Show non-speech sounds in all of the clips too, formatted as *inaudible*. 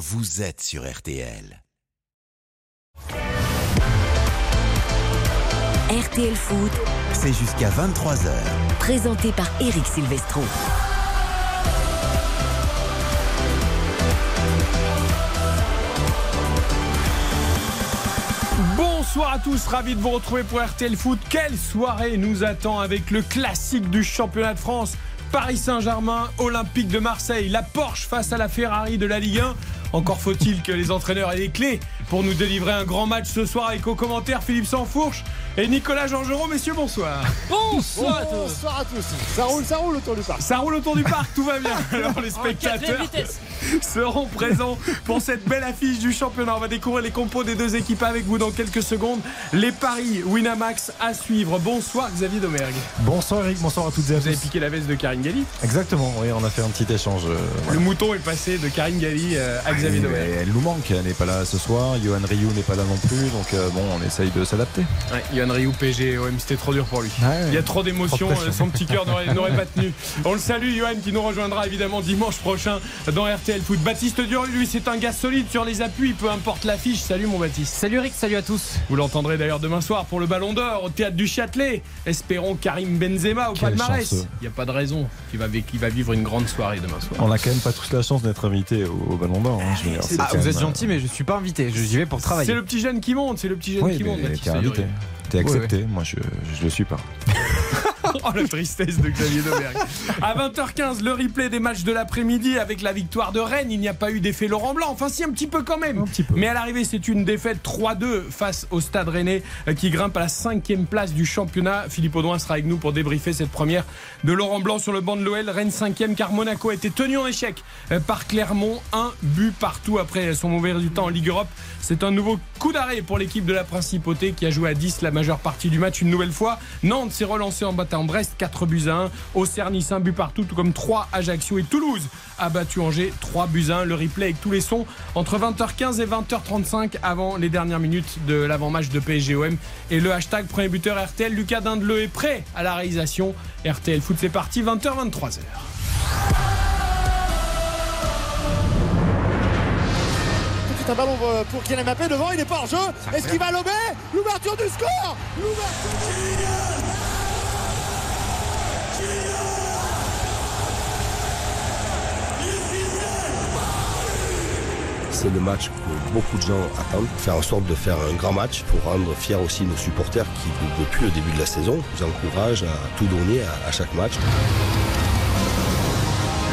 vous êtes sur RTL. RTL Foot, C'est jusqu'à 23h. présenté par Eric Silvestro. Bonsoir à tous, ravi de vous retrouver pour RTL Foot. Quelle soirée nous attend avec le classique du championnat de France Paris Saint-Germain, Olympique de Marseille, la Porsche face à la Ferrari de la Ligue 1. Encore faut-il que les entraîneurs aient les clés pour nous délivrer un grand match ce soir avec au commentaire Philippe Sansfourche et Nicolas Georgerot. Messieurs, bonsoir. Bonsoir à tous. Bonsoir à tous. Ça roule, ça roule autour du parc. Ça roule autour du parc, tout va bien. *laughs* Alors les spectateurs seront présents pour cette belle affiche du championnat. On va découvrir les compos des deux équipes avec vous dans quelques secondes. Les paris Winamax à suivre. Bonsoir Xavier Domergue. Bonsoir Eric, bonsoir à toutes et à Vous avez tous. piqué la veste de Karine Galli. Exactement, oui, on a fait un petit échange. euh, Le mouton est passé de Karine Galli euh, à Xavier Et- Domergue. elle nous manque, elle n'est pas là ce soir, Johan Ryu n'est pas là non plus, donc euh, bon, on essaye de s'adapter. Ouais, Yann Rioux, PG, OM, c'était trop dur pour lui. Ouais. Il y a trop d'émotions, euh, son petit cœur *laughs* n'aurait pas tenu. On le salue, Johan, qui nous rejoindra évidemment dimanche prochain dans RTL Foot. Baptiste Duru, lui, c'est un gars solide sur les appuis, peu importe l'affiche. Salut mon Baptiste. Salut Eric, salut à tous. Vous l'entendrez d'ailleurs demain soir pour le Ballon d'Or au théâtre du Châtelet. Espérons Karim Benzema au palmarès. chanceux. Il n'y a pas de raison qu'il va, vivre une grande soirée demain soir. On n'a quand même pas tous la chance d'être invité au, au Ballon d'Or. hein, c'est Ah, vous même, êtes gentil, mais je suis pas invité. Je- J'y vais pour C'est travailler. le petit jeune qui monte, c'est le petit jeune euh, Oui, qui monte. mais Baptiste t'es accepté, moi je, je le suis pas. *laughs* Oh la tristesse de Xavier Domergue. À 20h15, le replay des matchs de l'après-midi avec la victoire de Rennes. Il n'y a pas eu d'effet Laurent Blanc. Enfin, si, un petit peu quand même. Un petit peu. Mais à l'arrivée, c'est une défaite 3-2 face au Stade Rennais euh, qui grimpe à la cinquième place du championnat. Philippe Audouin sera avec nous pour débriefer cette première de Laurent Blanc sur le banc de l'OL. Rennes cinquième car Monaco a été tenu en échec euh, par Clermont. Un but partout après son mauvais résultat en Ligue Europe. C'est un nouveau coup d'arrêt pour l'équipe de la Principauté qui a joué à 10 la majeure partie du match une nouvelle fois. Nantes s'est relancé en battant Brest 4 buts à 1. Auxerre Nice un but partout, tout comme 3 Ajaccio et Toulouse a battu Angers 3 buts à 1. Le replay avec tous les sons entre 20h15 et 20h35 avant les dernières minutes de l'avant-match de PSGOM. Et le hashtag premier buteur RTL, Lucas Dindeleu est prêt à la réalisation. RTL Foot, c'est parti, 20h, un ballon euh, pour Kylian Mbappé devant, il n'est pas en jeu. Est-ce qu'il va lober L'ouverture du score L'ouverture C'est le match que beaucoup de gens attendent, faire en sorte de faire un grand match pour rendre fiers aussi nos supporters qui, depuis le début de la saison, nous encouragent à tout donner à, à chaque match.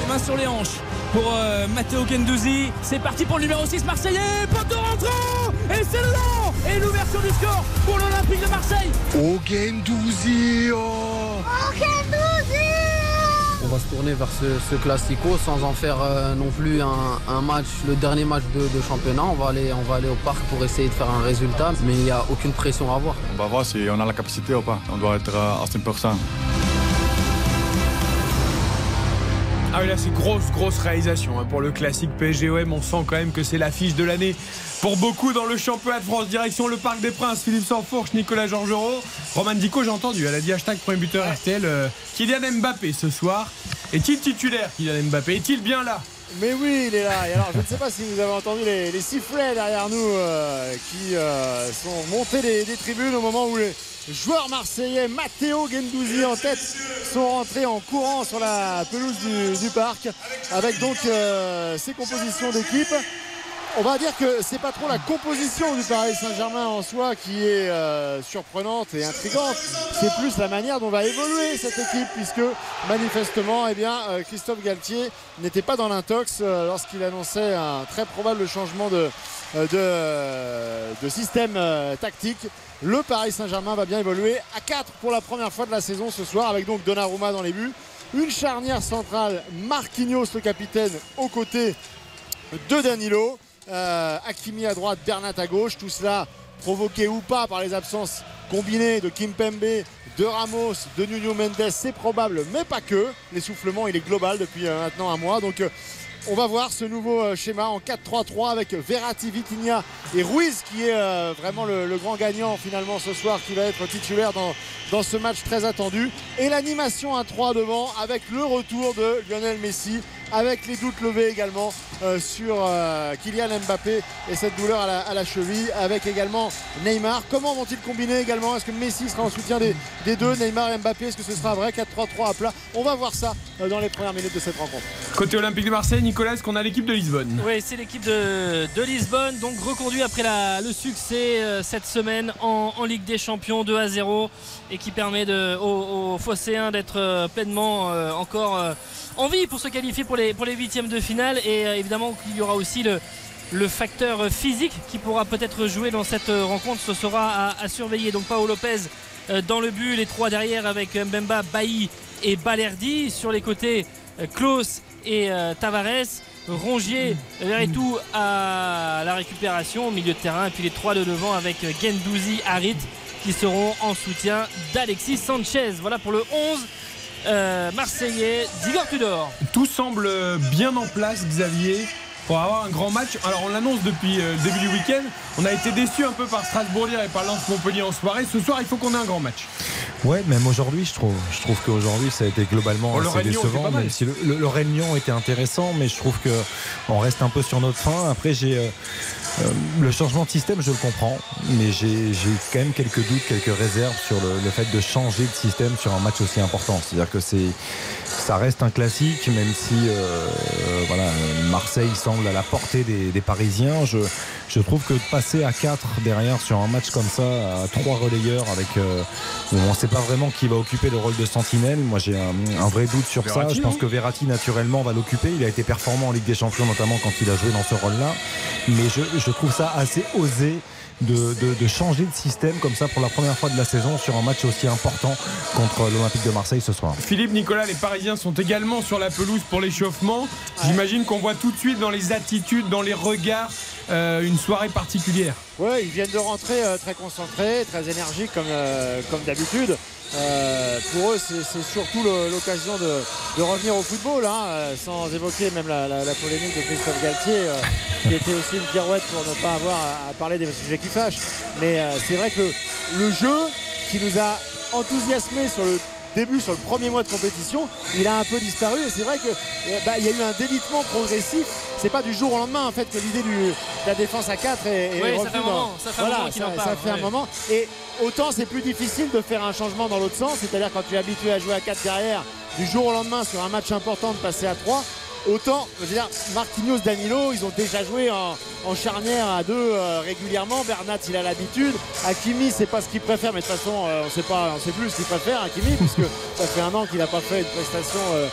Les mains sur les hanches pour euh, Matteo Gendouzi. C'est parti pour le numéro 6 Marseillais. Poteau rentrant Et c'est dedans Et l'ouverture du score pour l'Olympique de Marseille. Oh Gendouzi oh On va se tourner vers ce, ce classico sans en faire euh, non plus un, un match, le dernier match de, de championnat. On va, aller, on va aller au parc pour essayer de faire un résultat, mais il n'y a aucune pression à avoir. On va voir si on a la capacité ou pas. On doit être à 100%. Ah oui, là, c'est grosse, grosse réalisation hein, pour le classique PSGOM. On sent quand même que c'est l'affiche de l'année pour beaucoup dans le championnat de France. Direction le Parc des Princes, Philippe Sanfourche, Nicolas Georgerot. Roman Dico, j'ai entendu, elle a dit hashtag premier buteur RTL. euh, Kylian Mbappé ce soir. Est-il titulaire, Kylian Mbappé? Est-il bien là? Mais oui, il est là. Et alors, je ne sais pas si vous avez entendu les, les sifflets derrière nous euh, qui euh, sont montés des, des tribunes au moment où les joueurs marseillais, Matteo Gendouzi en tête, sont rentrés en courant sur la pelouse du, du parc avec donc euh, ces compositions d'équipe. On va dire que c'est pas trop la composition du Paris Saint-Germain en soi qui est euh, surprenante et intrigante. C'est plus la manière dont va évoluer cette équipe, puisque manifestement, eh bien, euh, Christophe Galtier n'était pas dans l'intox euh, lorsqu'il annonçait un très probable changement de, de, de système euh, tactique. Le Paris Saint-Germain va bien évoluer à 4 pour la première fois de la saison ce soir, avec donc Donnarumma dans les buts. Une charnière centrale, Marquinhos le capitaine aux côtés de Danilo. Euh, Hakimi à droite, Bernat à gauche. Tout cela provoqué ou pas par les absences combinées de Kimpembe, de Ramos, de Nuno Mendes. C'est probable, mais pas que. L'essoufflement, il est global depuis euh, maintenant un mois. Donc, euh, on va voir ce nouveau euh, schéma en 4-3-3 avec Verratti, Vitinha et Ruiz qui est euh, vraiment le, grand gagnant finalement ce soir qui va être titulaire dans, ce match très attendu. Et l'animation à 3 devant avec le retour de Lionel Messi avec les doutes levés également euh, sur Kylian Mbappé et cette douleur à la, cheville, avec également Neymar. Comment vont-ils combiner également? Est-ce que Messi sera en soutien des, deux? Neymar et Mbappé, est-ce que ce sera vrai 4-3-3 à plat? On va voir ça dans les premières minutes de cette rencontre. Côté Olympique de Marseille, Nicolas, est-ce qu'on a l'équipe de Lisbonne? Oui, c'est l'équipe de, Lisbonne, donc reconduit après le succès euh, cette semaine en, Ligue des Champions 2 à 0 et qui permet aux, aux d'être euh, pleinement euh, encore en vie pour se qualifier pour les, pour les huitièmes de finale. Et évidemment qu'il y aura aussi le, facteur physique qui pourra peut-être jouer dans cette rencontre. Ce sera à, surveiller. Donc Paolo Lopez dans le but, les trois derrière avec Mbemba, Bailly et Balerdi. Sur les côtés, Klaus et euh, Tavares. Rongier, Verretou à la récupération au milieu de terrain. Et puis les trois de devant avec Gendouzi, Harit qui seront en soutien d'Alexis Sanchez. Voilà pour le 11 euh, marseillais d'Igor Tudor. Tout semble bien en place, Xavier, pour avoir un grand match. Alors on l'annonce depuis euh, le début du week-end. On a été déçus un peu par Strasbourg et par Lens Montpellier en soirée. Ce soir, il faut qu'on ait un grand match. Ouais, même aujourd'hui, je trouve. Je trouve qu'aujourd'hui, ça a été globalement Oh, assez décevant. Même si le, le, le Rennes-Lyon était intéressant, mais je trouve que on reste un peu sur notre fin. Après, j'ai euh, euh, le changement de système, je le comprends, mais j'ai j'ai quand même quelques doutes, quelques réserves sur le, le fait de changer de système sur un match aussi important. C'est-à-dire que c'est ça reste un classique, même si euh, euh, voilà, Marseille semble à la portée des, des Parisiens. Je, je trouve que passer à 4 derrière sur un match comme ça, à 3 relayeurs, avec euh, où on ne sait pas vraiment qui va occuper le rôle de sentinelle, moi j'ai un, un vrai doute sur Verratti, ça. Je pense que Verratti naturellement va l'occuper. Il a été performant en Ligue des Champions, notamment quand il a joué dans ce rôle-là. Mais je, je trouve ça assez osé. De, de- de changer de système comme ça pour la première fois de la saison sur un match aussi important contre l'Olympique de Marseille ce soir. Philippe, Nicolas, les Parisiens sont également sur la pelouse pour l'échauffement. J'imagine qu'on voit tout de suite dans les attitudes, dans les regards, euh, une soirée particulière. Ouais, ils viennent de rentrer euh, très concentrés, très énergiques comme, euh, comme d'habitude. Pour eux, c'est surtout l'occasion de, de revenir au football, hein, sans évoquer même la, polémique de Christophe Galtier, qui était aussi une pirouette pour ne pas avoir à, parler des sujets qui fâchent. Mais c'est vrai que le, le jeu qui nous a enthousiasmé sur le début, sur le premier mois de compétition, il a un peu disparu. Et c'est vrai qu'il bah, il y a eu un délitement progressif. C'est pas du jour au lendemain en fait que l'idée de la défense à 4 est, est Oui, ça fait un moment, ça fait un voilà, moment qu'il en ça- parle, ça fait un ouais. moment. Et autant c'est plus difficile de faire un changement dans l'autre sens, c'est-à-dire quand tu es habitué à jouer à 4 derrière, du jour au lendemain sur un match important de passer à 3. Autant, je veux dire, Marquinhos, Danilo, ils ont déjà joué en, charnière à deux euh, régulièrement. Bernat, il a l'habitude. Hakimi, c'est pas ce qu'il préfère, mais de toute façon, euh, on sait pas, on sait plus ce qu'il préfère, Hakimi, *laughs* puisque ça fait un an qu'il n'a pas fait une prestation euh,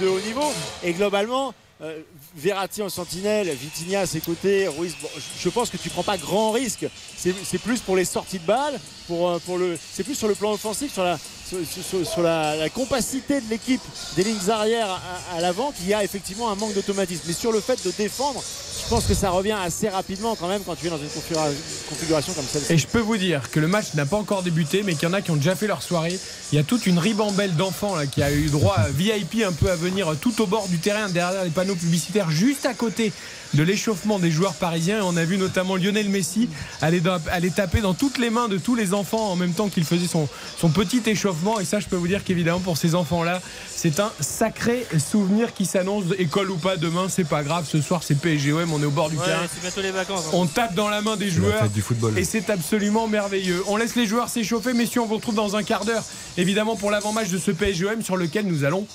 de, haut niveau. Et globalement, euh, Verratti en sentinelle, Vitinha à ses côtés, Ruiz, je- pense que tu prends pas grand risque. C'est plus pour les sorties de balles, pour, c'est plus sur le plan offensif, sur la, sur, la, compacité de l'équipe des lignes arrières à, l'avant qu'il y a effectivement un manque d'automatisme. Mais sur le fait de défendre, je pense que ça revient assez rapidement quand même quand tu es dans une configura- configuration comme celle-ci. Et je peux vous dire que le match n'a pas encore débuté, mais qu'il y en a qui ont déjà fait leur soirée. Il y a toute une ribambelle d'enfants qui a eu droit VIP un peu à venir tout au bord du terrain, derrière les panneaux publicitaires, juste à côté de l'échauffement des joueurs parisiens. Et on a vu notamment Lionel Messi aller, dans- aller taper dans toutes les mains de tous les enfants en même temps qu'il faisait son, son petit échauffement. Et ça, je peux vous dire qu'évidemment, pour ces enfants-là, c'est un sacré souvenir qui s'annonce. École ou pas, demain, c'est pas grave. Ce soir, c'est PSGOM, on est au bord du Ouais, terrain. c'est bientôt les vacances. hein. On tape dans la main des joueurs. fête du football. Et c'est absolument merveilleux. On laisse les joueurs s'échauffer, messieurs. On vous retrouve dans un quart d'heure, évidemment, pour l'avant-match de ce PSGOM sur lequel nous allons.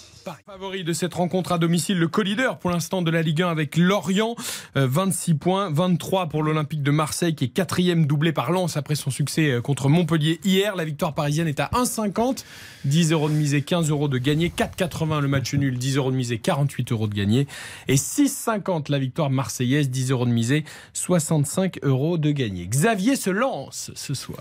Favori de cette rencontre à domicile, le co-leader pour l'instant de la Ligue 1 avec Lorient, Euh, 26 points, 23 pour l'Olympique de Marseille qui est quatrième doublé par Lens après son succès euh, contre Montpellier hier. La victoire parisienne est à 1,50, 10 euros de misée, 15 euros de gagné, 4,80 le match nul, 10 euros de misée, 48 euros de gagné et 6,50 la victoire marseillaise, 10 euros de misée, 65 euros de gagné. Xavier se lance ce soir.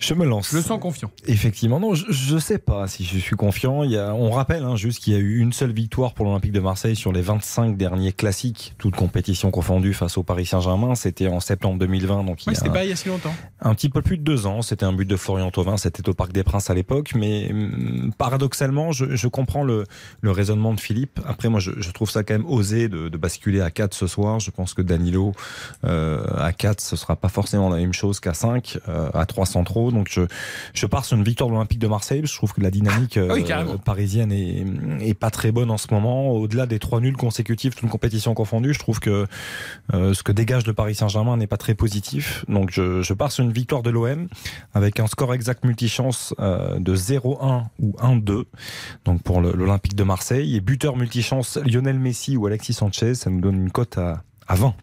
Je me lance. Je le sens confiant. Effectivement, non, je ne sais pas si je suis confiant. Il y a, on rappelle hein, juste qu'il y a eu une seule victoire pour l'Olympique de Marseille sur les 25 derniers classiques, toutes compétitions confondues face au Paris Saint-Germain. C'était en septembre 2020, donc il Ouais, c'était un, pas il y a si longtemps. un petit peu plus de deux ans. C'était un but de Florian Thauvin, c'était au Parc des Princes à l'époque. Mais hum, paradoxalement, je, je comprends le, le raisonnement de Philippe. Après, moi, je, je trouve ça quand même osé de, de basculer à 4 ce soir. Je pense que Danilo, euh, à 4, ce sera pas forcément la même chose qu'à 5. Euh, à 3 centraux, 0. Donc je, je pars sur une victoire de l'Olympique de Marseille. Je trouve que la dynamique euh, oui, carrément. parisienne est, est pas très bonne en ce moment. Au-delà des trois nuls consécutifs, toute compétition confondue, je trouve que euh, ce que dégage le Paris Saint-Germain n'est pas très positif. Donc je, je pars sur une victoire de l'OM avec un score exact multichance euh, de 0-1 ou 1-2. Donc pour l'Olympique de Marseille et buteur multichance Lionel Messi ou Alexis Sanchez, ça nous donne une cote à, à 20.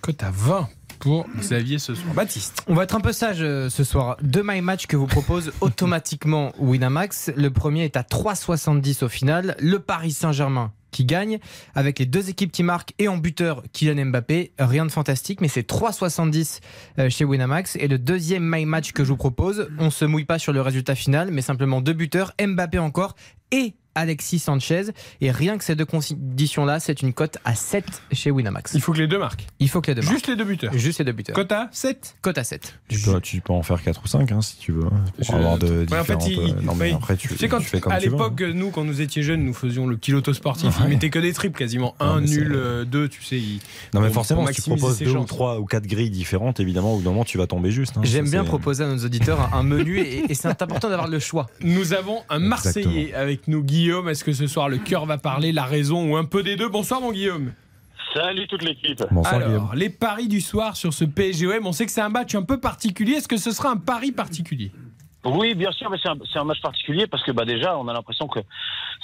Cote à 20 pour Xavier ce soir. Baptiste. On va être un peu sage euh, ce soir. Deux my match que vous propose *laughs* automatiquement Winamax. Le premier est à 3,70 au final. Le Paris Saint-Germain qui gagne avec les deux équipes qui marquent et en buteur Kylian Mbappé. Rien de fantastique, mais c'est 3,70 euh, chez Winamax. Et le deuxième my match que je vous propose, on se mouille pas sur le résultat final, mais simplement deux buteurs, Mbappé encore et Alexis Sanchez. Et rien que ces deux conditions-là, c'est une cote à 7 chez Winamax. Il faut que les deux marquent. Il faut que les deux marquent. Juste les deux buteurs. Juste les deux buteurs. Cote à 7 Cote à 7. Tu peux, tu peux en faire 4 ou 5 hein, si tu veux. Pour avoir de Ouais, en fait, il- euh, non, mais après, tu, Tu sais, quand tu fais comme à veux, hein. l'époque, nous, quand nous étions jeunes, nous faisions le petit loto sportif, Ouais. ils mettaient que des triples quasiment. Ouais, Un, mais c'est- nul, euh, deux, tu sais. ils- Non mais forcément, si tu proposes ses deux ou chances. trois ou quatre grilles différentes, évidemment, au bout d'un moment, tu vas tomber juste. hein. J'aime bien proposer à nos auditeurs un un menu et, et c'est important d'avoir le choix. Nous avons un Marseillais avec nous, Guillaume. Est-ce que ce soir le cœur va parler, la raison ou un peu des deux? Bonsoir, mon Guillaume. Salut toute l'équipe. Bonsoir, Alors, Guillaume. les paris du soir sur ce PSGOM, on sait que c'est un match un peu particulier. Est-ce que ce sera un pari particulier? Oui, bien sûr, mais c'est un, c'est un match particulier parce que bah déjà, on a l'impression que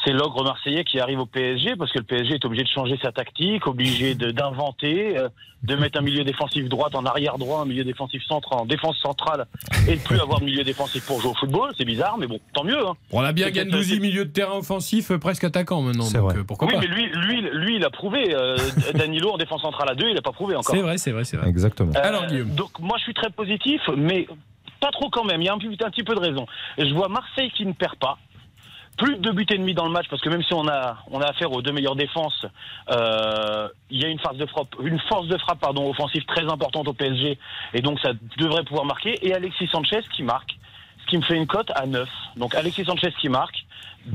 c'est l'ogre marseillais qui arrive au PSG parce que le PSG est obligé de changer sa tactique, obligé de- d'inventer, euh, de mettre un milieu défensif droite en arrière droit, un milieu défensif centre en défense centrale et de plus avoir de milieu défensif pour jouer au football. C'est bizarre, mais bon, tant mieux. Hein. On a bien Gandouzi, milieu de terrain offensif, euh, presque attaquant maintenant. C'est donc, vrai. euh, pourquoi oui, pas mais lui, lui, lui, il a prouvé. Euh, *laughs* Danilo en défense centrale à deux, il n'a pas prouvé encore. C'est vrai, c'est vrai, c'est vrai. Exactement. Euh, Alors, Guillaume. Donc moi je suis très positif, mais pas trop quand même. Il y a un, petit- peu de raison. Je vois Marseille qui ne perd pas. Plus de deux buts et demi dans le match parce que même si on a on a affaire aux deux meilleures défenses, euh, il y a une force de frappe, une force de frappe pardon offensive très importante au PSG et donc ça devrait pouvoir marquer. Et Alexis Sanchez qui marque, ce qui me fait une cote à 9. Donc Alexis Sanchez qui marque,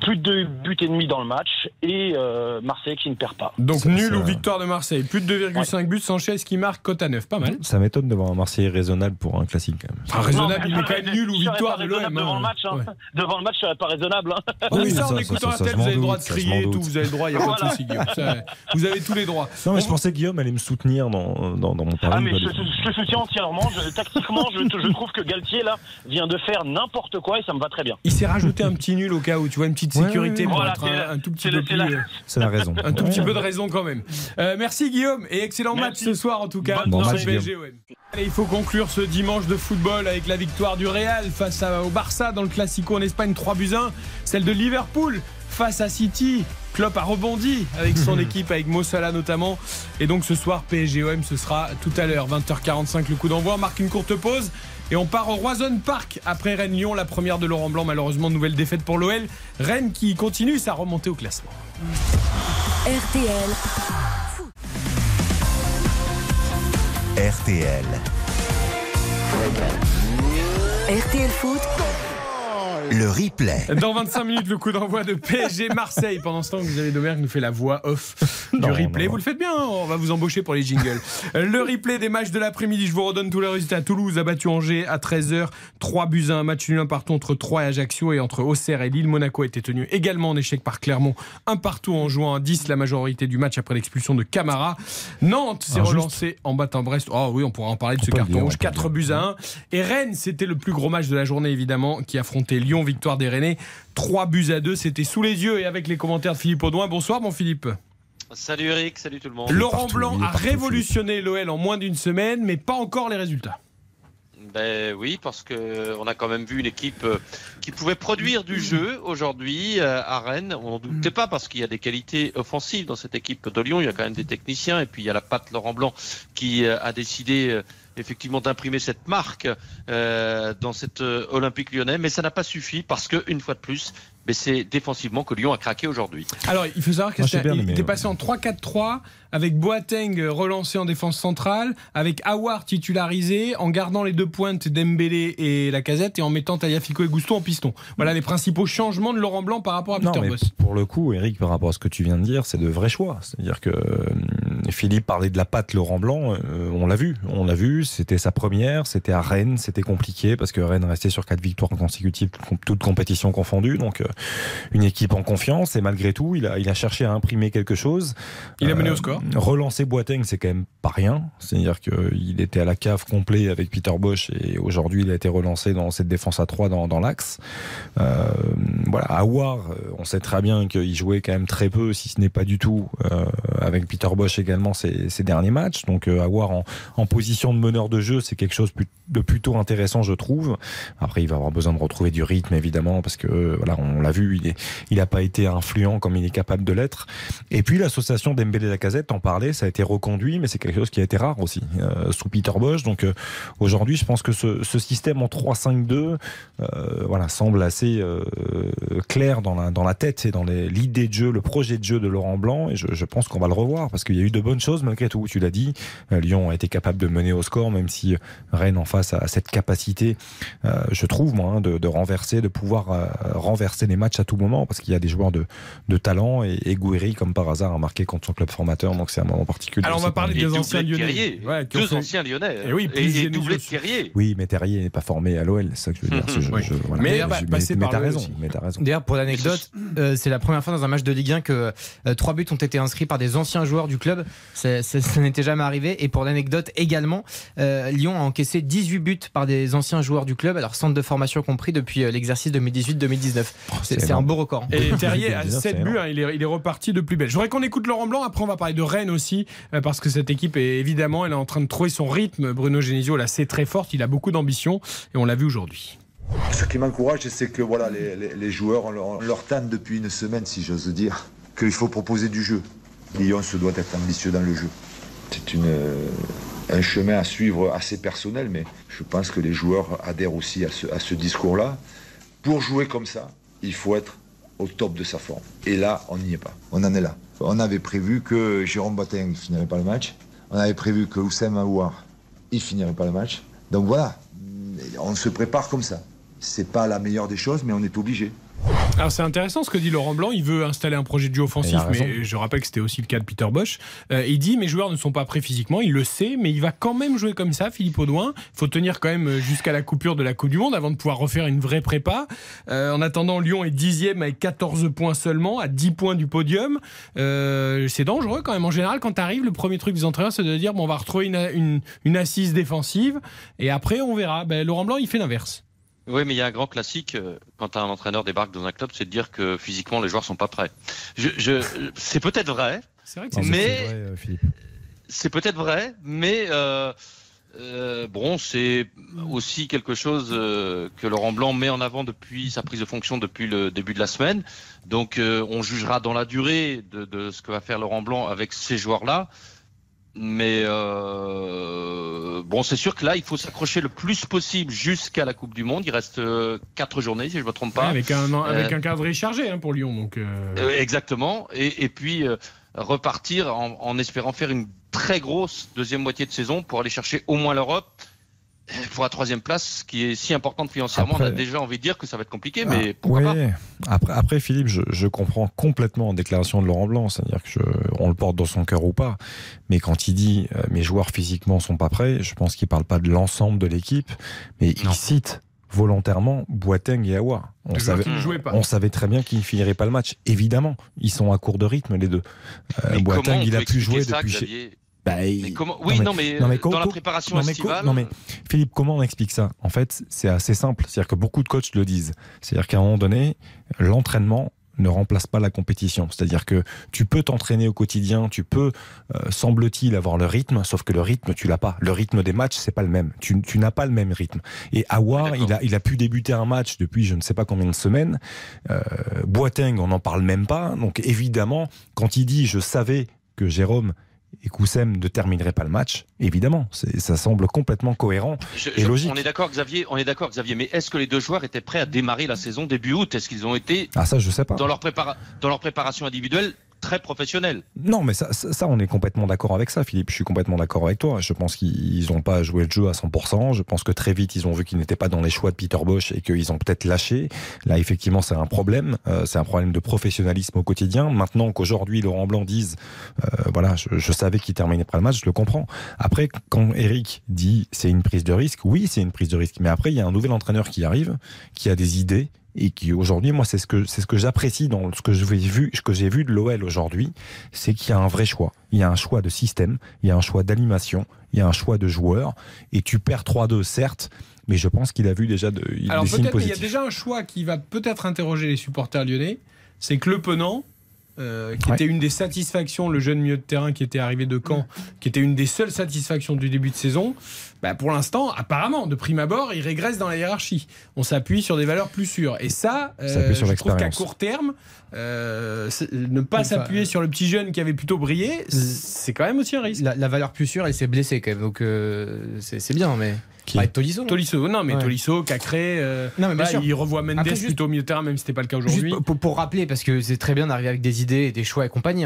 plus de deux buts et demi dans le match et euh, Marseille qui ne perd pas. Donc nul ou victoire de Marseille. Plus de 2,5 buts, Sanchez qui marque, cote à 9. Pas mal. Ça m'étonne de voir un Marseillais raisonnable pour un classique quand même. Ah, raisonnable, Non, il est quand même nul ou victoire de l'OM. Devant le match, hein. Ouais. devant le match, ça serait pas raisonnable. hein. Oui, Oui, ça, ça, en écoutant RTL, je vous avez le droit de crier et tout, vous avez le droit, il n'y a pas de Voilà. souci, Guillaume. Ça, vous avez tous les droits. Non, mais je pensais que Guillaume allait me soutenir dans, dans, dans mon pari. Ah mais bah, je, te soutiens entièrement. Tactiquement, je, je trouve que Galtier là vient de faire n'importe quoi et ça me va très bien. Il s'est rajouté un petit nul au cas où, tu vois, une petite sécurité ouais, pour Voilà, être c'est un, tout petit peu c'est plus. la- euh, C'est la raison. Un tout petit peu de raison quand même. Euh, merci Guillaume et excellent match ce soir en tout cas. Bon match. Allez, il faut conclure ce dimanche de football avec la victoire du Real face à- au Barça dans le Classico en Espagne 3 buts 1. Celle de Liverpool face à City. Klopp a rebondi avec son *laughs* équipe, avec Mo Salah notamment. Et donc ce soir, PSG-OM, ce sera tout à l'heure, 20h45 le coup d'envoi. On marque une courte pause et on part au Roison Park après Rennes-Lyon, la première de Laurent Blanc. Malheureusement, nouvelle défaite pour l'OL. Rennes qui continue sa remontée au classement. RTL, RTL. RTL Foot, Le replay. Dans 25 minutes, le coup d'envoi de PSG Marseille. Pendant ce temps, Xavier Domergue nous fait la voix off *laughs* du Non, replay. non. Vous le faites bien, hein, on va vous embaucher pour les jingles. Euh, Le replay des matchs de l'après-midi, je vous redonne tous les résultats. Toulouse a battu Angers à 13h, 3 buts à un match nul un partout entre 3 et Ajaccio et entre Auxerre et Lille. Monaco a été tenu également en échec par Clermont, un partout en jouant à 10 la majorité du match après l'expulsion de Camara. Nantes s'est Injuste. relancé en battant Brest. Oh oui, on pourra en parler de On ce carton dire, rouge. on peut le 4 buts à 1. Et Rennes, c'était le plus gros match de la journée évidemment, qui affrontait Lyon, victoire des Rennais. 3 buts à 2, c'était sous les yeux et avec les commentaires de Philippe Audouin. Bonsoir mon Philippe. Salut Eric, salut tout le monde. Laurent partout, Blanc a partout, révolutionné l'OL en moins d'une semaine, mais pas encore les résultats. Ben oui, parce que on a quand même vu une équipe euh, qui pouvait produire du jeu aujourd'hui euh, à Rennes. On n'en doutait pas parce qu'il y a des qualités offensives dans cette équipe de Lyon. Il y a quand même des techniciens et puis il y a la patte Laurent Blanc qui euh, a décidé euh, effectivement d'imprimer cette marque euh, dans cette euh, Olympique Lyonnais. Mais ça n'a pas suffi parce que une fois de plus, mais c'est défensivement que Lyon a craqué aujourd'hui. Alors, il faut savoir qu'il était passé en 3-4-3 avec Boateng euh, relancé en défense centrale, avec Awar titularisé, en gardant les deux pointes Dembélé et Lacazette et en mettant Tagliafico et Gusto en piston. Voilà les principaux changements de Laurent Blanc par rapport à Non, Peter mais Boss. pour le coup, Eric, par rapport à ce que tu viens de dire, c'est de vrais choix. C'est-à-dire que euh, Philippe parlait de la patte Laurent Blanc, euh, on l'a vu, on l'a vu, c'était sa première, c'était à Rennes, c'était compliqué parce que Rennes restait sur quatre victoires consécutives, toutes compétitions confondues, donc euh, une équipe en confiance et malgré tout, il a, il a cherché à imprimer quelque chose. Il a mené au score. Relancer Boateng, c'est quand même pas rien, c'est-à-dire qu'il était à la cave complet avec Peter Bosch et aujourd'hui il a été relancé dans cette défense à 3 dans, dans l'axe. voilà, Awar, on sait très bien qu'il jouait quand même très peu, si ce n'est pas du tout, avec Peter Bosch également ces, derniers matchs. Donc euh, en, en, position de meneur de jeu, c'est quelque chose de plutôt intéressant, je trouve. Après, il va avoir besoin de retrouver du rythme, évidemment, parce que euh, voilà, on l'a vu, il n'a il pas été influent comme il est capable de l'être. Et puis l'association d'Embélé Lacazette, en parlait, ça a été reconduit, mais c'est quelque chose qui a été rare aussi euh, sous Peter Bosch. Donc aujourd'hui, je pense que ce, système en 3-5-2, voilà, semble assez clair dans la, tête et dans l'idée de jeu, le projet de jeu de Laurent Blanc. Et je, pense qu'on va le revoir parce qu'il y a eu de bonnes choses malgré tout. Tu l'as dit, euh, Lyon a été capable de mener au score, même si Rennes en face a cette capacité, euh, je trouve hein, de, renverser, de pouvoir euh, renverser les matchs à tout moment parce qu'il y a des joueurs de, talent et, et comme par hasard, a marqué contre son club formateur, donc c'est un moment particulier. Alors on va parler des anciens Lyonnais. Ouais, deux anciens Lyonnais. Et oui, et, doublé de Thierry. Oui, mais Terrier n'est pas formé à l'OL, c'est ça que je veux dire. *laughs* Je, voilà. Mais, mais, mais t'as raison, raison. D'ailleurs, pour l'anecdote, c'est la première fois dans un match de Ligue 1 que trois buts ont été inscrits par des anciens joueurs du club. ça n'était jamais arrivé. Et pour l'anecdote également, euh, Lyon a encaissé 18 buts par des anciens joueurs du club, alors centre de formation compris, depuis euh, l'exercice 2018-2019. c'est un beau record. Et *laughs* Terrier a 7 buts, hein, il, est, il, est, reparti de plus belle. Je voudrais qu'on écoute Laurent Blanc, après on va parler de Rennes aussi, euh, parce que cette équipe est évidemment, elle est en train de trouver son rythme. Bruno Genesio la sait très forte, il a beaucoup d'ambition, et on l'a vu aujourd'hui. Ce qui m'encourage, c'est que voilà, les, joueurs, on leur, tente depuis une semaine, si j'ose dire, qu'il faut proposer du jeu. Lyon se doit être ambitieux dans le jeu. C'est une, un chemin à suivre assez personnel, mais je pense que les joueurs adhèrent aussi à ce discours-là. Pour jouer comme ça, il faut être au top de sa forme. Et là, on n'y est pas. On en est là. On avait prévu que Jérôme Boateng ne finirait pas le match. On avait prévu que Oussem Aouar, il finirait pas le match. Donc voilà, on se prépare comme ça. C'est pas la meilleure des choses, mais on est obligé. Alors c'est intéressant ce que dit Laurent Blanc. Il veut installer un projet de jeu offensif, mais je rappelle que c'était aussi le cas de Peter Bosch. Euh, il dit mes joueurs ne sont pas prêts physiquement, il le sait, mais il va quand même jouer comme ça, Philippe Audouin. Il faut tenir quand même jusqu'à la coupure de la Coupe du Monde avant de pouvoir refaire une vraie prépa. Euh, en attendant, Lyon est dixième avec 14 points seulement, à 10 points du podium. Euh, c'est dangereux quand même. En général, quand tu arrives, le premier truc des entraîneurs, c'est de dire bon, on va retrouver une, une, une, assise défensive et après on verra. Ben, Laurent Blanc, il fait l'inverse. Oui, mais il y a un grand classique euh, quand un entraîneur débarque dans un club, c'est de dire que physiquement les joueurs sont pas prêts. Je, je, c'est peut-être vrai, c'est vrai que mais euh, c'est peut-être vrai, mais euh, euh, bon, c'est aussi quelque chose euh, que Laurent Blanc met en avant depuis sa prise de fonction depuis le début de la semaine. Donc, on jugera dans la durée de, de, ce que va faire Laurent Blanc avec ces joueurs-là. Mais euh, bon, c'est sûr que là, il faut s'accrocher le plus possible jusqu'à la Coupe du Monde. Il reste euh, quatre journées, si je ne me trompe pas. Ouais, avec un, avec euh, un calendrier chargé hein, pour Lyon. Donc, exactement. Et, et puis repartir en, en, espérant faire une très grosse deuxième moitié de saison pour aller chercher au moins l'Europe pour la troisième place, qui est si importante financièrement, après, on a déjà envie de dire que ça va être compliqué, mais ah, pourquoi ouais. pas après, après, Philippe, je, je, comprends complètement en déclaration de Laurent Blanc, c'est-à-dire que je, on le porte dans son cœur ou pas, mais quand il dit euh, mes joueurs physiquement sont pas prêts, je pense qu'il parle pas de l'ensemble de l'équipe, mais non. il cite volontairement Boateng et Awa. On, savait, on savait très bien qu'ils ne finiraient pas le match. Évidemment, ils sont à court de rythme les deux. Euh, Boateng, il a pu jouer ça, depuis. Xavier? Bah, mais comment... Oui, non mais, non, dans la préparation non, estivale. Non mais Philippe, comment on explique ça? En fait, c'est assez simple. C'est-à-dire que beaucoup de coachs le disent. C'est-à-dire qu'à un moment donné, l'entraînement ne remplace pas la compétition. C'est-à-dire que tu peux t'entraîner au quotidien, tu peux, euh, semble-t-il, avoir le rythme, sauf que le rythme, tu l'as pas. Le rythme des matchs, c'est pas le même. Tu, tu n'as pas le même rythme. Et Awar, il a, il a pu débuter un match depuis je ne sais pas combien de semaines. Euh, Boateng, on n'en parle même pas. Donc évidemment, quand il dit je savais que Jérôme et Koussem ne terminerait pas le match, évidemment, ça semble complètement cohérent je, et je, logique. On est d'accord, Xavier. On est d'accord, Xavier. Mais est-ce que les deux joueurs étaient prêts à démarrer la saison début août? Est-ce qu'ils ont été ah ça je sais pas dans leur, prépara dans leur préparation individuelle très professionnel. Non, mais ça, ça, on est complètement d'accord avec ça, Philippe. Je suis complètement d'accord avec toi. Je pense qu'ils n'ont pas joué le jeu à 100%. Je pense que très vite, ils ont vu qu'ils n'étaient pas dans les choix de Peter Bosch et qu'ils ont peut-être lâché. Là, effectivement, c'est un problème. Euh, c'est un problème de professionnalisme au quotidien. Maintenant qu'aujourd'hui, Laurent Blanc dise, euh, voilà, je, je savais qu'il terminait pas le match, je le comprends. Après, quand Eric dit c'est une prise de risque, oui, c'est une prise de risque. Mais après, il y a un nouvel entraîneur qui arrive, qui a des idées, et qui aujourd'hui, moi, c'est ce que c'est ce que j'apprécie dans ce que je vu, ce que j'ai vu de l'OL aujourd'hui, c'est qu'il y a un vrai choix. Il y a un choix de système, il y a un choix d'animation, il y a un choix de joueurs, et tu perds 3-2 certes, mais je pense qu'il a vu déjà de, il Alors des signes peut-être, mais il y a positifs. déjà un choix qui va peut-être interroger les supporters lyonnais, c'est que Le Penant, euh, qui Ouais. était une des satisfactions, le jeune milieu de terrain qui était arrivé de Caen, qui était une des seules satisfactions du début de saison, bah, pour l'instant, apparemment, de prime abord, il régresse dans la hiérarchie. On s'appuie sur des valeurs plus sûres. Et ça, euh, sur je trouve qu'à court terme, euh, ne pas Enfin, s'appuyer sur le petit jeune qui avait plutôt brillé, c'est quand même aussi un risque. La, la valeur plus sûre, elle s'est blessée quand même, donc euh, c'est bien, mais. Qui Bah, Tolisso. non Tolisso, non mais Ouais. Tolisso, Cacré, euh, Non, mais bien voilà, sûr. il revoit Mendes Après, juste- plutôt au milieu de terrain, même si c'était pas le cas aujourd'hui. pour, pour rappeler, parce que c'est très bien d'arriver avec des idées et des choix et compagnie.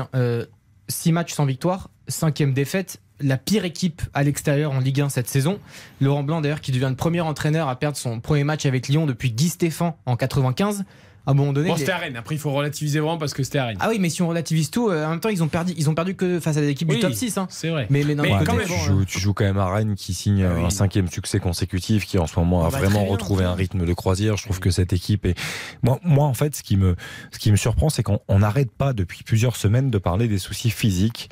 6 matchs sans victoire, cinquième défaite, la pire équipe à l'extérieur en Ligue 1 cette saison. Laurent Blanc, d'ailleurs, qui devient le premier entraîneur à perdre son premier match avec Lyon depuis Guy Stéphane en 95. À un moment donné. Bon, c'était à Rennes. Après, il faut relativiser vraiment parce que c'était à Rennes. Ah oui, mais si on relativise tout, euh, en même temps, ils ont perdu, ils ont perdu que face à des équipes Oui, du top 6. Hein. C'est vrai. Mais, mais d'un Mais quand même, bon, tu, joues, tu joues quand même à Rennes qui signe Ah oui. un cinquième succès consécutif qui en ce moment a Ah bah, vraiment retrouvé un rythme de croisière. Je trouve que cette équipe est moi, moi en fait ce qui me ce qui me surprend c'est qu'on on n'arrête pas depuis plusieurs semaines de parler des soucis physiques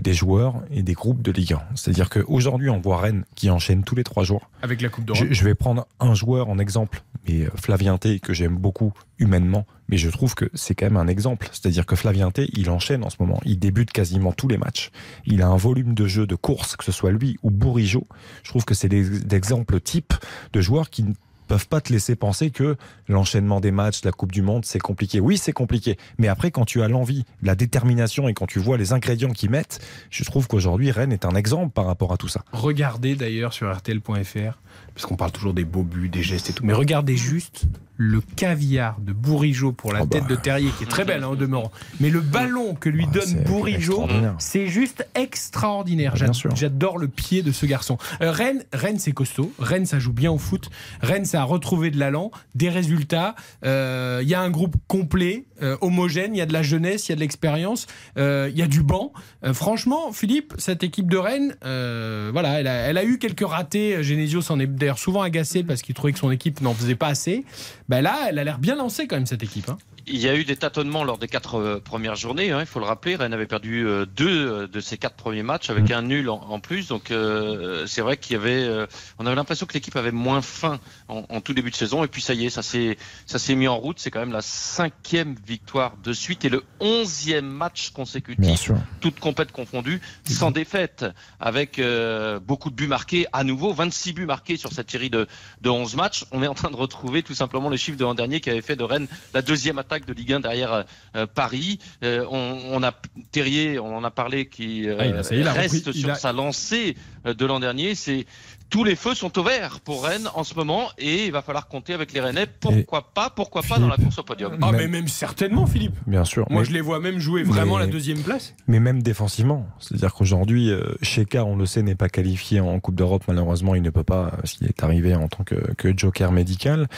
des joueurs et des groupes de Ligue 1. C'est-à-dire qu'aujourd'hui on voit Rennes qui enchaîne tous les trois jours. Avec la Coupe d'Europe. Je, je vais prendre un joueur en exemple, mais euh, Flavien T, que j'aime beaucoup humainement, mais je trouve que c'est quand même un exemple. C'est-à-dire que Flavien T, il enchaîne en ce moment. Il débute quasiment tous les matchs. Il a un volume de jeu de course, que ce soit lui ou Bourigeau. Je trouve que c'est des, exemples types de joueurs qui peuvent pas te laisser penser que l'enchaînement des matchs, la Coupe du Monde, c'est compliqué. Oui, c'est compliqué. Mais après, quand tu as l'envie, la détermination et quand tu vois les ingrédients qu'ils mettent, je trouve qu'aujourd'hui, Rennes est un exemple par rapport à tout ça. Regardez d'ailleurs sur RTL.fr, parce qu'on parle toujours des beaux buts, des gestes et tout, mais regardez juste le caviar de Bourigeau pour la Oh bah. tête de Terrier, qui est très belle hein, au demeurant. Mais le ballon que lui Ah, donne Bourigeau, c'est juste extraordinaire. J'adore le pied de ce garçon. Euh, Rennes, Rennes c'est costaud. Rennes, ça joue bien au foot. Rennes, ça a retrouvé de l'allant, des résultats. Euh, Il y a un groupe complet, euh, homogène. Il y a de la jeunesse, il y a de l'expérience, euh, il y a du banc. Euh, franchement, Philippe, cette équipe de Rennes, voilà, elle a, elle a eu quelques ratés. Genesio s'en est d'ailleurs souvent agacé parce qu'il trouvait que son équipe n'en faisait pas assez. Ben là, elle a l'air bien lancée quand même cette équipe. hein. Il y a eu des tâtonnements lors des quatre euh, premières journées, hein, il faut le rappeler. Rennes avait perdu euh, deux euh, de ses quatre premiers matchs avec Mm. un nul en, en plus. Donc euh, c'est vrai qu'il y avait, euh, on avait l'impression que l'équipe avait moins faim en, en tout début de saison. Et puis ça y est, ça s'est, ça s'est mis en route. C'est quand même la cinquième victoire de suite et le onzième match consécutif, toutes compètes confondues, sans défaite, avec euh, beaucoup de buts marqués à nouveau, 26 buts marqués sur cette série de, de 11 matchs. On est en train de retrouver tout simplement les chiffres de l'an dernier qui avait fait de Rennes la deuxième attaque de Ligue 1 derrière euh, Paris. Euh, on, on a Terrier, on en a parlé, qui euh, Ah, il a- ça y est, il a reste sur sa lancée euh, de l'an dernier. C'est tous les feux sont au vert pour Rennes en ce moment et il va falloir compter avec les Rennais. Pourquoi pas Pourquoi pas dans la course au podium Ah, Mais- même certainement, Philippe. Bien sûr. Moi, Mais- je les vois même jouer vraiment Mais- la deuxième place. Mais même défensivement, c'est-à-dire qu'aujourd'hui, euh, Sheka, on le sait, n'est pas qualifié en Coupe d'Europe. Malheureusement, il ne peut pas, parce qu'il est arrivé en tant que, que joker médical.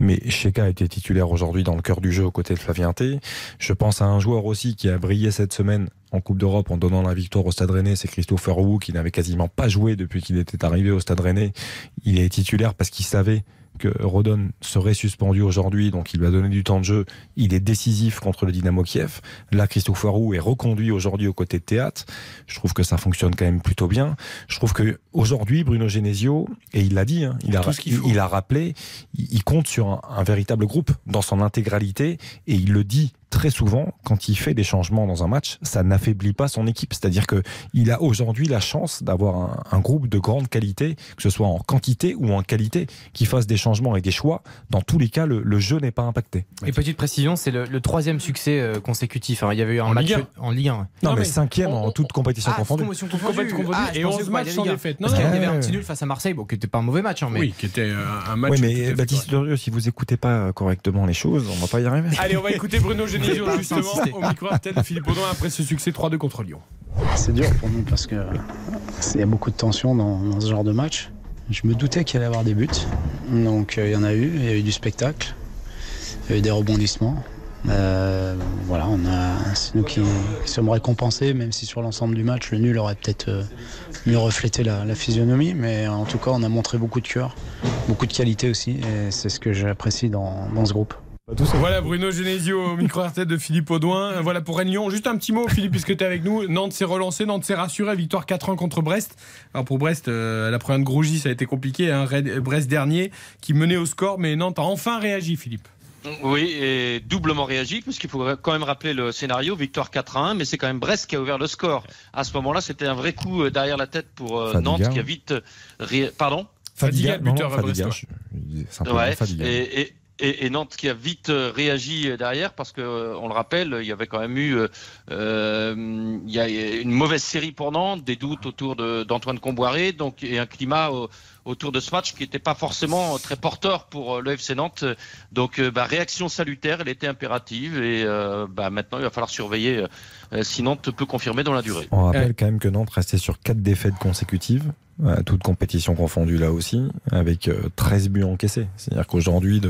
Mais Sheka était titulaire aujourd'hui dans le cœur du jeu aux côtés de Flavien T. Je pense à un joueur aussi qui a brillé cette semaine en Coupe d'Europe en donnant la victoire au Stade Rennais, c'est Christopher Wu, qui n'avait quasiment pas joué depuis qu'il était arrivé au Stade Rennais. Il est titulaire parce qu'il savait que Rodon serait suspendu aujourd'hui, donc il lui a donné du temps de jeu. Il est décisif contre le Dynamo Kiev. Là, Christopher Roux est reconduit aujourd'hui aux côtés de Théâtre. Je trouve que ça fonctionne quand même plutôt bien. Je trouve que aujourd'hui, Bruno Genesio, et il l'a dit, hein, il, a, il, il rappelé, il, il compte sur un, un véritable groupe dans son intégralité, et il le dit très souvent quand il fait des changements dans un match, ça n'affaiblit pas son équipe. C'est-à-dire que il a aujourd'hui la chance d'avoir un, un groupe de grande qualité, que ce soit en quantité ou en qualité, qui fasse des changements et des choix. Dans tous les cas, le, le jeu n'est pas impacté. Et petite précision, c'est le, le troisième succès euh, consécutif. hein. Il y avait eu un En match Ligue en Ligue 1. Non, Non, mais, mais cinquième on- en toute compétition Ah, confondue. Toute compétition confondue. Ah, Et pensais 11 que matchs sans Ligue 1. défaite. Non, Parce qu'il y non. avait un petit nul face à Marseille, bon, qui n'était pas un mauvais match. hein, mais... Oui, qui était un match. Oui, mais Baptiste Dorieux, si vous écoutez pas correctement les choses, on va pas y arriver. Allez, on va écouter Bruno Genesio. Justement, au micro de Philippe Audouin après ce succès 3-2 contre Lyon. C'est dur pour nous parce que il y a beaucoup de tension dans, dans ce genre de match. Je me doutais qu'il allait y avoir des buts, donc euh, il y en a eu, il y a eu du spectacle, il y a eu des rebondissements. Euh, voilà, on a, c'est nous qui, qui sommes récompensés, même si sur l'ensemble du match, le nul aurait peut-être euh, mieux reflété la, la physionomie, mais en tout cas, on a montré beaucoup de cœur, beaucoup de qualité aussi, et c'est ce que j'apprécie dans, dans ce groupe. Voilà Bruno Genesio au micro RTL de Philippe Audouin. Voilà pour Rennes-Lyon. Juste un petit mot, Philippe, puisque tu es avec nous. Nantes s'est relancé, Nantes s'est rassuré. Victoire 4-1 contre Brest. Alors pour Brest, euh, la première de Grougy, ça a été compliqué. hein. Rennes- Brest dernier qui menait au score, mais Nantes a enfin réagi, Philippe. Oui, et doublement réagi, puisqu'il faut quand même rappeler le scénario, victoire 4 à 1, mais c'est quand même Brest qui a ouvert le score. À ce moment-là, c'était un vrai coup euh, derrière la tête pour euh, Fadiga. Nantes, qui a vite... ré- Pardon? Fadiga, le non, non, buteur à Fadiga, je- Ouais, Fadiga. et, et, et- Nantes qui a vite euh, réagi euh, derrière parce que euh, on le rappelle, il y avait quand même eu il y a une mauvaise série pour Nantes, des doutes autour d'Antoine Comboiré, donc et un climat au- autour de ce match qui n'était pas forcément très porteur pour le FC Nantes. Donc bah, réaction salutaire, elle était impérative et bah, maintenant il va falloir surveiller si Nantes peut confirmer dans la durée. On rappelle quand même que Nantes restait sur 4 défaites consécutives, euh, toutes compétitions confondues là aussi, avec euh, 13 buts encaissés. C'est-à-dire qu'aujourd'hui,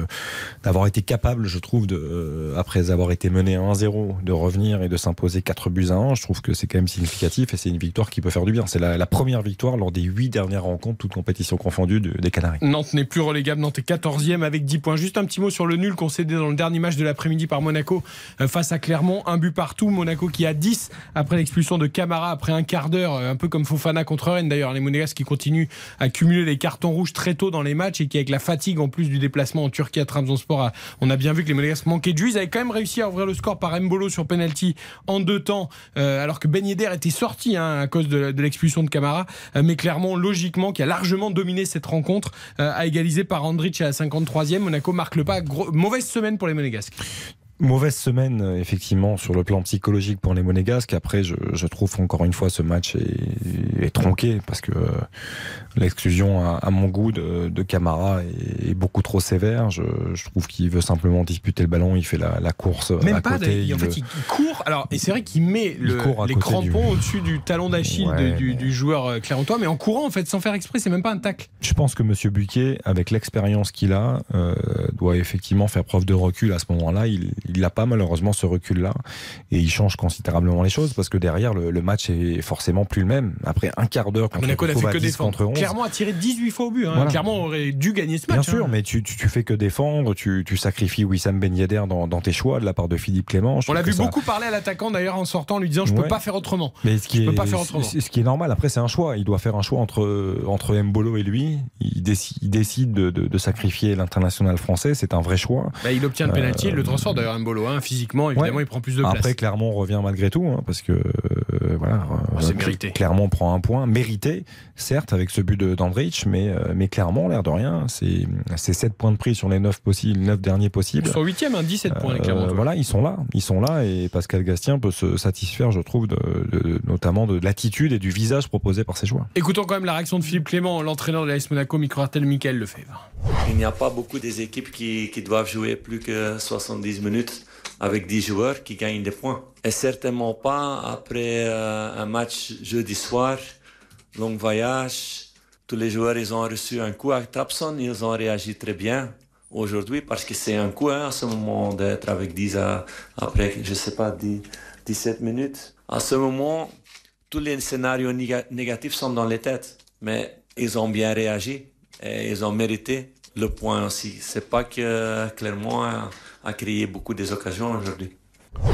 d'avoir été capable, je trouve, de, euh, après avoir été mené 1-0, de revenir et de s'imposer 4 buts à 1, je trouve que c'est quand même significatif et c'est une victoire qui peut faire du bien. C'est la, la première victoire lors des 8 dernières rencontres, toutes compétitions confondues, de- des Canaries. Nantes n'est plus relégable, Nantes est 14e avec 10 points. Juste un petit mot sur le nul concédé dans le dernier match de l'après-midi par Monaco euh, face à Clermont. Un but partout, Monaco qui a 10 après l'expulsion de Camara après un quart d'heure, euh, un peu comme Fofana contre Rennes d'ailleurs. Les Monégasques qui continuent à cumuler les cartons rouges très tôt dans les matchs et qui avec la fatigue en plus du déplacement en Turquie à Trabzonspor, on a bien vu que les Monégasques manquaient de jus. Ils avaient quand même réussi à ouvrir le score par Mbolo sur penalty en deux temps, euh, alors que Ben était sorti hein, à cause de, l'expulsion de Camara. Euh, mais Clermont, logiquement, qui a largement dominé cette rencontre, a égalisé par Andrich à la 53e. Monaco marque le pas. Mauvaise semaine pour les Monégasques. Mauvaise semaine, euh, effectivement, sur le plan psychologique pour les Monégasques. Après, je, je trouve encore une fois ce match est, est tronqué parce que euh, l'exclusion, à, à mon goût, de, de Camara est, est beaucoup trop sévère. Je, je trouve qu'il veut simplement disputer le ballon. Il fait la, la course Même à pas, côté. d'ailleurs. en il fait, il, il court. Alors, et c'est vrai qu'il met Il le- les crampons du- au-dessus du talon d'Achille Ouais, du, du joueur euh, clermontois, mais en courant, en fait, sans faire exprès, c'est même pas un tacle. Je pense que Monsieur Buquet, avec l'expérience qu'il a, euh, doit effectivement faire preuve de recul à ce moment-là. Il n'a pas malheureusement ce recul-là et il change considérablement les choses parce que derrière le, le match est forcément plus le même. Après un quart d'heure contre, Monaco n'a fait retrouve à que 10 défendre. contre 11, Clermont a tiré 18 fois au but. hein. Voilà. Clermont aurait dû gagner ce Bien match. sûr, hein. mais tu, tu, tu fais que défendre, tu, tu sacrifies Wissam Ben Yedder dans, dans tes choix de la part de Philippe Clément. Je On l'a vu ça- beaucoup parler à l'attaquant d'ailleurs en sortant, lui disant Je peux Ouais. pas faire autrement. Mais ce qui Je peux est, pas faire autrement. ce ce qui est normal, après c'est un choix. Il doit faire un choix entre, entre Mbolo et lui. Il décide, il décide de, de, de sacrifier l'international français. C'est un vrai choix. Bah, il obtient le pénalty, Euh, il le transfert d'ailleurs Mbolo. Hein. Physiquement, évidemment, Ouais. il prend plus de place. Après, Clermont revient malgré tout, hein, parce que euh, voilà, Oh, c'est euh, mérité. Clermont prend un point, mérité, certes, avec ce but de- d'Andrich, mais, euh, mais Clermont, l'air de rien, c'est c'est 7 points de prix sur les 9 possibles, 9 derniers possibles. Ils sont 8e, hein, 17 points, Euh, Clermontois. voilà, ils sont là, ils sont là, et Pascal Gastien peut se satisfaire, je trouve, de, de- notamment de l'attitude et du visage proposé par ses joueurs. Écoutons quand même la réaction de Philippe Clément, l'entraîneur de l'AS Monaco, micro-artel Michael Lefebvre. Il n'y a pas beaucoup des équipes qui, qui doivent jouer plus que 70 minutes avec 10 joueurs qui gagnent des points. Et certainement pas après euh, un match jeudi soir, long voyage. Tous les joueurs, ils ont reçu un coup à Trabzon, ils ont réagi très bien aujourd'hui parce que c'est un coup hein, à ce moment d'être avec 10 à- après, je sais pas, 10, 17 minutes. À ce moment, tous les scénarios néga- négatifs sont dans les têtes, mais ils ont bien réagi et ils ont mérité le point aussi. C'est pas que Clermont a, a créé beaucoup des occasions aujourd'hui.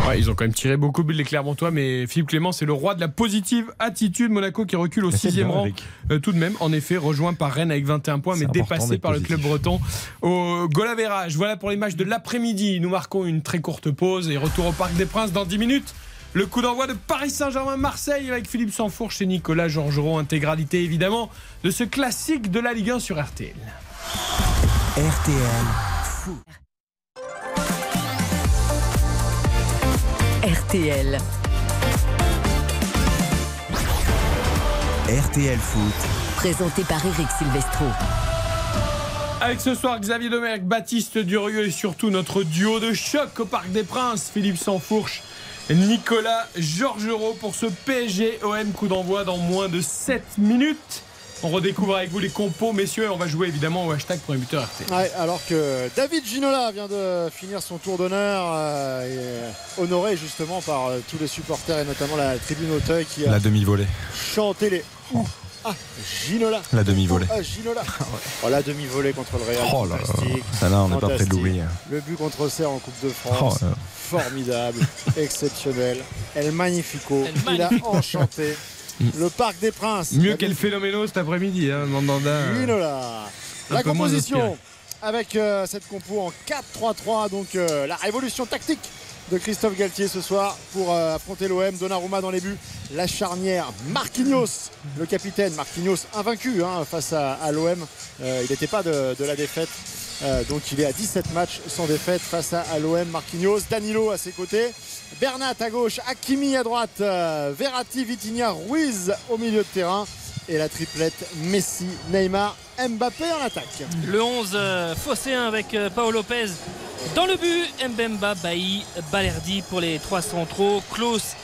Ouais, ils ont quand même tiré beaucoup de buts les Clermontois, mais Philippe Clément, c'est le roi de la positive attitude. Monaco qui recule au sixième rang, euh, tout de même, en effet, rejoint par Rennes avec 21 points, mais dépassé par le club breton au goal average. Voilà pour les matchs de l'après-midi. Nous marquons une très courte pause et retour au Parc des Princes dans 10 minutes. Le coup d'envoi de Paris Saint-Germain-Marseille avec Philippe Sansfourche et Nicolas Georgerot. Intégralité évidemment de ce classique de la Ligue 1 sur RTL. RTL. RTL. RTL Foot. Présenté par Eric Silvestro. Avec ce soir Xavier Domergue, Baptiste Durieux et surtout notre duo de choc au Parc des Princes, Philippe Sansfourche, Nicolas Georgerot pour ce PSG OM coup d'envoi dans moins de 7 minutes. On redécouvre avec vous les compos, messieurs, et on va jouer évidemment au hashtag pour un buteur RT. Ouais, alors que David Ginola vient de finir son tour d'honneur, euh, et, euh, honoré justement par euh, tous les supporters et notamment la tribune Auteuil qui a La demi-volée. chanté les Ouh, Ah, Ginola. La demi-volée. *laughs* Ah, Ginola. Oh, la demi-volée contre le Real. Oh là là. là, on n'est pas près de l'oublier. Le but contre Auxerre en Coupe de France. Oh là là. Formidable, *laughs* exceptionnel. El Magnifico. El Il a enchanté le Parc des Princes. Mieux qu'elle phénoméno cet après-midi, hein, Mandanda. Ginola. Un La composition avec euh, cette compo en 4-3-3, donc euh, la révolution tactique de Christophe Galtier ce soir pour euh, affronter l'OM. Donnarumma dans les buts, la charnière Marquinhos, le capitaine Marquinhos invaincu hein, face à, à l'OM. Il n'était pas de, de la défaite. Euh, donc il est à 17 matchs sans défaite face à, l'OM Marquinhos, Danilo à ses côtés, Bernat à gauche, Hakimi à droite, euh, Verratti, Vitinha, Ruiz au milieu de terrain et la triplette Messi, Neymar, Mbappé en attaque. Le 11 euh, phocéen avec euh, Paolo Lopez dans le but. Mbemba, Bailly, Balerdi pour les trois centraux. Klaus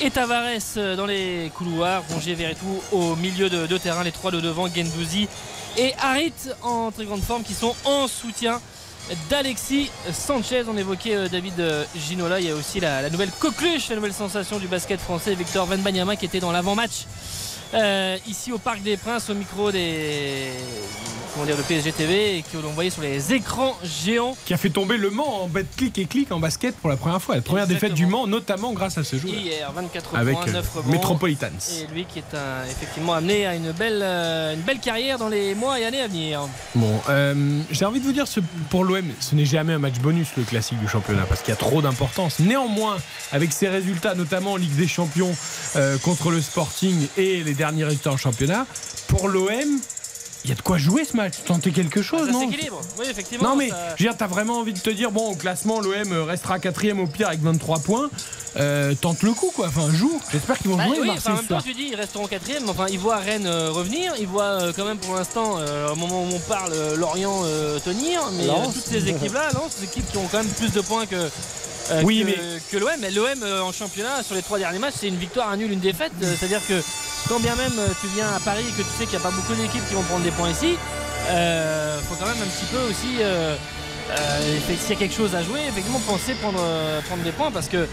et Tavares euh, dans les couloirs. Rongier, Verretou au milieu de, de terrain. Les trois de devant, Gendouzi et Harit en très grande forme qui sont en soutien d'Alexis Sanchez. On évoquait euh, David euh, Ginola. Il y a aussi la, nouvelle coqueluche, la nouvelle sensation du basket français, Victor Wembanyama qui était dans l'avant-match. euh, ici au Parc des Princes au micro des comment dire de PSG TV et que l'on voyait sur les écrans géants Qui a fait tomber Le Mans en bête clic et clic en basket pour la première fois. La première défaite du Mans, notamment grâce à ce joueur. hier 24 Avec points euh, 9 rebonds Metropolitans. et lui qui est un- effectivement amené à une belle, euh, une belle carrière dans les mois et années à venir Bon, euh, j'ai envie de vous dire, ce, pour l'OM, ce n'est jamais un match bonus, le classique du championnat, parce qu'il y a trop d'importance. Néanmoins, avec ses résultats, notamment en Ligue des Champions euh, contre le Sporting et les derniers résultats en championnat, pour l'OM, y a de quoi jouer ce match. Tenter quelque chose, ça non s'équilibre oui effectivement Non mais, ça- je veux dire, t'as vraiment envie de te dire, bon, au classement, l'OM restera quatrième au pire avec 23 points. Euh, tente le coup, quoi. Enfin, joue. J'espère qu'ils vont Bah jouer oui, enfin, en ce même temps, tu dis, ils resteront quatrième. Enfin, ils voient Rennes euh, revenir. Ils voient euh, quand même pour l'instant, euh, au moment où on parle, euh, Lorient euh, tenir. Mais euh, toutes ces équipes-là, Lens, ces équipes qui ont quand même plus de points que. Euh, Oui, que, mais- que l'OM. L'OM euh, en championnat, sur les trois derniers matchs, c'est une victoire, un nul, une défaite. Euh, C'est-à-dire que quand bien même euh, tu viens à Paris et que tu sais qu'il n'y a pas beaucoup d'équipes qui vont prendre des points ici, euh, faut quand même un petit peu aussi. euh, euh, S'il y a quelque chose à jouer, effectivement, penser prendre, euh, prendre des points parce que euh,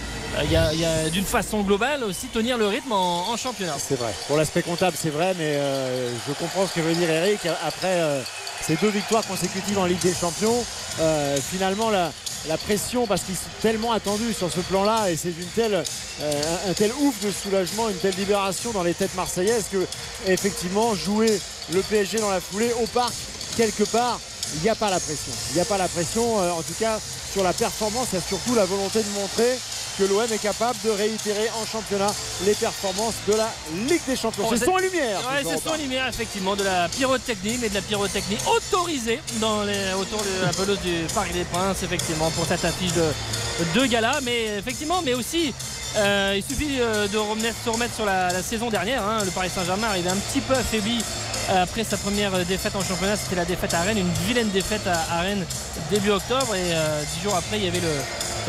il y a, il y a d'une façon globale aussi tenir le rythme en, en championnat. C'est vrai. Pour l'aspect comptable, c'est vrai, mais euh, je comprends ce que veut dire Eric. Après euh, ces deux victoires consécutives en Ligue des Champions, euh, finalement, la, la pression, parce qu'ils sont tellement attendus sur ce plan-là, et c'est une telle, euh, un, tel ouf de soulagement, une telle libération dans les têtes marseillaises que, effectivement, jouer le PSG dans la foulée au parc, quelque part, il n'y a pas la pression. Il n'y a pas la pression, euh, en tout cas, sur la performance, il y a surtout la volonté de montrer que l'OM est capable de réitérer en championnat les performances de la Ligue des Champions. Oh, c'est son lumière. Ouais, c'est son lumière, effectivement, de la pyrotechnie, mais de la pyrotechnie autorisée dans les, autour de la pelouse du Parc des Princes, effectivement, pour cette affiche de, de gala. Mais effectivement, mais aussi, euh, il suffit euh, de se remettre sur la, saison dernière. hein. Le Paris Saint-Germain arrivait un petit peu affaibli euh, après sa première défaite en championnat. C'était la défaite à Rennes, une vilaine défaite à, Rennes début octobre. Et dix jours après, il y avait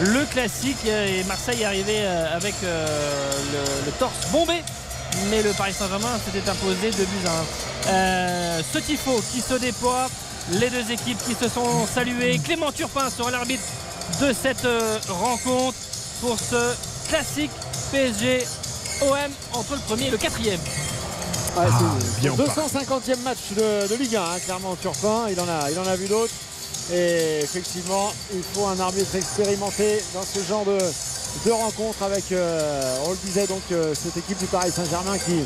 le, classique. Et Marseille est arrivé avec le, torse bombé mais le Paris Saint-Germain s'était imposé de buts à 1. Ce tifo qui se déploie, les deux équipes qui se sont saluées. Clément Turpin sera l'arbitre de cette rencontre pour ce classique PSG OM entre le premier et le quatrième. Ouais, Ah, bien. 250e match de, de Ligue 1, hein, clairement Turpin, il en a, il en a vu d'autres. Et effectivement, il faut un arbitre expérimenté dans ce genre de, de rencontre avec, euh, on le disait donc, euh, cette équipe du Paris Saint-Germain qui,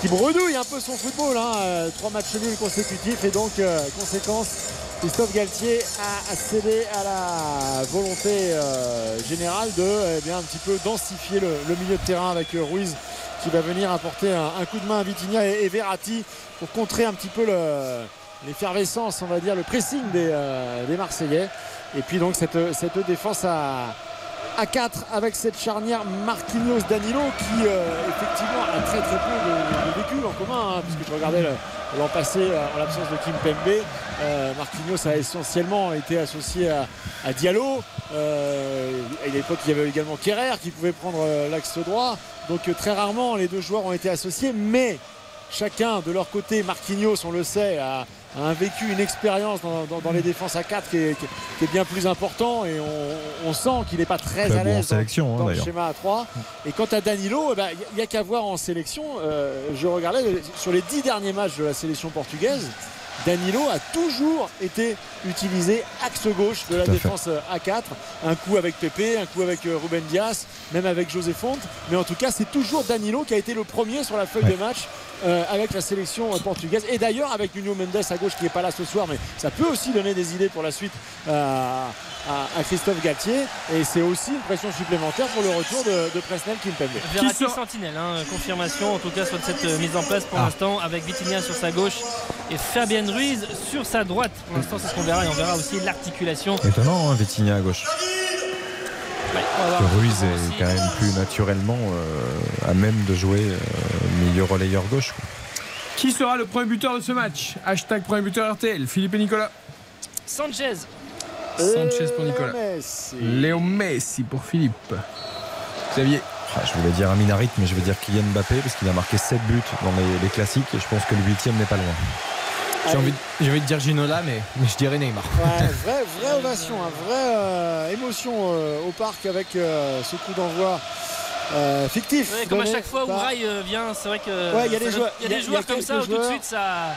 qui bredouille un peu son football. hein, euh, trois matchs nuls consécutifs et donc, euh, conséquence, Christophe Galtier a, cédé à la volonté euh, générale de eh bien, un petit peu densifier le, le milieu de terrain avec euh, Ruiz qui va venir apporter un, coup de main à Vitinha et, Verratti pour contrer un petit peu le- l'effervescence, on va dire, le pressing des, euh, des Marseillais. Et puis donc cette, cette défense à, à 4 avec cette charnière Marquinhos Danilo qui euh, effectivement a très très peu de, de vécu en commun hein, puisque je regardais l'an passé euh, en l'absence de Kim Pembe euh, Marquinhos a essentiellement été associé à, Diallo. À l'époque il y avait également Kerrer qui pouvait prendre l'axe droit. Donc très rarement les deux joueurs ont été associés mais chacun de leur côté Marquinhos on le sait a un vécu une expérience dans, dans- dans les défenses à 4 qui est, qui est- qui est bien plus important et on, on sent qu'il n'est pas très à l'aise dans- sélection, hein, le schéma à 3 et quant à Danilo eh ben, il n'y a qu'à voir en sélection euh, je regardais sur les 10 derniers matchs de la sélection portugaise Danilo a toujours été utilisé axe gauche de la Tout à défense euh, A4. Un coup avec Pepe, un coup avec euh, Ruben Dias, même avec José Fonte. Mais en tout cas, c'est toujours Danilo qui a été le premier sur la feuille Ouais. de match euh, avec la sélection euh, portugaise. Et d'ailleurs, avec Nuno Mendes à gauche qui n'est pas là ce soir, mais ça peut aussi donner des idées pour la suite euh, à, à Christophe Galtier. Et c'est aussi une pression supplémentaire pour le retour de, de Presnel Kimpembe. Verratti Sentinelle, hein, confirmation en tout cas sur cette mise en place pour Ah. l'instant avec Vitinha sur sa gauche et Fabien Ruiz sur sa droite. Pour l'instant c'est ce qu'on verra et on verra aussi l'articulation. Étonnant, hein, Vitinha à gauche. Que Ruiz est quand même plus naturellement euh, à même de jouer euh, milieu relayeur gauche. quoi. Qui sera le premier buteur de ce match? Hashtag premier buteur RTL. Philippe et Nicolas. Sanchez. Sanchez pour Nicolas. Léo Messi pour Philippe. Xavier. Ah, je voulais dire Aminarit, mais je vais dire Kylian Mbappé parce qu'il a marqué 7 buts dans les, les classiques et je pense que le 8 n'est pas loin. J'ai envie, de- j'ai envie de dire Ginola, mais, mais je dirais Neymar. Ouais, vraie, vraie ovation, hein, vraie euh, émotion euh, au parc avec euh, ce coup d'envoi euh, fictif. Ouais, comme à chaque fois où Rai vient, c'est vrai que Ouais, il y a des y a il y a- des il y a joueurs comme ça où tout de suite ça,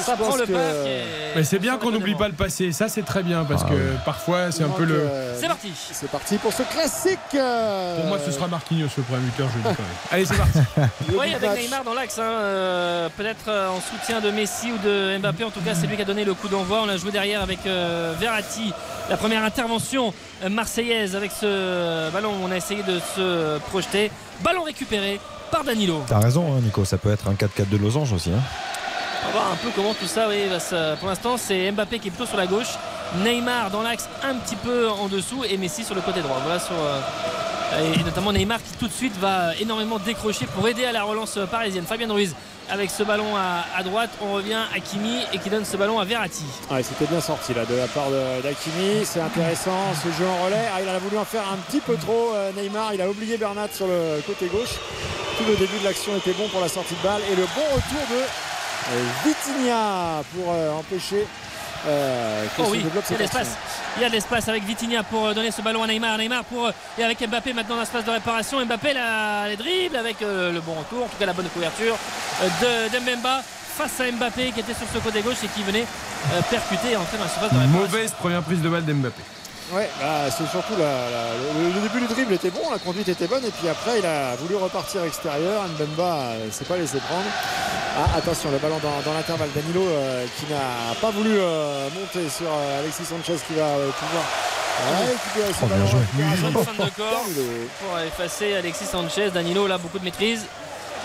ça prend le que- et- Mais c'est bien qu'on n'oublie pas le passé. Ça, c'est très bien parce Ah que ouais. parfois, c'est un peu le. euh, C'est parti. C'est parti pour ce classique. euh, Pour moi, ce sera Marquinhos le premier buteur, je le dis quand même. Allez, c'est parti. *laughs* Oui, avec match. Neymar dans l'axe, hein, euh, peut-être en soutien de Messi ou de Mbappé. En tout cas, c'est lui qui a donné le coup d'envoi. On a joué derrière avec euh, Verratti. La première intervention marseillaise avec ce ballon. On a essayé de se projeter. Ballon récupéré par Danilo. T'as raison, hein, Nico, ça peut être un 4-4 de losange aussi. hein. On va voir un peu comment tout ça, oui, se- pour l'instant, c'est Mbappé qui est plutôt sur la gauche, Neymar dans l'axe un petit peu en dessous et Messi sur le côté droit. Voilà sur euh, et notamment Neymar qui tout de suite va énormément décrocher pour aider à la relance parisienne. Fabien Ruiz avec ce ballon à, droite, on revient à Kimi et qui donne ce ballon à Verratti. C'était bien sorti là de la part d'Akimi. C'est intéressant ce jeu en relais. Ah, il a voulu en faire un petit peu trop. euh, Neymar, il a oublié Bernat sur le côté gauche. Tout le début de l'action était bon pour la sortie de balle et le bon retour de Vitinha pour euh, empêcher euh, que Oh se oui, il y a l'espace. Il y a de l'espace avec Vitinha pour euh, donner ce ballon à Neymar. Neymar pour euh, et avec Mbappé maintenant dans l'espace de réparation. Mbappé la, les dribbles avec euh, le bon retour, en tout cas la bonne couverture euh, de, de Mbemba face à Mbappé qui était sur ce côté gauche et qui venait euh, percuter et entrer dans la surface de réparation. Mauvaise première prise de balle d'Mbappé. Ouais, bah, c'est surtout la- la- le, le début du dribble était bon, la conduite était bonne et puis après il a voulu repartir extérieur. Mbemba ne s'est pas laissé prendre. Ah, attention, le ballon dans, dans l'intervalle. Danilo euh, qui n'a pas voulu euh, monter sur euh, Alexis Sanchez qui va euh, pouvoir récupérer ce Oh, bien ballon. de corps pour effacer Alexis Sanchez. Danilo là beaucoup de maîtrise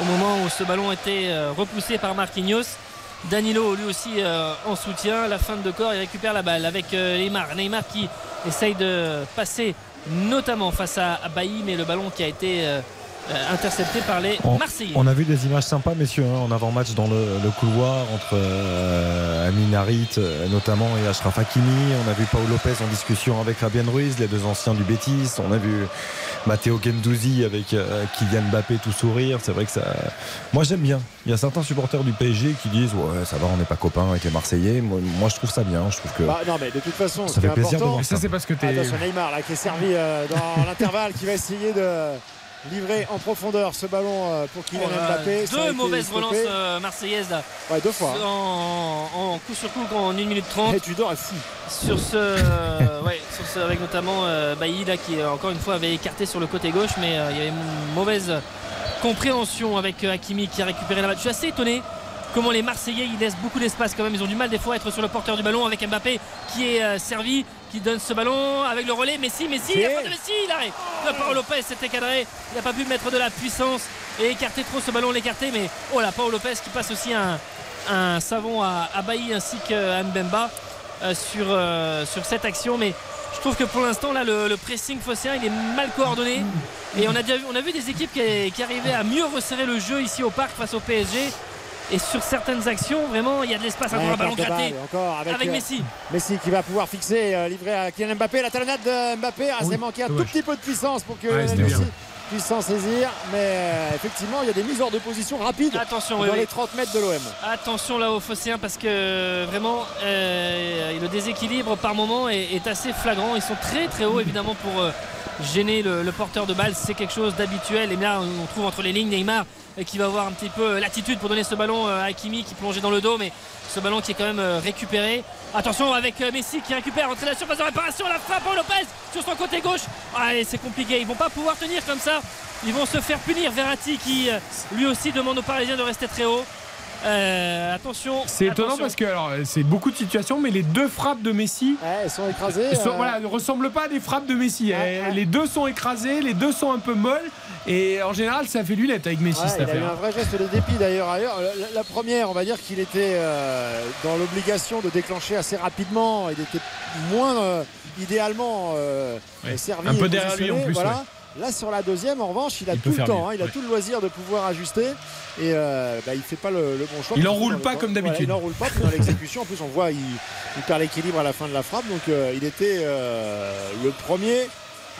au moment où ce ballon était euh, repoussé par Marquinhos. Danilo lui aussi euh, en soutien, la fin de corps, il récupère la balle avec euh, Neymar. Neymar qui essaye de passer notamment face à, à Bailly, mais le ballon qui a été euh, intercepté par les On, Marseillais. on a vu des images sympas, messieurs, hein, en avant-match dans le, le couloir entre euh, Amin Harit euh, notamment et Ashraf Hakimi. On a vu Paul Lopez en discussion avec Fabien Ruiz, les deux anciens du Betis. On a vu Matteo Gendouzi avec euh, Kylian Mbappé tout sourire. C'est vrai que ça. Moi, j'aime bien. Il y a certains supporters du PSG qui disent Ouais, ça va, on n'est pas copains avec les Marseillais. Moi, moi, je trouve ça bien. Je trouve que. Bah, non mais de toute façon, Ça fait plaisir de important, voir Et ça, c'est parce que t'es. Attention Neymar là qui est servi euh, dans *laughs* l'intervalle qui va essayer de livrer en profondeur ce ballon euh, pour Kylian Oh Mbappé. Deux mauvaises relances euh, marseillaises là, Ouais, deux fois. hein. en, en coup sur coup en 1 minute 30. Et tu dors à fou. sur ce, euh, ouais, sur ce avec notamment euh, Bailly là, qui encore une fois avait écarté sur le côté gauche mais il y avait une mauvaise compréhension avec Hakimi qui a récupéré la balle. Je suis assez étonné comment les Marseillais ils laissent beaucoup d'espace quand même. Ils ont du mal des fois à être sur le porteur du ballon avec Mbappé qui est servi, qui donne ce ballon avec le relais. Messi, Messi, la faute de Messi, l'arrêt. Le Paolo Lopez s'était cadré. Il n'a pas pu mettre de la puissance et écarter trop ce ballon, l'écarter. Mais oh là, Paolo Lopez qui passe aussi un, un savon à, à Bailly ainsi qu'à Mbemba euh, sur, euh, sur cette action. Mais Je trouve que pour l'instant, là, le, le pressing phocéen, il est mal coordonné. Et on a, déjà vu, on a vu des équipes qui, qui arrivaient à mieux resserrer le jeu ici au parc face au PSG. Et sur certaines actions, vraiment, il y a de l'espace. Encore Ouais, un ballon gratté balle, encore avec, avec euh, Messi. Messi qui va pouvoir fixer, euh, livrer à Kylian Mbappé. La talonnade de Mbappé, ah, c'est manqué un tout petit peu de puissance pour que Ouais, Messi bien. puisse s'en saisir. Mais euh, effectivement, il y a des mises hors de position rapides Attention, dans oui, les oui. 30 mètres de l'OM. Attention là au Phocéen parce que vraiment euh, le déséquilibre par moment est, est assez flagrant. Ils sont très très hauts évidemment pour euh, gêner le, le porteur de balle. C'est quelque chose d'habituel. Et là on trouve entre les lignes Neymar qui va avoir un petit peu l'attitude pour donner ce ballon euh, à Hakimi qui plongeait dans le dos. Mais ce ballon qui est quand même euh, récupéré. Attention avec euh, Messi qui récupère entre la surface de réparation. La frappe pour Lopez sur son côté gauche. Ah, et c'est compliqué. Ils vont pas pouvoir tenir comme ça. Ils vont se faire punir. Verratti qui euh, lui aussi demande aux Parisiens de rester très haut. Euh, attention. C'est étonnant parce que alors, c'est beaucoup de situations, mais les deux frappes de Messi Ouais, elles sont écrasées. sont- euh, voilà, ne ressemblent pas à des frappes de Messi. Ouais, ouais. Les deux sont écrasées, les deux sont un peu molles. Et en général, ça fait lunette avec Messi Ouais, cette il a eu un vrai geste de dépit d'ailleurs ailleurs. La, la première, on va dire qu'il était euh, dans l'obligation de déclencher assez rapidement. Il était moins euh, idéalement euh, Ouais. servi. Un peu derrière lui en plus, Voilà. Là sur la deuxième, en revanche, il a Il tout le temps, hein, il a ouais. tout le loisir de pouvoir ajuster et euh, bah, il fait pas le, le bon choix. Il Puis enroule dans le- pas comme voilà, d'habitude. il enroule pas. puis dans l'exécution, en plus, on voit il, il perd l'équilibre à la fin de la frappe. Donc euh, il était euh, le premier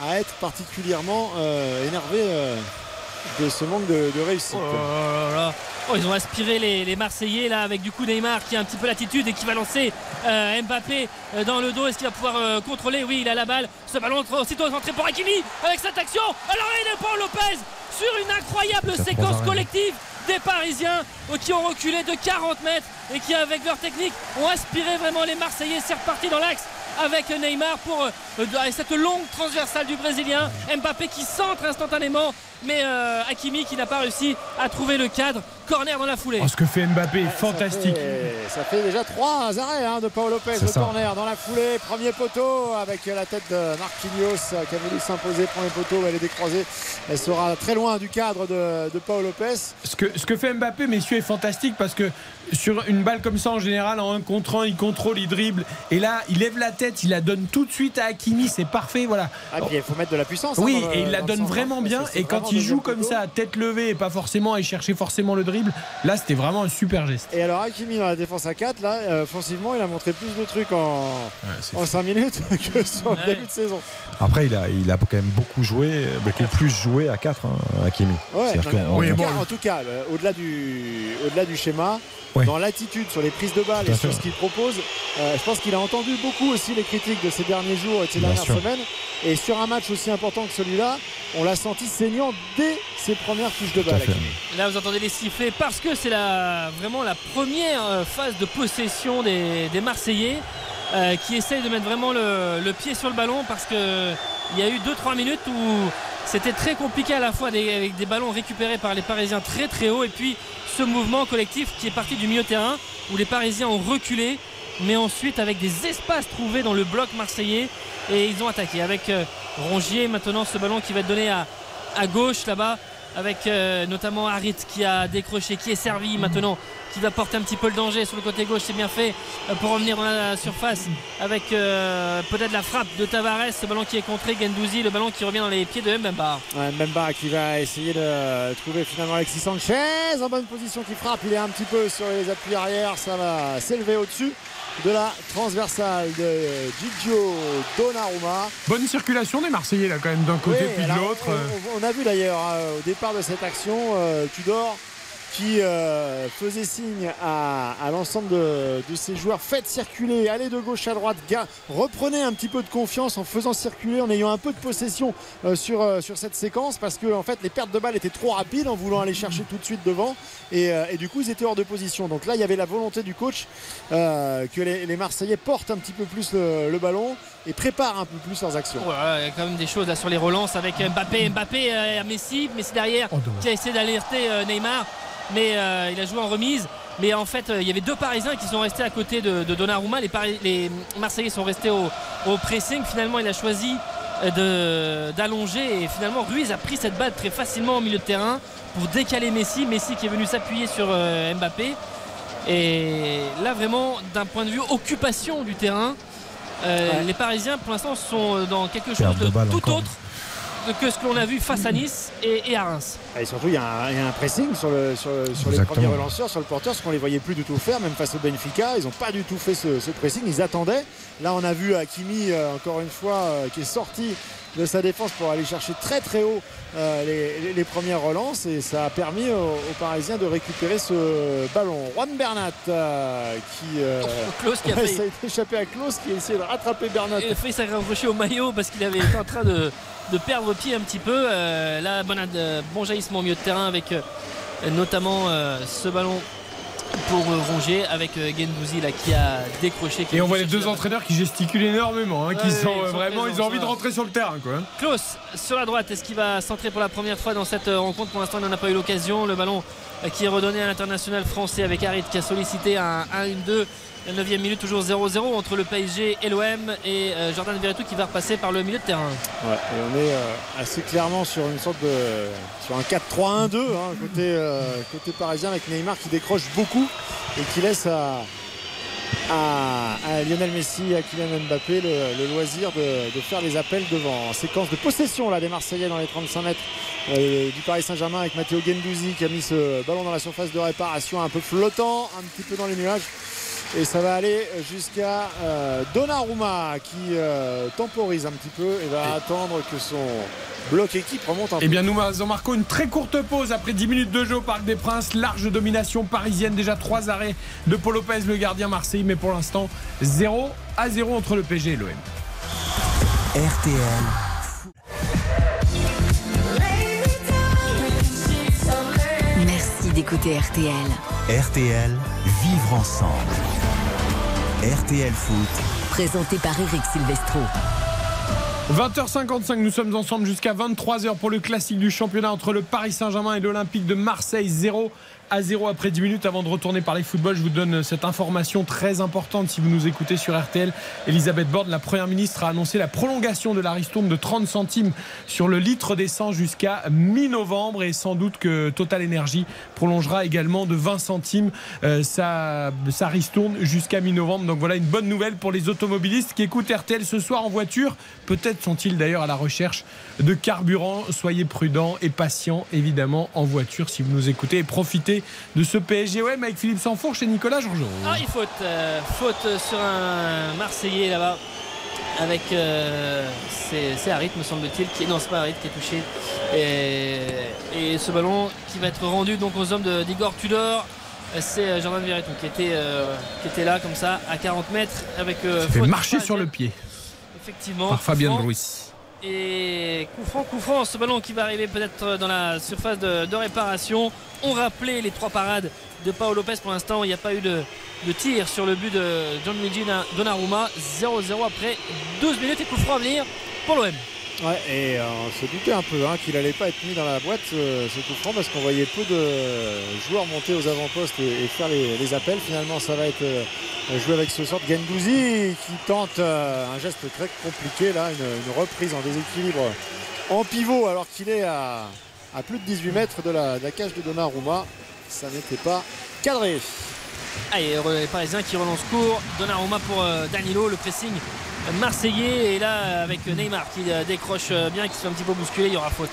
à être particulièrement euh, énervé euh, de ce manque de, de réussite. Oh là là. Oh, ils ont aspiré les, les Marseillais là avec du coup Neymar qui a un petit peu l'attitude et qui va lancer euh, Mbappé dans le dos. Est-ce qu'il va pouvoir euh, contrôler? Oui, il a la balle. Ce ballon entre- aussitôt rentré pour Hakimi avec cette action. Alors il est pour Lopez sur une incroyable Ça séquence collective des Parisiens qui ont reculé de 40 mètres et qui avec leur technique ont aspiré vraiment les Marseillais. C'est reparti dans l'axe avec Neymar pour euh, avec cette longue transversale du Brésilien. Mbappé qui centre instantanément, mais euh, Hakimi qui n'a pas réussi à trouver le cadre. Corner dans la foulée. Oh, ce que fait Mbappé est Ça fantastique. fait, ça fait déjà trois arrêts hein, de Paolo Lopez, le ça. corner dans la foulée, premier poteau avec la tête de Marquinhos euh, qui a voulu s'imposer, premier poteau, elle est décroisée, elle sera très loin du cadre de, de Paolo Lopez. Ce que, ce que fait Mbappé, messieurs, est fantastique parce que sur une balle comme ça, en général, en un contre un, il contrôle, il dribble. Et là, il lève la tête, il la donne tout de suite à Hakimi, c'est parfait, voilà. Ah, puis il faut mettre de la puissance. hein, Oui, et il la donne centre, vraiment hein, bien. Et quand il joue comme ça, à tête levée et pas forcément à chercher forcément le dribble, là, c'était vraiment un super geste. Et alors Hakimi dans la défense à 4, là, euh, offensivement, il a montré plus de trucs en, c'est en 5 minutes *laughs* que sur le Ouais. début de saison. Après, il a, il a quand même beaucoup joué, beaucoup plus joué à 4, hein, Hakimi. Ouais, non, en, Oui, bon, en tout cas, euh, au-delà du, au-delà du schéma, Ouais. dans l'attitude, sur les prises de balles et sur ce qu'il propose, euh, je pense qu'il a entendu beaucoup aussi les critiques de ces derniers jours ces Bien dernières sûr. semaines. Et sur un match aussi important que celui-là, on l'a senti saignant dès ses premières touches de balle. Là, vous entendez les sifflets parce que c'est la, vraiment la première euh, phase de possession des, des Marseillais euh, qui essayent de mettre vraiment le, le pied sur le ballon parce que il y a eu 2-3 minutes où c'était très compliqué à la fois des- avec des ballons récupérés par les Parisiens très très haut et puis ce mouvement collectif qui est parti du milieu de terrain où les Parisiens ont reculé mais ensuite avec des espaces trouvés dans le bloc marseillais et ils ont attaqué avec euh, Rongier maintenant ce ballon qui va être donné à, à gauche là-bas avec euh, notamment Harit qui a décroché, qui est servi maintenant, qui va porter un petit peu le danger sur le côté gauche, c'est bien fait euh, pour revenir dans la surface avec peut-être la frappe de Tavares, ce ballon qui est contré, Gendouzi, le ballon qui revient dans les pieds de Mbemba. Mbemba qui va essayer de trouver finalement Alexis Sanchez en bonne position qui frappe. Il est un petit peu sur les appuis arrière. Ça va s'élever au-dessus de la transversale de Gigio Donnarumma. Bonne circulation des Marseillais, là, quand même, d'un côté Oui, puis de l'autre. on- euh. On, on a vu d'ailleurs euh, au départ de cette action euh, Tudor qui euh, faisait signe à, l'ensemble de, ses joueurs. Faites circuler, allez de gauche à droite, gars, reprenez un petit peu de confiance en faisant circuler, en ayant un peu de possession euh, sur, euh, sur cette séquence parce que fait les pertes de balles étaient trop rapides en voulant aller chercher tout de suite devant. Et, du coup ils étaient hors de position. Donc là il y avait la volonté du coach que les, Marseillais portent un petit peu plus le ballon et préparent un peu plus leurs actions. Voilà, il y a quand même des choses là sur les relances avec Mbappé, Mbappé euh, à Messi, Messi derrière Oh, qui a essayé d'alerter euh, Neymar, mais euh, il a joué en remise. Mais en fait, il y avait deux Parisiens qui sont restés à côté de, de Donnarumma. Les, les Marseillais sont restés au, au pressing. Finalement, il a choisi de- d'allonger et finalement Ruiz a pris cette balle très facilement au milieu de terrain pour décaler Messi. Messi qui est venu s'appuyer sur euh, Mbappé. Et là, vraiment, d'un point de vue occupation du terrain, Euh, Ouais. Les Parisiens, pour l'instant, sont dans quelque chose de, tout encore. autre que ce que l'on a vu face à Nice et, et à Reims. Et surtout, il y, a un, il y a un pressing sur, le, sur, le- sur les premiers relanceurs, sur le porteur, ce qu'on les voyait plus du tout faire, même face au Benfica. Ils n'ont pas du tout fait ce, ce pressing, ils attendaient. Là, on a vu Hakimi, euh, encore une fois, euh, qui est sorti de sa défense pour aller chercher très très haut euh, les, premières relances et ça a permis aux, aux Parisiens de récupérer ce ballon. Juan Bernat euh, qui, euh, Klaus qui a *laughs* ouais, failli- ça a été échappé à Klaus qui a essayé de rattraper Bernat. Il a failli s'accrocher au maillot parce qu'il avait été en train de, de perdre pied un petit peu. Euh, là, bon, bon jaillissement au milieu de terrain avec notamment ce ballon pour euh, Rongier avec euh, Gendouzi là, qui a décroché. qui Et a on voit les deux entraîneurs qui gesticulent énormément, hein, qui sont ils euh, sont vraiment, présents, ils ont envie de rentrer sur le terrain. Quoi. hein. Klaus sur la droite, est-ce qu'il va centrer pour la première fois dans cette rencontre? Pour l'instant, il n'en a pas eu l'occasion. Le ballon qui est redonné à l'international français avec Harit qui a sollicité un 1-1-2. La 9 minute, toujours 0-0 entre le PSG et l'OM et euh, Jordan Verretou qui va repasser par le milieu de terrain. Ouais, et on est euh, assez clairement sur une sorte de sur un 4-3-1-2 hein, côté, euh, côté parisien avec Neymar qui décroche beaucoup et qui laisse à, Lionel Messi et à Kylian Mbappé le, loisir de, faire les appels devant. Séquence de possession là des Marseillais dans les 35 mètres du Paris Saint-Germain avec Matteo Gendouzi qui a mis ce ballon dans la surface de réparation un peu flottant, un petit peu dans les nuages. Et ça va aller jusqu'à euh, Donnarumma qui euh, temporise un petit peu et va attendre que son bloc équipe remonte un peu. Eh bien, nous en marquons une très courte pause après 10 minutes de jeu au Parc des Princes. Large domination parisienne, déjà 3 arrêts de Paul Lopez, le gardien Marseille, mais pour l'instant 0 à 0 entre le PSG et l'OM. RTL. Merci d'écouter RTL. RTL. Vivre ensemble. RTL Foot. Présenté par Eric Silvestro. 20h55, nous sommes ensemble jusqu'à 23h pour le classique du championnat entre le Paris Saint-Germain et l'Olympique de Marseille. 0 à 0 après 10 minutes. Avant de retourner parler football, je vous donne cette information très importante si vous nous écoutez sur RTL. Elisabeth Borne, la Première ministre, a annoncé la prolongation de la ristourne de 30 centimes sur le litre d'essence jusqu'à mi-novembre et sans doute que Total Energy prolongera également de 20 centimes euh, sa, sa ristourne jusqu'à mi-novembre. Donc voilà une bonne nouvelle pour les automobilistes qui écoutent RTL ce soir en voiture. Peut-être sont-ils d'ailleurs à la recherche de carburant. Soyez prudents et patients évidemment en voiture si vous nous écoutez et profitez de ce PSGOM avec Philippe Sanfourche et Nicolas Georgeau. Ah, il faute, euh, faute sur un Marseillais là-bas. Avec. euh, c'est Harit, me semble-t-il. Qui, non, c'est pas Harit qui est touché. Et, et ce ballon qui va être rendu donc aux hommes d'Igor Tudor. C'est euh, Jordan Verretou qui était, euh, qui était là comme ça à 40 mètres avec euh, fait marcher sur le pied Effectivement. par Fabien. Ruiz. Et coup franc, coup franc, ce ballon qui va arriver peut-être dans la surface de, réparation. On rappelait les trois parades de Paolo Lopez. Pour l'instant, il n'y a pas eu de, tir sur le but de Gianluigi Donnarumma. 0-0 après 12 minutes et coup franc à venir pour l'OM. Ouais, et euh, on se doutait un peu hein, qu'il n'allait pas être mis dans la boîte euh, ce coup franc parce qu'on voyait peu de joueurs monter aux avant-postes et, faire les, appels. Finalement, ça va être euh, joué avec ce sort de Gendouzi qui tente un geste très compliqué là, une, reprise en déséquilibre en pivot alors qu'il est à, plus de 18 mètres de la, cage de Donnarumma. Ça n'était pas cadré. Allez, les Parisiens qui relancent court. Donnarumma pour Danilo, le pressing marseillais. Et là, avec Neymar qui euh, décroche euh, bien, qui se fait un petit peu bousculer, il y aura faute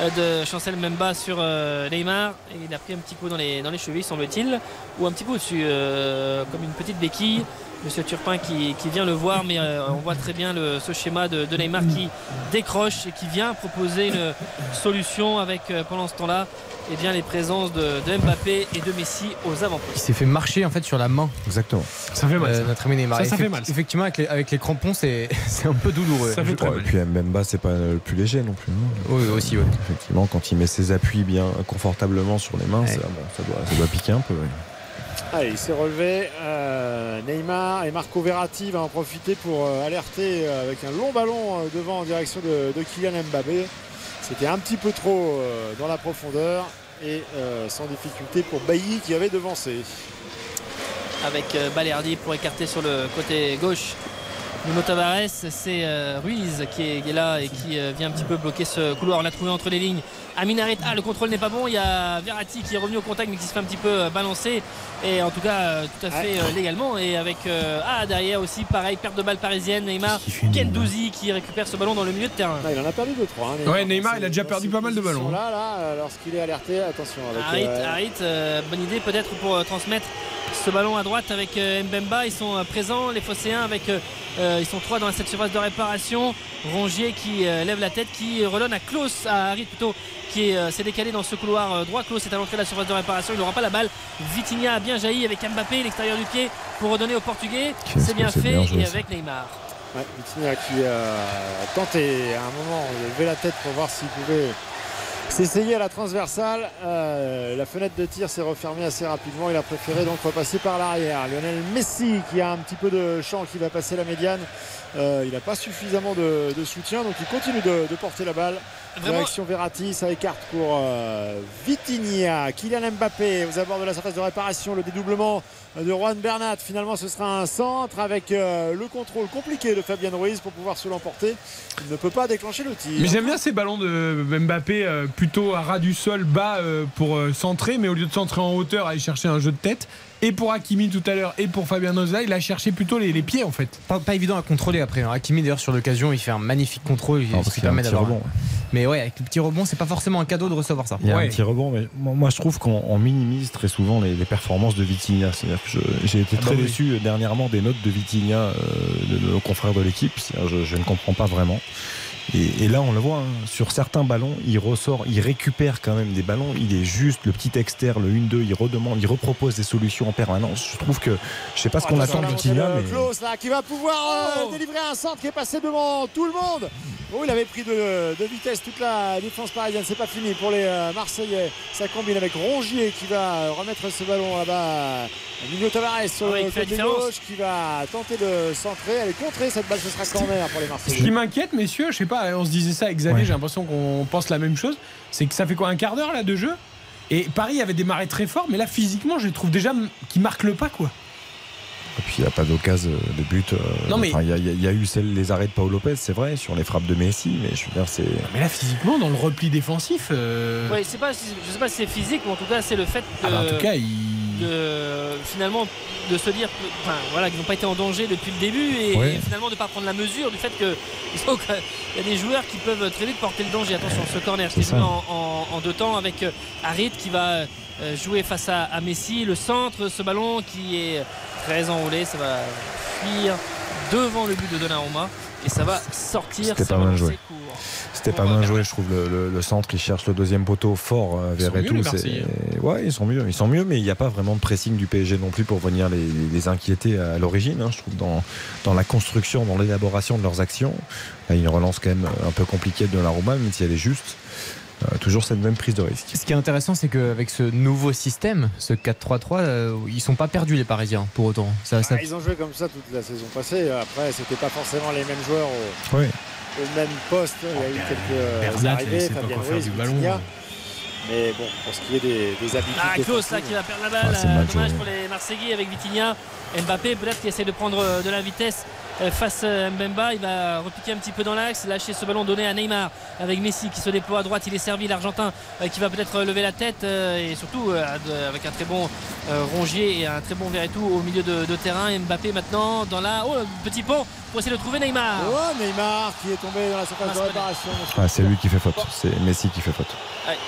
euh, de Chancel Memba sur Neymar. Et il a pris un petit coup dans les, dans les chevilles, semble-t-il, ou un petit coup au-dessus, euh, comme une petite béquille. Monsieur Turpin qui, qui vient le voir, mais on voit très bien ce schéma de, Neymar qui décroche et qui vient proposer une solution avec, pendant ce temps-là, eh bien, les présences de, de Mbappé et de Messi aux avant-postes. Il s'est fait marcher en fait sur la main. Exactement. Ça fait mal. ça. Euh, notre ami Neymar. Ça, ça fait mal, ça. Effectivement, avec les, avec les crampons, c'est *laughs* c'est un peu douloureux. Ça fait très Ouais, mal. et puis Mbemba, c'est pas le plus léger non plus. hein. Oui, aussi, oui. Effectivement, quand il met ses appuis bien confortablement sur les mains, Ouais. ça, bon, ça doit, ça doit piquer un peu. ouais. Allez, il s'est relevé. euh, Neymar et Marco Verratti va en profiter pour euh, alerter euh, avec un long ballon euh, devant en direction de, de Kylian Mbappé. C'était un petit peu trop euh, dans la profondeur et euh, sans difficulté pour Bailly qui avait devancé. avec euh, Balerdi pour écarter sur le côté gauche Nuno Tavares, c'est Ruiz qui est, là et qui vient un petit peu bloquer ce couloir. On l'a trouvé entre les lignes. Aminarit, ah le contrôle n'est pas bon. Il y a Verratti qui est revenu au contact mais qui se fait un petit peu euh, balancer. Et en tout cas, tout à fait légalement. Et avec ah derrière aussi, pareil, perte de balle parisienne. Neymar, Gendouzi qui récupère ce ballon dans le milieu de terrain. Ah, il en a perdu 2-3. Hein, ouais, Neymar, il a déjà perdu pas mal de ballons. Là, là, lorsqu'il est alerté, attention. Avec, Harit, bonne idée peut-être pour transmettre ce ballon à droite avec Mbemba. Ils sont présents, les Phocéens, avec euh, ils sont trois dans cette surface de réparation. Rongier qui euh, lève la tête, qui redonne à Klaus, à Harit plutôt, qui euh, s'est décalé dans ce couloir droit. Klaus est à l'entrée de la surface de réparation. Il n'aura pas la balle. Vitinha a bien jailli avec Mbappé, l'extérieur du pied, pour redonner au Portugais. C'est bien fait et avec Neymar. Ouais, Vitinha qui a tenté à un moment de lever la tête pour voir s'il pouvait s'essayer à la transversale. la fenêtre de tir s'est refermée assez rapidement. Il a préféré donc repasser par l'arrière. Lionel Messi qui a un petit peu de champ qui va passer la médiane. Euh, il n'a pas suffisamment de, soutien, donc il continue de, porter la balle. Direction Verratti, ça écarte pour euh, Vitinha. Kylian Mbappé aux abords de la surface de réparation. Le dédoublement de Juan Bernat. Finalement, ce sera un centre avec euh, le contrôle compliqué de Fabien Ruiz pour pouvoir se l'emporter. Il ne peut pas déclencher le tir. Mais j'aime bien ces ballons de Mbappé plutôt à ras du sol, bas pour centrer, mais au lieu de centrer en hauteur, aller chercher un jeu de tête et pour Hakimi tout à l'heure et pour Fabien Noza, il a cherché plutôt les, pieds en fait. Pas, évident à contrôler après. Hein. Hakimi d'ailleurs sur l'occasion, il fait un magnifique contrôle, il, qui permet d'avoir. Mais ouais, avec le petit rebond, c'est pas forcément un cadeau de recevoir ça. Il y a un petit rebond, mais moi je trouve qu'on minimise très souvent les, performances de Vitinha. C'est-à-dire que j'ai été ah très bah déçu euh, dernièrement des notes de Vitinha euh, de, nos confrères de l'équipe. Je, je ne comprends pas vraiment. Et, là, on le voit, hein, sur certains ballons, il ressort, il récupère quand même des ballons. Il est juste le petit externe, le 1-2, il redemande, il repropose des solutions en permanence. Je trouve que, je sais pas ce qu'on attend de Vitinha, mais. Klaus, là, qui va pouvoir euh, délivrer un centre qui est passé devant tout le monde. Oh, il avait pris de, vitesse toute la défense parisienne. C'est pas fini pour les euh, Marseillais. Ça combine avec Rongier qui va remettre ce ballon là-bas. Emilio Tavares sur le côté gauche qui va tenter de centrer. Elle est contrée cette balle, ce sera corner pour les Marseillais. Ce qui m'inquiète, messieurs, je sais pas, on se disait ça avec Xavier, j'ai l'impression qu'on pense la même chose. C'est que ça fait quoi un quart d'heure là de jeu? Et Paris avait démarré très fort, mais là physiquement, je trouve déjà qu'il marque le pas quoi. Et puis il n'y a pas d'occasion de but. Euh, non, mais... Il y, a eu les arrêts de Paul Lopez, c'est vrai, sur les frappes de Messi, mais je veux dire, c'est. Mais là, physiquement, dans le repli défensif. Euh... Ouais, c'est pas, je sais pas si c'est physique, mais en tout cas, c'est le fait ah bah, en tout cas, il de finalement de se dire enfin, voilà, qu'ils n'ont pas été en danger depuis le début et, finalement de ne pas prendre la mesure du fait qu'il *laughs* y a des joueurs qui peuvent très vite porter le danger. Attention, ce corner qui est en, en, deux temps avec euh, Harit qui va euh, jouer face à, Messi. Le centre, ce ballon qui est très enroulé, ça va fuir devant le but de Donnarumma et ça va sortir. C'était pas mal joué. C'était pas mal joué, je trouve. Le, centre qui cherche le deuxième poteau fort euh, vers et tout. Ouais, ils sont mieux. Ils sont mieux, mais il n'y a pas vraiment de pressing du PSG non plus pour venir les, inquiéter à l'origine. Hein, je trouve dans, dans la construction, dans l'élaboration de leurs actions. il y a une relance quand même un peu compliquée de la Roma, même si elle est juste. Euh, toujours cette même prise de risque. Ce qui est intéressant, c'est qu'avec ce nouveau système, ce 4-3-3, euh, ils sont pas perdus les Parisiens pour autant. Ça, ah, Ils ont joué comme ça toute la saison passée. Après, c'était pas forcément les mêmes joueurs au, même poste. Il y a eu quelques arrivées, Fabien Ruiz, mais bon, pour ce qui est des, des habitudes. Ah, Klaus là qui va perdre la balle. Ah, dommage pour les Marseillais avec Vitinha. Mbappé peut-être qui essaie de prendre euh, de la vitesse face à euh, Mbemba. Il va repiquer un petit peu dans l'axe, lâcher ce ballon donné à Neymar avec Messi qui se déploie à droite. Il est servi l'Argentin qui va peut-être lever la tête et surtout avec un très bon Rongier et un très bon Verretou au milieu de, terrain. Mbappé maintenant dans la. Oh, petit pont pour essayer de trouver Neymar. Oh, Neymar qui est tombé dans la surface de réparation. Ah, c'est lui qui fait faute. C'est Messi qui fait faute.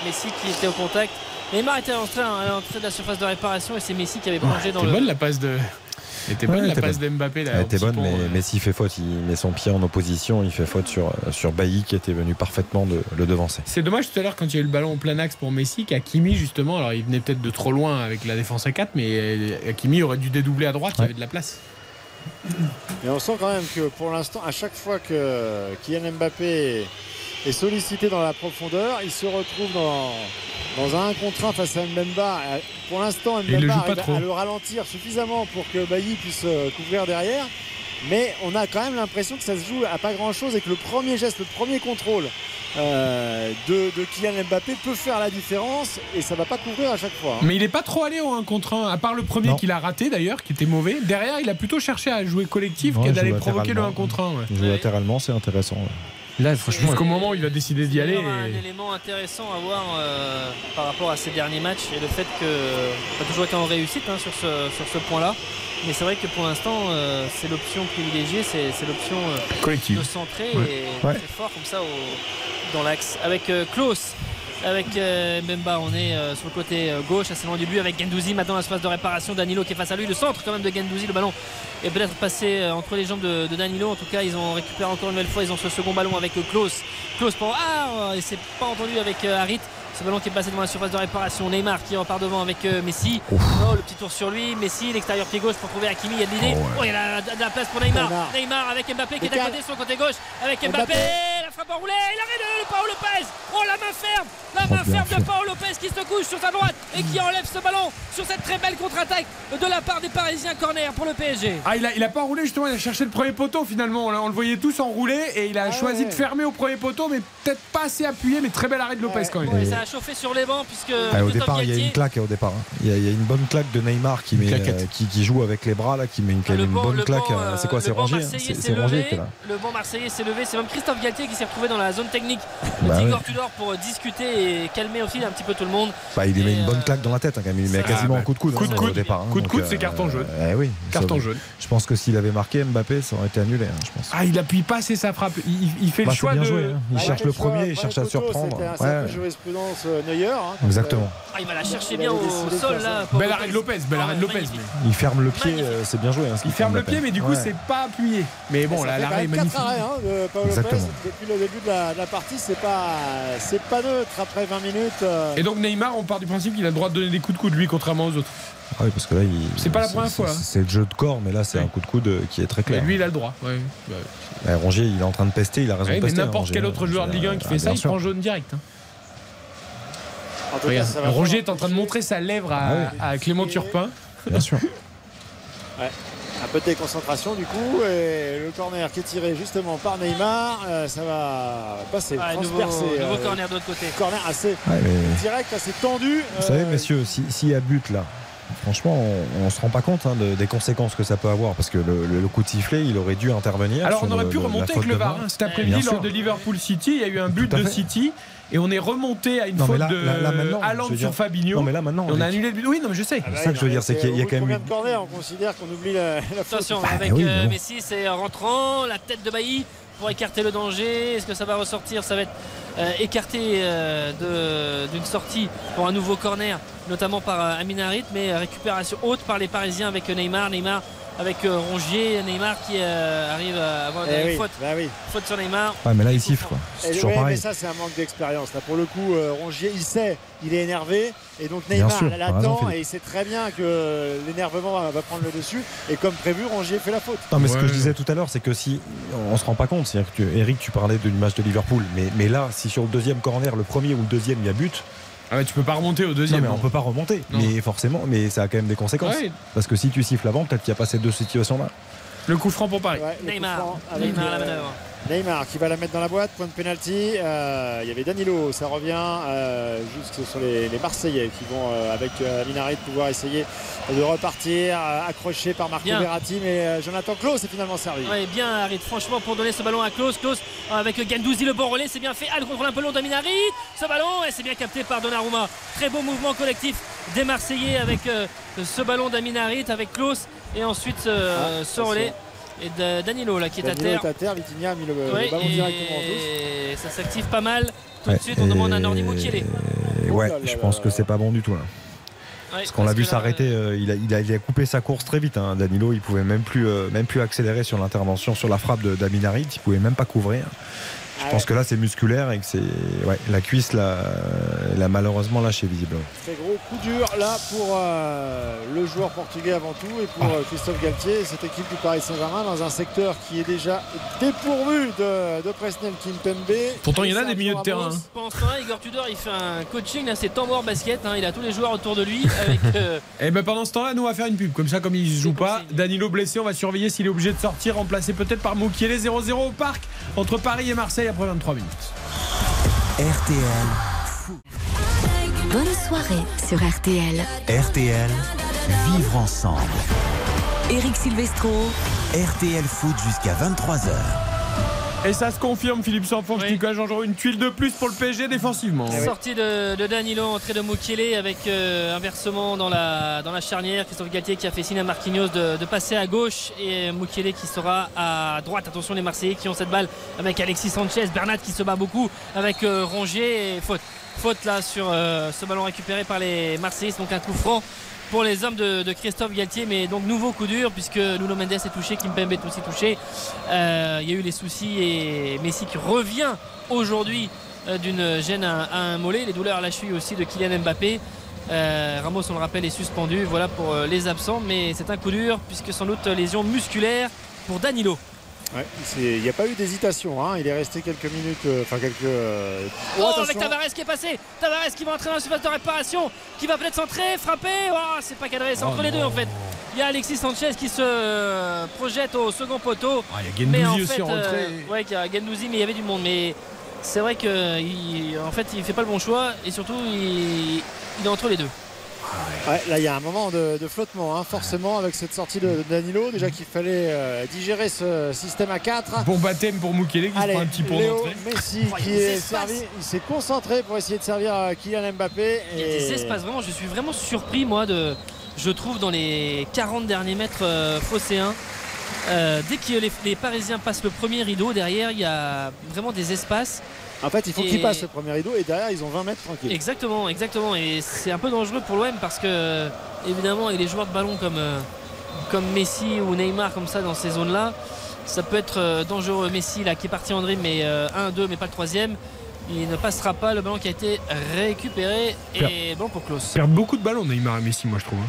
Messi qui était au contact. Neymar était en train à l'entrée de la surface de réparation et c'est Messi qui avait plongé dans le. bonne la passe de. Était bonne la passe d'Mbappé là. Elle était bonne, mais euh. Messi fait faute. Il met son pied en opposition. Il fait faute sur, sur Bailly qui était venu parfaitement de le devancer. C'est dommage tout à l'heure quand il y a eu le ballon au plein axe pour Messi qu'Akimi justement. Alors il venait peut-être de trop loin avec la défense à 4, mais Hakimi aurait dû dédoubler à droite. Il y avait de la place. Et on sent quand même que pour l'instant, à chaque fois que Kylian Mbappé est sollicité dans la profondeur, il se retrouve dans, dans un contre face à Mbemba. Pour l'instant, Mbemba arrive à le ralentir suffisamment pour que Bailly puisse euh, couvrir derrière. Mais on a quand même l'impression que ça se joue à pas grand chose et que le premier geste, le premier contrôle euh, de, de, Kylian Mbappé peut faire la différence et ça va pas couvrir à chaque fois. Hein. Mais il n'est pas trop allé au 1 contre 1, à part le premier qu'il a raté d'ailleurs, qui était mauvais. Derrière, il a plutôt cherché à jouer collectif qu'à d'aller provoquer le 1 contre 1. Ouais. Jouer latéralement, c'est intéressant. Là, franchement, jusqu'au moment où il a décidé d'y aller. un élément intéressant à voir euh, par rapport à ces derniers matchs et le fait que pas toujours été en réussite hein, sur ce, sur ce point-là. Mais c'est vrai que pour l'instant, euh, c'est l'option privilégiée, c'est, l'option euh, de centrer et très fort comme ça au, dans l'axe. Avec Klaus avec euh, Mbemba. On est euh, sur le côté euh, gauche, assez loin du but avec Gendouzi. Maintenant, l'espace de réparation. Danilo qui est face à lui. Le centre quand même de Gendouzi. Le ballon est peut-être passé entre les jambes de, Danilo. En tout cas, ils ont récupéré encore une nouvelle fois. Ils ont ce second ballon avec Klaus. Klaus pour. Ah Et c'est pas entendu avec Harit. Ce ballon qui est passé devant la surface de réparation. Neymar qui repart devant avec Messi. Oh, le petit tour sur lui. Messi, l'extérieur pied gauche pour trouver Hakimi. Il y a de l'idée. Oh, il y a de la, place pour Neymar. Neymar. avec Mbappé qui est à côté, son côté gauche. Avec Mbappé. La frappe enroulée. Il arrête de Paolo Lopez. Oh, la main ferme. La main ferme de Paolo Lopez qui se couche sur sa droite et qui enlève ce ballon sur cette très belle contre-attaque de la part des Parisiens corner pour le PSG. Ah, il a, il a pas enroulé justement. Il a cherché le premier poteau finalement. On, le voyait tous enrouler et il a ah choisi de fermer au premier poteau, mais peut-être pas assez appuyé. Mais très belle arrêt de Lopez quand même. A chauffé sur les bancs puisque au départ il y a une claque au départ hein. il, y a, une bonne claque de Neymar qui, met, euh, qui, joue avec les bras là qui met une, une bonne claque euh, c'est quoi c'est rangé hein. c'est rangé le banc marseillais s'est levé. C'est même Christophe Galtier qui s'est retrouvé dans la zone technique. De bah Igor Tudor pour discuter et calmer aussi un petit peu tout le monde. Bah, il lui met une bonne claque dans la tête hein, quand même. Il met quasiment un coup de coude coup de coude. au départ coup de coude c'est carton jaune. oui carton jaune. Je pense que s'il avait marqué Mbappé ça aurait été annulé je pense. Ah il appuie pas assez sa frappe. Il fait le bah, choix de il cherche le premier il cherche à surprendre. jurisprudence euh, Neuer exactement ah, il va la chercher bien au sol là. Belle arrêt de Lopez, belle arrêt de Lopez. Il ferme le pied, euh, c'est bien joué. Hein, il ferme le pied, mais du coup, c'est pas appuyé. Mais bon, l'arrêt est magnifique. Arrêts, hein, de Paolo Lopez. Depuis le début de la, partie, c'est pas, c'est pas neutre après 20 minutes. Euh. Et donc Neymar, on part du principe qu'il a le droit de donner des coups de coude lui, contrairement aux autres. Ah oui, parce que là, c'est pas la première fois. Hein. C'est le jeu de corps, mais là, c'est un coup de coude euh, qui est très clair. lui, il a le droit. Bah, Rongier, il est en train de pester, il a raison de pester. N'importe quel autre joueur de Ligue 1 qui fait ça, il prend jaune direct. Roger est en train de montrer sa lèvre à, ah Clément Turpin. Bien sûr. Un peu de déconcentration du coup et le corner qui est tiré justement par Neymar, euh, ça va passer, ah. Nouveau, nouveau euh, corner de l'autre côté. Corner assez direct, assez tendu. Vous savez messieurs, s'il y a but là, franchement, on, ne se rend pas compte hein, des conséquences que ça peut avoir parce que le, coup de sifflet, il aurait dû intervenir. Alors on aurait pu remonter avec le VAR. Hein. Cet après-midi, lors de Liverpool City, il y a eu un but de City et on est remonté à une faute de sur Fabinho. Non, mais là maintenant. On, a annulé le but. Oui, non, mais je sais. c'est ah ça que je veux dire, c'est qu'il y, a quand même. Combien de corner on considère qu'on oublie la, la Attention, bah, avec euh, Messi, c'est rentrant, la tête de Bailly pour écarter le danger. Est-ce que ça va ressortir? Ça va être écarté euh, d'une sortie pour un nouveau corner, notamment par Aminarit, mais récupération haute par les Parisiens avec Neymar. Neymar avec euh, Rongier, Neymar qui euh, arrive à avoir eh une faute. Bah oui. faute sur Neymar. Ouais, mais là il siffle quoi. C'est toujours pareil. Mais ça c'est un manque d'expérience. Là pour le coup, euh, Rongier il sait, il est énervé et donc Neymar l'attend et il sait très bien que l'énervement va, prendre le dessus et comme prévu, Rongier fait la faute. Non mais ce que je disais tout à l'heure, c'est que si on se rend pas compte, c'est-à-dire que Eric, tu parlais de l'image de Liverpool, mais, mais là, si sur le deuxième corner, le premier ou le deuxième, il y a but ah tu peux pas remonter au deuxième. Non, mais on peut pas remonter. Mais forcément, mais ça a quand même des conséquences. Parce que si tu siffles avant, peut-être qu'il n'y a pas ces deux situations-là. Le coup franc pour Paris. Neymar. Neymar la manœuvre. Neymar qui va la mettre dans la boîte, point de pénalty. Euh, il y avait Danilo, ça revient euh, juste sur les, Marseillais qui vont euh, avec Minarit pouvoir essayer de repartir, accroché par Marco Verratti, mais Jonathan Klaus est finalement servi. Oui, bien Harit, franchement pour donner ce ballon à Klaus. Klaus avec Gandouzi le bon relais, c'est bien fait. Le contrôle un peu long de Minarit. Ce ballon, et c'est bien capté par Donnarumma. Très beau mouvement collectif des Marseillais avec ce ballon d'Aminarit avec Klaus et ensuite ce ah, relais et de Danilo là qui est à terre. Est à terre, Vitinha a mis le, ballon directement en Et ça s'active pas mal. Tout de suite, on demande à Nordi Mukiele. Ouais, je pense que c'est pas bon du tout là. parce qu'on l'a vu s'arrêter, euh, il, a, il, a, coupé sa course très vite. Hein. Danilo, il pouvait même plus, euh, même plus accélérer sur l'intervention, sur la frappe d'Aminarit, il pouvait même pas couvrir. Je pense que là c'est musculaire et que c'est ouais, la cuisse l'a, malheureusement lâché visiblement. Très gros coup dur là pour euh, le joueur portugais avant tout et pour ah. euh, Christophe Galtier et cette équipe du Paris Saint-Germain dans un secteur qui est déjà dépourvu de, de Presnel Kimpembe. Pourtant il y en a des milieux de terrain. Pendant ce temps-là, Igor Tudor il fait un coaching là c'est tambour basket, hein. il a tous les joueurs autour de lui. Avec, et *laughs* euh, eh ben pendant ce temps-là nous on va faire une pub comme ça comme il ne joue pas. Danilo blessé, on va surveiller s'il est obligé de sortir, remplacé peut-être par Moukielé 0-0 au parc entre Paris et Marseille après 23 minutes. RTL. Bonne soirée sur RTL. RTL. Vivre ensemble. Eric Silvestro. RTL Foot jusqu'à 23h. Et ça se confirme, Philippe Sanfon, oui. Jean une tuile de plus pour le PSG défensivement. Sortie de, de, Danilo, entrée de Mukiele avec euh, inversement dans la, dans la charnière. Christophe Galtier qui a fait signe à Marquinhos de, de passer à gauche et Mukiele qui sera à droite. Attention les Marseillais qui ont cette balle avec Alexis Sanchez, Bernat qui se bat beaucoup avec euh, Rongier et faute. Faute là sur euh, ce ballon récupéré par les Marseillais, donc un coup franc pour les hommes de, Christophe Galtier. Mais donc nouveau coup dur puisque Nuno Mendes est touché, Kimpembe est aussi touché. Euh, il y a eu les soucis et Messi qui revient aujourd'hui euh, d'une gêne à, à, un mollet. Les douleurs à la cheville aussi de Kylian Mbappé. Euh, Ramos, on le rappelle, est suspendu. Voilà pour les absents. Mais c'est un coup dur puisque sans doute lésion musculaire pour Danilo. Ouais, il n'y a pas eu d'hésitation, hein. il est resté quelques minutes, enfin euh, quelques. Euh... Oh, oh avec Tavares qui est passé, Tavares qui va entrer dans la surface de réparation, qui va peut-être centrer, frapper, oh, c'est pas cadré, c'est Oh entre les deux en fait. Il y a Alexis Sanchez qui se projette au second poteau. Ah, il y a Gendouzi mais en aussi fait, en rentrée. euh, ouais, il y a Gendouzi, mais il y avait du monde. Mais c'est vrai qu'il en fait, il fait pas le bon choix et surtout, il, il est entre les deux. Ouais, là, il y a un moment de, de flottement, hein, forcément, avec cette sortie de, de Danilo. Déjà qu'il fallait euh, digérer ce système à 4. Bon baptême pour Mukele qui Allez, se prend un petit pont Léo d'entrée. Messi Oh, il qui est servi, il s'est concentré pour essayer de servir euh, Kylian Mbappé. Il y a et- des espaces vraiment, je suis vraiment surpris moi de. Je trouve dans les 40 derniers mètres euh, phocéens. euh, dès que les, les Parisiens passent le premier rideau, derrière il y a vraiment des espaces. En fait, il faut Et- qu'il passe le premier rideau et derrière, ils ont 20 mètres tranquilles. Exactement, exactement. Et c'est un peu dangereux pour l'OM parce que, évidemment, et les joueurs de ballon comme, euh, comme Messi ou Neymar, comme ça, dans ces zones-là, ça peut être euh, dangereux. Messi, là, qui est parti en dribble, mais 1-2, mais pas le troisième. Il ne passera pas le ballon qui a été récupéré. Et bon pour Klaus. Ils perdent beaucoup de ballons, Neymar et Messi, moi je trouve.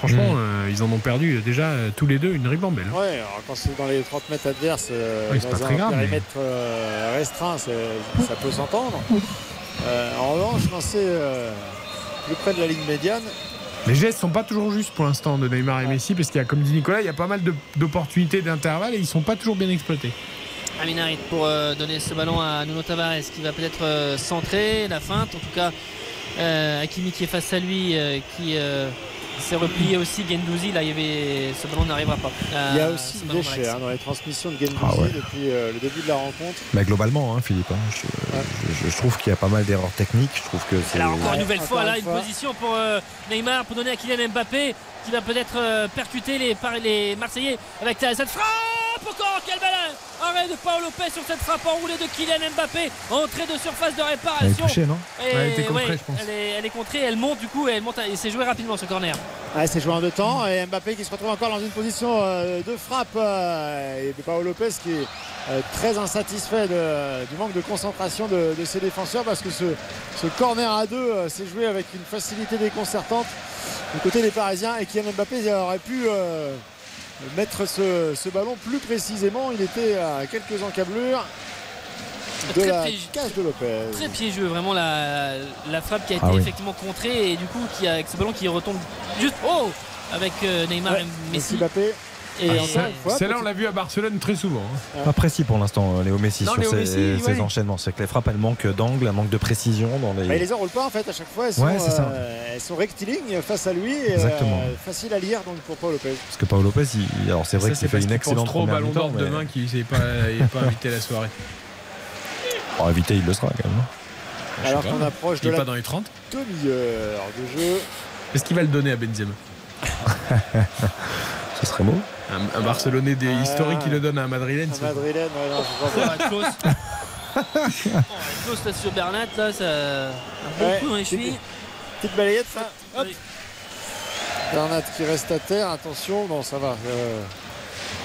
Franchement, Mm. euh, ils en ont perdu euh, déjà euh, tous les deux une ribambelle. Ouais, alors quand c'est dans les 30 mètres adverses, euh, Oui, c'est dans pas un très grave, mais- périmètre euh, restreint, ça peut s'entendre. Euh, en revanche, quand c'est euh, plus près de la ligne médiane, Les gestes sont pas toujours justes pour l'instant de Neymar et Messi parce qu'il y a, comme dit Nicolas, il y a pas mal d'opportunités d'intervalle et ils sont pas toujours bien exploités. Aminarit pour euh, donner ce ballon à Nuno Tavares qui va peut-être euh, centrer la feinte. En tout cas, euh, Hakimi qui est face à lui, euh, qui s'est replié aussi. Gendouzi, là, il y avait ce ballon n'arrivera pas. il y a Euh, aussi déchets Malaxi. hein, dans les transmissions de Gendouzi Ah ouais. depuis euh, le début de la rencontre. Mais globalement, hein, Philippe, hein, je, je- je trouve qu'il y a pas mal d'erreurs techniques. Je trouve que c'est. Alors encore une nouvelle fois une là une fois. position pour euh, Neymar pour donner à Kylian Mbappé qui va peut-être euh, percuter les, par- les Marseillais avec cette frappe encore quel ballon Arrêt de Paolo Lopez sur cette frappe enroulée de Kylian Mbappé entrée de surface de réparation. Elle est touchée, non? Et Ouais, elle était contrée, ouais, je pense. elle, est, elle est contrée elle monte du coup et elle monte et c'est joué rapidement ce corner. Ouais, c'est joué en deux temps et Mbappé qui se retrouve encore dans une position euh, de frappe euh, et Paolo Lopez qui est euh, très insatisfait de- du manque de concentration de, de ses défenseurs parce que ce, ce corner à deux s'est joué avec une facilité déconcertante du côté des Parisiens et Kylian Mbappé aurait pu euh, mettre ce, ce ballon plus précisément. Il était à quelques encablures de Très la piégeux. cage de Lopez. très piégeux vraiment la, la frappe qui a été Ah oui. effectivement contrée et du coup qui a, avec ce ballon qui retombe juste oh avec euh, Neymar Ouais, et Messi Messi Mbappé. Et Ah, ça, une fois, Celle-là, on l'a vu à Barcelone très souvent. hein. Pas précis pour l'instant, euh, Léo Messi, Non, sur Léo ses, Messi, ses ouais. enchaînements. C'est que les frappes, elles manquent d'angle, elles manquent de précision dans les. Bah, il les enroule pas en fait à chaque fois. Elles sont, Ouais, euh, elles sont rectilignes face à lui. et, Exactement. euh, facile à lire donc pour Paul Lopez. Parce que Paolo Lopez, il- alors c'est vrai qu'il fait une excellente trop au première ballon mi-temps, d'or mais demain qu'il s'est pas, il invité à la soirée. *laughs* pour éviter, il le sera quand même. hein. Je Alors qu'on approche Il de est la pas dans les 30. demi-heure de jeu. Est-ce qu'il va le donner à Benzema? *laughs* Ce serait beau. un, un Barcelonais des Ah. historiques qui le donne à un Madrilène Un Madrilène, ouais, non, je crois pas. Oh. Oh, Klaus là sur Bernat là ça un bon Ouais, coup dans les chevilles Petite balayette. ça. Hop. Bernat qui reste à terre. Attention, non, ça va. euh,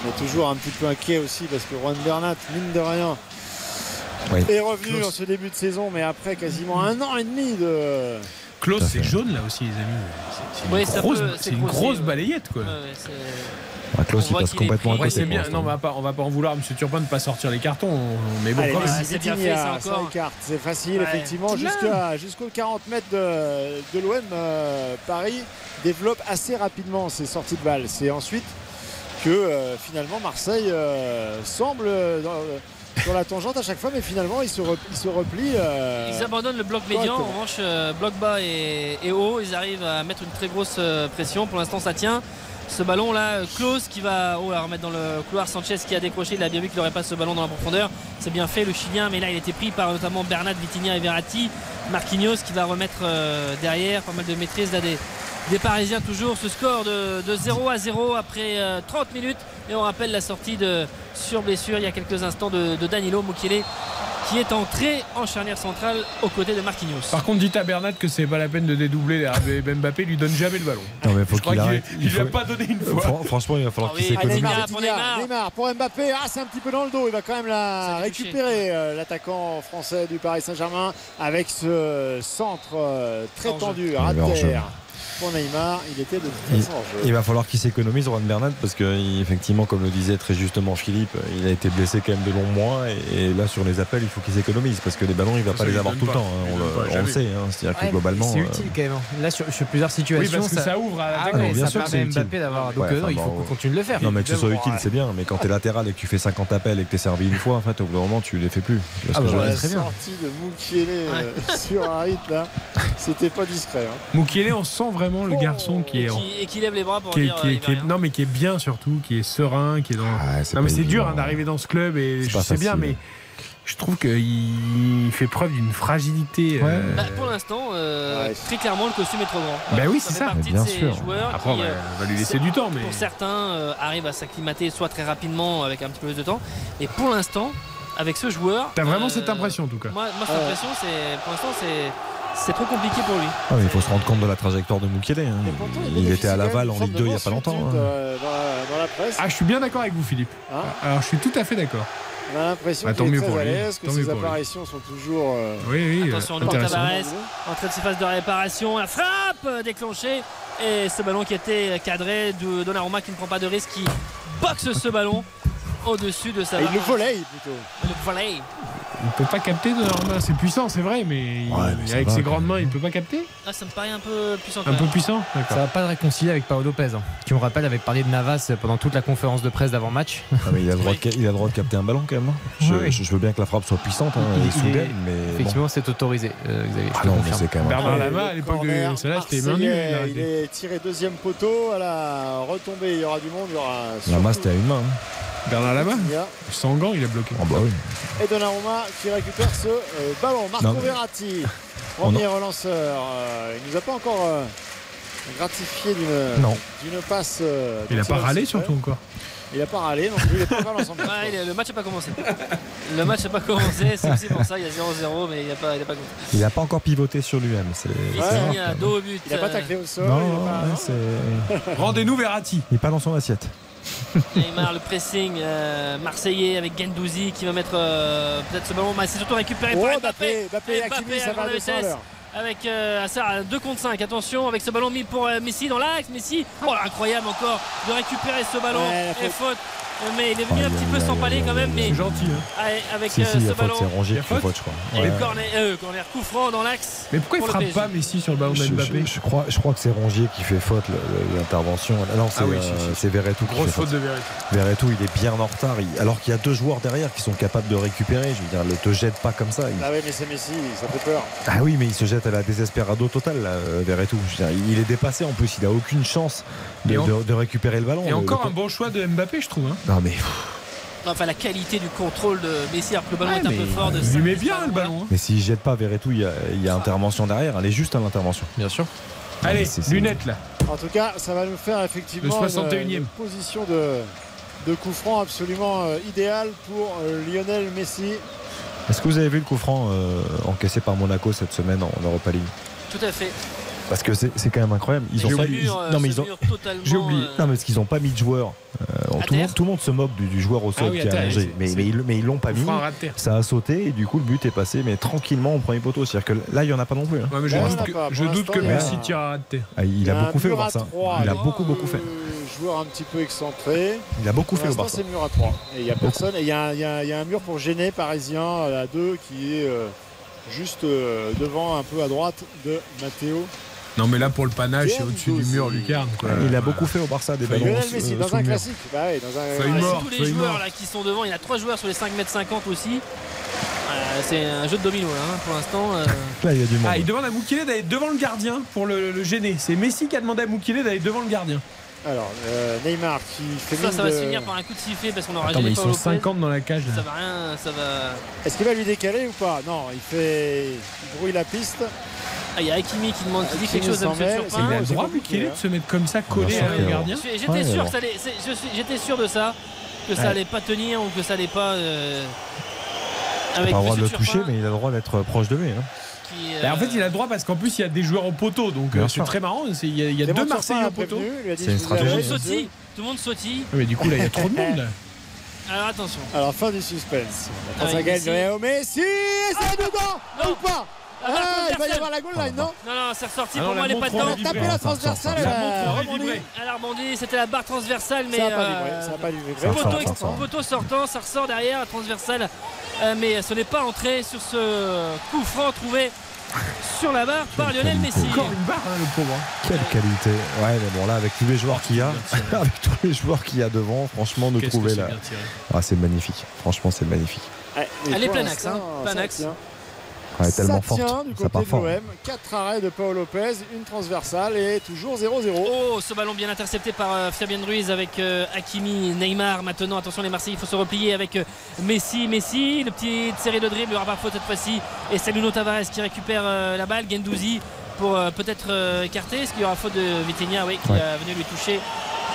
on est toujours un petit peu inquiet aussi parce que Juan Bernat, mine de rien, Oui. est revenu en ce début de saison, mais après quasiment un an et demi de. Klaus, c'est jaune là aussi, les amis. C'est- une Oui, grosse, une balayette quoi. Ouais, Ah, Klaus, On il passe complètement à côté. bien. Non, on va pas, on va pas en vouloir à M. Turpin de ne pas sortir les cartons. Mais bon, Allez, quand Messi, même. c'est bien Vitinha, fait, ça encore. ça écarte. C'est facile, Ouais. effectivement. Jusqu'à, jusqu'aux 40 mètres de, de l'OM, euh, Paris développe assez rapidement ses sorties de balles. C'est ensuite que euh, finalement Marseille euh, semble euh, sur la tangente à chaque fois, mais finalement il se, replie. Il se replie euh, Ils abandonnent le bloc médian. En revanche, euh, bloc bas et, et haut, ils arrivent à mettre une très grosse euh, pression. Pour l'instant, ça tient. Ce ballon là, Klaus qui va oh, remettre dans le couloir. Sanchez qui a décroché. Il a bien vu qu'il n'aurait pas ce ballon dans la profondeur. C'est bien fait, le Chilien. Mais là, il était pris par notamment Bernat, Vitinha et Verratti. Marquinhos qui va remettre euh, derrière. Pas mal de maîtrise là des, des Parisiens. Toujours ce score de, de 0 à 0 après euh, 30 minutes. Et on rappelle la sortie de sur blessure il y a quelques instants de, de Danilo Mukiele qui est entré en charnière centrale aux côtés de Marquinhos. Par contre, dites à Bernat que c'est pas la peine de dédoubler Mbappé, lui donne jamais le ballon. Non, mais faut Je crois qu'il qu'il arrête. il lui a faut- pas donné une Euh, fois. fran- Franchement, il va falloir Ah qu'il oui, s'économise. Neymar, Neymar Neymar. Neymar pour Mbappé. Ah, c'est un petit peu dans le dos. Il va quand même la récupérer euh, l'attaquant français du Paris Saint-Germain avec ce centre euh, très tendu à Il terre. Pour Neymar, il était de toute Il, façon hors jeu. il va falloir qu'il s'économise, Juan Bernat, parce que effectivement, comme le disait très justement Philippe, il a été blessé quand même de longs mois, et, et là sur les appels, il faut qu'il s'économise, parce que les ballons, il va Ça, pas les avoir tout le temps. hein, on le, pas, on le jamais. sait, hein, c'est-à-dire que globalement. C'est euh, utile quand même. Là, sur, sur plusieurs Oui, situations. parce que ça ouvre à Ah l'attaquant. ouais, bien ça sûr que permet Mbappé d'avoir. Donc Ouais, euh, non, il faut qu'on continue de le faire. Non, mais que ce soit utile, ouais. c'est bien, mais quand t'es latéral et que tu fais 50 appels et que t'es servi une fois, en fait, au bout d'un moment, tu les fais plus. Tu Ah bah, la très bien. sortie de Mukiele euh, *laughs* sur Harit là, c'était pas discret. hein. Moukielé, on sent vraiment le garçon qui est, en- Qui, et qui lève les bras pour qui est- dire qui est- euh, il qui est- va rien. non mais qui est bien surtout, qui est serein, qui est dans. Ah, c'est non mais pas c'est dur hein, d'arriver dans ce club et C'est je pas sais bien, facile. mais je trouve qu'il fait preuve d'une fragilité. Ouais. euh, Bah, pour l'instant, euh, Ouais. très clairement, le costume est trop grand. Bah oui, c'est fait ça. partie Mais bien de ces sûr. joueurs Après, on qui, va, euh, on va lui laisser du temps, mais pour certains, euh, arrivent à s'acclimater soit très rapidement avec un petit peu plus de temps. Et pour l'instant, avec ce joueur. t'as vraiment euh, cette impression en tout cas. Moi, moi cette impression, c'est pour l'instant, c'est c'est trop compliqué pour lui. Ah, mais il faut se rendre compte de la trajectoire de Mukiele. hein. Pourtant, Il, était à Laval en Ligue de 2 il y a pas longtemps. hein. euh, Dans la, dans la presse, Ah, je suis bien d'accord avec vous, Philippe. Hein Alors, je suis tout à fait d'accord. on a l'impression Bah, qu'il est très à l'aise, que Tant ses lui. apparitions sont toujours. euh, Oui, oui, Attention, euh, intéressant. Tavares entrée de ses phases de réparation, la frappe euh, déclenchée et ce ballon qui était cadré de Donnarumma qui ne prend pas de risque, qui boxe ce ballon au-dessus de sa et il le volait plutôt. Le volley. Il peut pas capter de leurs mains. C'est puissant, c'est vrai, mais, il- Ouais, mais ça avec va, ses grandes mains, il peut pas capter. Ah, ça me paraît un peu puissant. quand Un peu puissant, Ça va pas le réconcilier avec Paolo Lopez, hein, qui on rappelle avait parlé de Navas pendant toute la conférence de presse d'avant-match. Ah, mais il, a le droit de, ca- il a le droit de capter un ballon quand même. hein. Je, Oui, oui. je- je veux bien que la frappe soit puissante hein, Il- et il est- soudaine, mais. bon. Effectivement, c'est autorisé, euh, Xavier. Ah te non, mais confirme. c'est quand même. Bernard Lama, à l'époque de celle-là, c'était main il est tiré deuxième poteau à la retombée. Il y aura du monde, il y aura. La masse, surtout c'était à une main. hein. Bernard Lama, sans gants, il a bloqué. Ah bah oui. Et Donnarumma qui récupère ce euh, ballon. Marco Non, Verratti, *laughs* On premier relanceur. Euh, il nous a pas encore euh, gratifié d'une passe. euh, Il dont a pas secret. surtout encore. Il a pas râlé, donc il est pas encore *laughs* il est- le match n'a pas commencé. Le match n'a pas commencé, c'est aussi pour ça, il y a 0-0, mais il n'a pas, il a pas commencé. Il n'a pas encore pivoté sur lui-même. C'est Il c'est Ouais. signe rare, à dos au but. Il a pas taclé au sol. Non, pas- Rendez-nous Verratti. il est pas dans son assiette. *laughs* Neymar, le pressing euh, marseillais avec Gendouzi qui va mettre euh, peut-être ce ballon, mais c'est surtout récupéré Oh, par Mbappé, Mbappé Mbappé à ça va à grande 200 à vitesse. l'heure. avec euh, Assar à 2 contre 5. Attention avec ce ballon mis pour euh, Messi dans l'axe. Messi, oh, incroyable encore de récupérer ce ballon. Ouais, et faute. Mais il est venu Aïe, un petit peu s'empaler aïe, quand même. Mais C'est gentil. Hein. avec- avec Si, euh, si, il y ce a faute, ballon. c'est fait faute faute, je crois. Et Ouais. le corner, euh, corner coup franc dans l'axe. Mais pourquoi il frappe pas Messi sur le ballon de Mbappé je- je crois, je crois que c'est Rongier qui fait faute l'intervention. Ah non, c'est Ah oui, euh, si, Verretou qui Grosse fait faute faute. de Verratti. Verretou, il est bien en retard. il- alors qu'il y a deux joueurs derrière qui sont capables de récupérer. Je veux dire, ne te jette pas comme ça. il- Ah ouais, mais c'est Messi, ça fait peur. Ah oui, mais il se jette à la désespérado totale, là, euh, Verretou. Dire, il est dépassé en plus. Il a aucune chance de, Et en- de- de récupérer le ballon. Et encore le- un bon choix de Mbappé, je trouve. hein. Non mais, Enfin, la qualité du contrôle de Messi, alors que le ballon Ouais, est un peu fort. De il met bien le ballon. hein. mais s'il jette pas Verretou, il y a, il y a intervention derrière. Elle est juste à l'intervention. Bien sûr. Allez, lunettes là. En tout cas, ça va nous faire effectivement Le 61e. une, une position de, de coup franc absolument euh, idéale pour euh, Lionel Messi. Est-ce que vous avez vu le coup franc euh, encaissé par Monaco cette semaine en Europa League? Tout à fait. Parce que c'est c'est quand même incroyable. Ils Mais ont pas. euh, non mais ils ont. *laughs* J'ai oublié. euh, Non mais parce qu'ils ont pas mis de joueur. Euh, tout, le monde, terre tout le monde se moque du, du joueur au sol Ah oui, à qui a allongé. Mais, mais, ils, mais ils l'ont pas mis. Ça a sauté et du coup le but est passé mais tranquillement au premier poteau. C'est-à-dire que là il y en a pas non plus. hein. Ouais, mais je doute y que, pas. je doute que l'instant, il y a- Messi tire à ras de terre. Ah, il, y a, beaucoup fait au Barça. Il a beaucoup beaucoup fait. Joueur un petit peu excentré. Il a beaucoup fait au Barça. c'est le mur à 3. Et il n'y a personne. Et il y, a un- y y mur pour gêner parisien à 2 qui est juste devant, un peu à droite de Matteo Non, mais là, pour le panache, c'est au-dessus du mur, Lucarne. quoi. Il a beaucoup fait au Barça des ballons. Euh, Messi dans un classique. Bah dans un Feuille mort. tous les feuille joueurs mort. là qui sont devant, il y a trois joueurs sur les 5m50 aussi. Euh, c'est un jeu de domino là, hein, pour l'instant. euh. Là, il y a du monde. Ah, il demande à Moukile d'aller devant le gardien pour le, le gêner. C'est Messi qui a demandé à Moukile d'aller devant le gardien. Alors, euh, Neymar qui fait Ça, ça va de- se finir par un coup de sifflet parce qu'on aura Attends, mais ils sont Lopez. 50 dans la cage. Ça va rien, ça va. Est-ce qu'il va lui décaler ou pas? Non, il fait. Il brouille la piste. Ah, il y a Hakimi qui demande, qui dit quelque chose à mêle, Turpin. Il a c'est le droit, Moukile, hein. de se mettre comme ça collé à qu'il le gardien. J'étais sûr, bon. que ça allait- c'est- je suis- j'étais sûr de ça, que ça Ouais. allait pas tenir ou que ça allait pas. euh, avec Pas le droit de le toucher, mais il a le droit d'être proche de lui. hein. qui, Bah, en euh, fait, il a le droit parce qu'en plus, il y a des joueurs au poteau. Donc, euh, c'est très marrant. Il y a, il y a Clément deux Marseillais l'a au poteau. C'est une tout le stratégie. monde sautille, tout le monde sautille. Mais du coup, là, il y a trop de monde. *laughs* Alors attention. Alors, fin du suspense. Ah, oui, gagne Messi. Léo Messi et c'est dedans non. Ou pas? Ah, Ah, il va y personne. avoir la goal line, non Non, non, c'est ressorti. Ah non, pour moi, elle est pas dedans. l'a Elle a tapé vibré. la transversale, elle a rebondi. c'était la barre transversale, mais Ça n'a pas euh, vibré, pas poteau, sortant, ça ressort derrière, la transversale. Euh, mais ce n'est pas entré sur ce coup franc trouvé sur la barre par Lionel. Messi. Encore une barre, hein, le pauvre. hein. Quelle qualité. Ouais, mais bon, là, avec tous les joueurs qu'il y a, *laughs* avec tous les joueurs qu'il y a devant, franchement, que trouver là. Ah, c'est magnifique. Franchement, c'est magnifique. Pour plein axe, hein, plein axe. Tient. Ouais, tellement ça tient forte. du côté de l'OM. 4 arrêts de Paolo Lopez, une transversale et toujours 0-0. Oh, ce ballon bien intercepté par euh, Fabien Ruiz avec euh, Hakimi, Neymar. Maintenant, attention les Marseillais, il faut se replier avec euh, Messi. Messi, le petit série de dribble, il n'y aura pas faute cette fois-ci. Et c'est Nuno Tavares qui récupère la balle. Gendouzi pour euh, peut-être euh, écarter. Est-ce qu'il y aura faute de Vitinha Oui, qui Ouais. est venu lui toucher.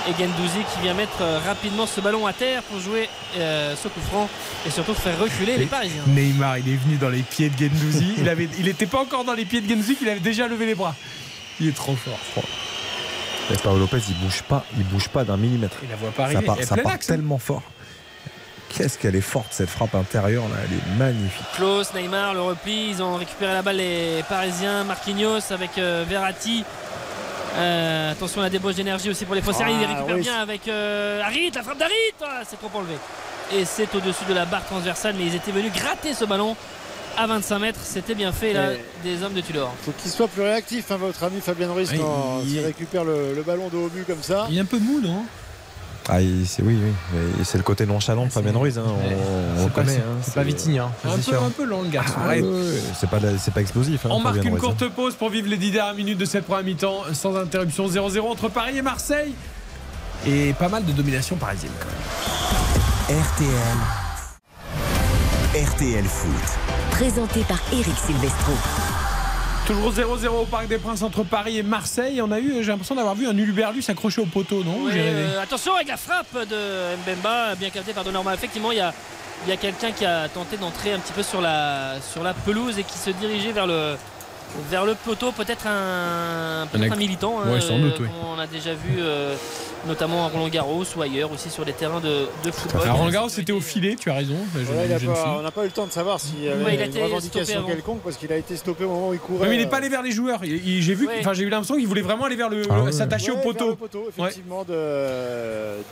Et Gendouzi qui vient mettre euh, rapidement ce ballon à terre pour jouer euh, ce coup franc et surtout faire reculer les Et Parisiens. Neymar, il est venu dans les pieds de Gendouzi. il avait, il était pas encore dans les pieds de Gendouzi qu'il avait déjà levé les bras. Il est trop fort. Et Paolo Lopez, il bouge pas, il bouge pas d'un millimètre. Il la voit pas Ça arriver. part, ça part hein. tellement fort. Qu'est-ce qu'elle est forte cette frappe intérieure là, elle est magnifique. Klaus, Neymar, le repli, ils ont récupéré la balle les Parisiens, Marquinhos avec euh, Verratti. Euh, attention à la débauche d'énergie aussi pour les faussaires, Ah, il récupère oui. bien avec euh, Harit, la frappe d'Harit, Ah, c'est trop enlevé. Et c'est au-dessus de la barre transversale, mais ils étaient venus gratter ce ballon à 25 mètres, c'était bien fait là des hommes de Tudor. faut qu'il soit plus réactif, hein, votre ami Fabien Ruiz, Oui, quand il- il récupère le, le ballon de haut but comme ça. Il est un peu mou, non? Ah, c'est oui, oui. C'est le côté nonchalant de Fabien Ruiz. hein, on, on C'est pas, connaît. c'est- hein, c'est pas un c'est peu, sûr. un peu lent, le garçon. Ah, Ouais. c'est pas, pas explosif. hein, On marque une Ruiz, hein. courte pause pour vivre les 10 dernières minutes de cette première mi-temps sans interruption 0-0 entre Paris et Marseille. Et pas mal de domination parisienne quand même. RTL. RTL Foot. Présenté par Eric Silvestro. Toujours 0-0 au Parc des Princes entre Paris et Marseille. On a eu, j'ai l'impression d'avoir vu un Uluberlus s'accrocher au poteau, non Oui, euh, attention avec la frappe de Mbemba, bien capté par Donnarumma. Effectivement, il y a, y a quelqu'un qui a tenté d'entrer un petit peu sur la, sur la pelouse et qui se dirigeait vers le, vers le poteau. Peut-être un, militant. hein, Ouais, sans doute, oui. qu'on a déjà vu euh, notamment à Roland Garros ou ailleurs aussi sur les terrains de, de football. Alors Roland Garros c'était au filet, tu as raison. pas- on n'a pas eu le temps de savoir s'il y avait Ouais, il a une revendication quelconque parce qu'il a été stoppé au moment où il courait. Ouais, mais il n'est euh, pas allé vers les joueurs. J'ai vu, Ouais. enfin j'ai eu l'impression qu'il voulait vraiment aller vers le, Ah le- ouais. s'attacher ouais, au vers poteau. le poteau, effectivement, de,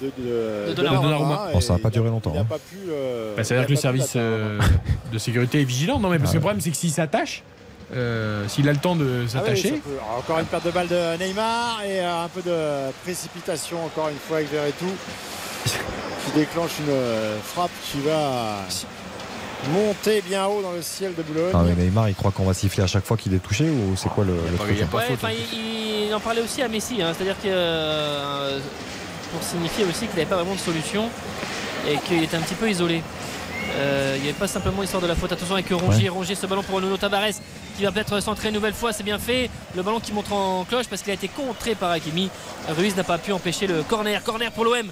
de, de, De Donnarumma. Donnarumma, Bon, ça va et pas durer longtemps, Il n'a hein. euh, Bah, ça il veut a dire que le service euh, de sécurité est vigilant. Non, mais parce Ah que le ouais. problème c'est que s'il s'attache, euh, s'il a le temps de Ah oui, s'attacher. alors, encore une perte de balle de Neymar et euh, un peu de précipitation encore une fois avec Verretou qui déclenche une euh, frappe qui va monter bien haut dans le ciel de Boulogne. Ah, mais Neymar, il croit qu'on va siffler à chaque fois qu'il est touché ou c'est quoi le, le pas- truc il y a hein Ouais, faute, il, il en parlait aussi à Messi, hein, c'est-à-dire que euh, pour signifier aussi qu'il n'avait pas vraiment de solution et qu'il était un petit peu isolé. Euh, il n'y avait pas simplement l'histoire de la faute. Attention avec Rongier, Rongier ce ballon pour Nuno Tavares qui va peut-être centrer une nouvelle fois, c'est bien fait. Le ballon qui montre en cloche parce qu'il a été contré par Hakimi. Ruiz n'a pas pu empêcher le corner. Corner pour l'OM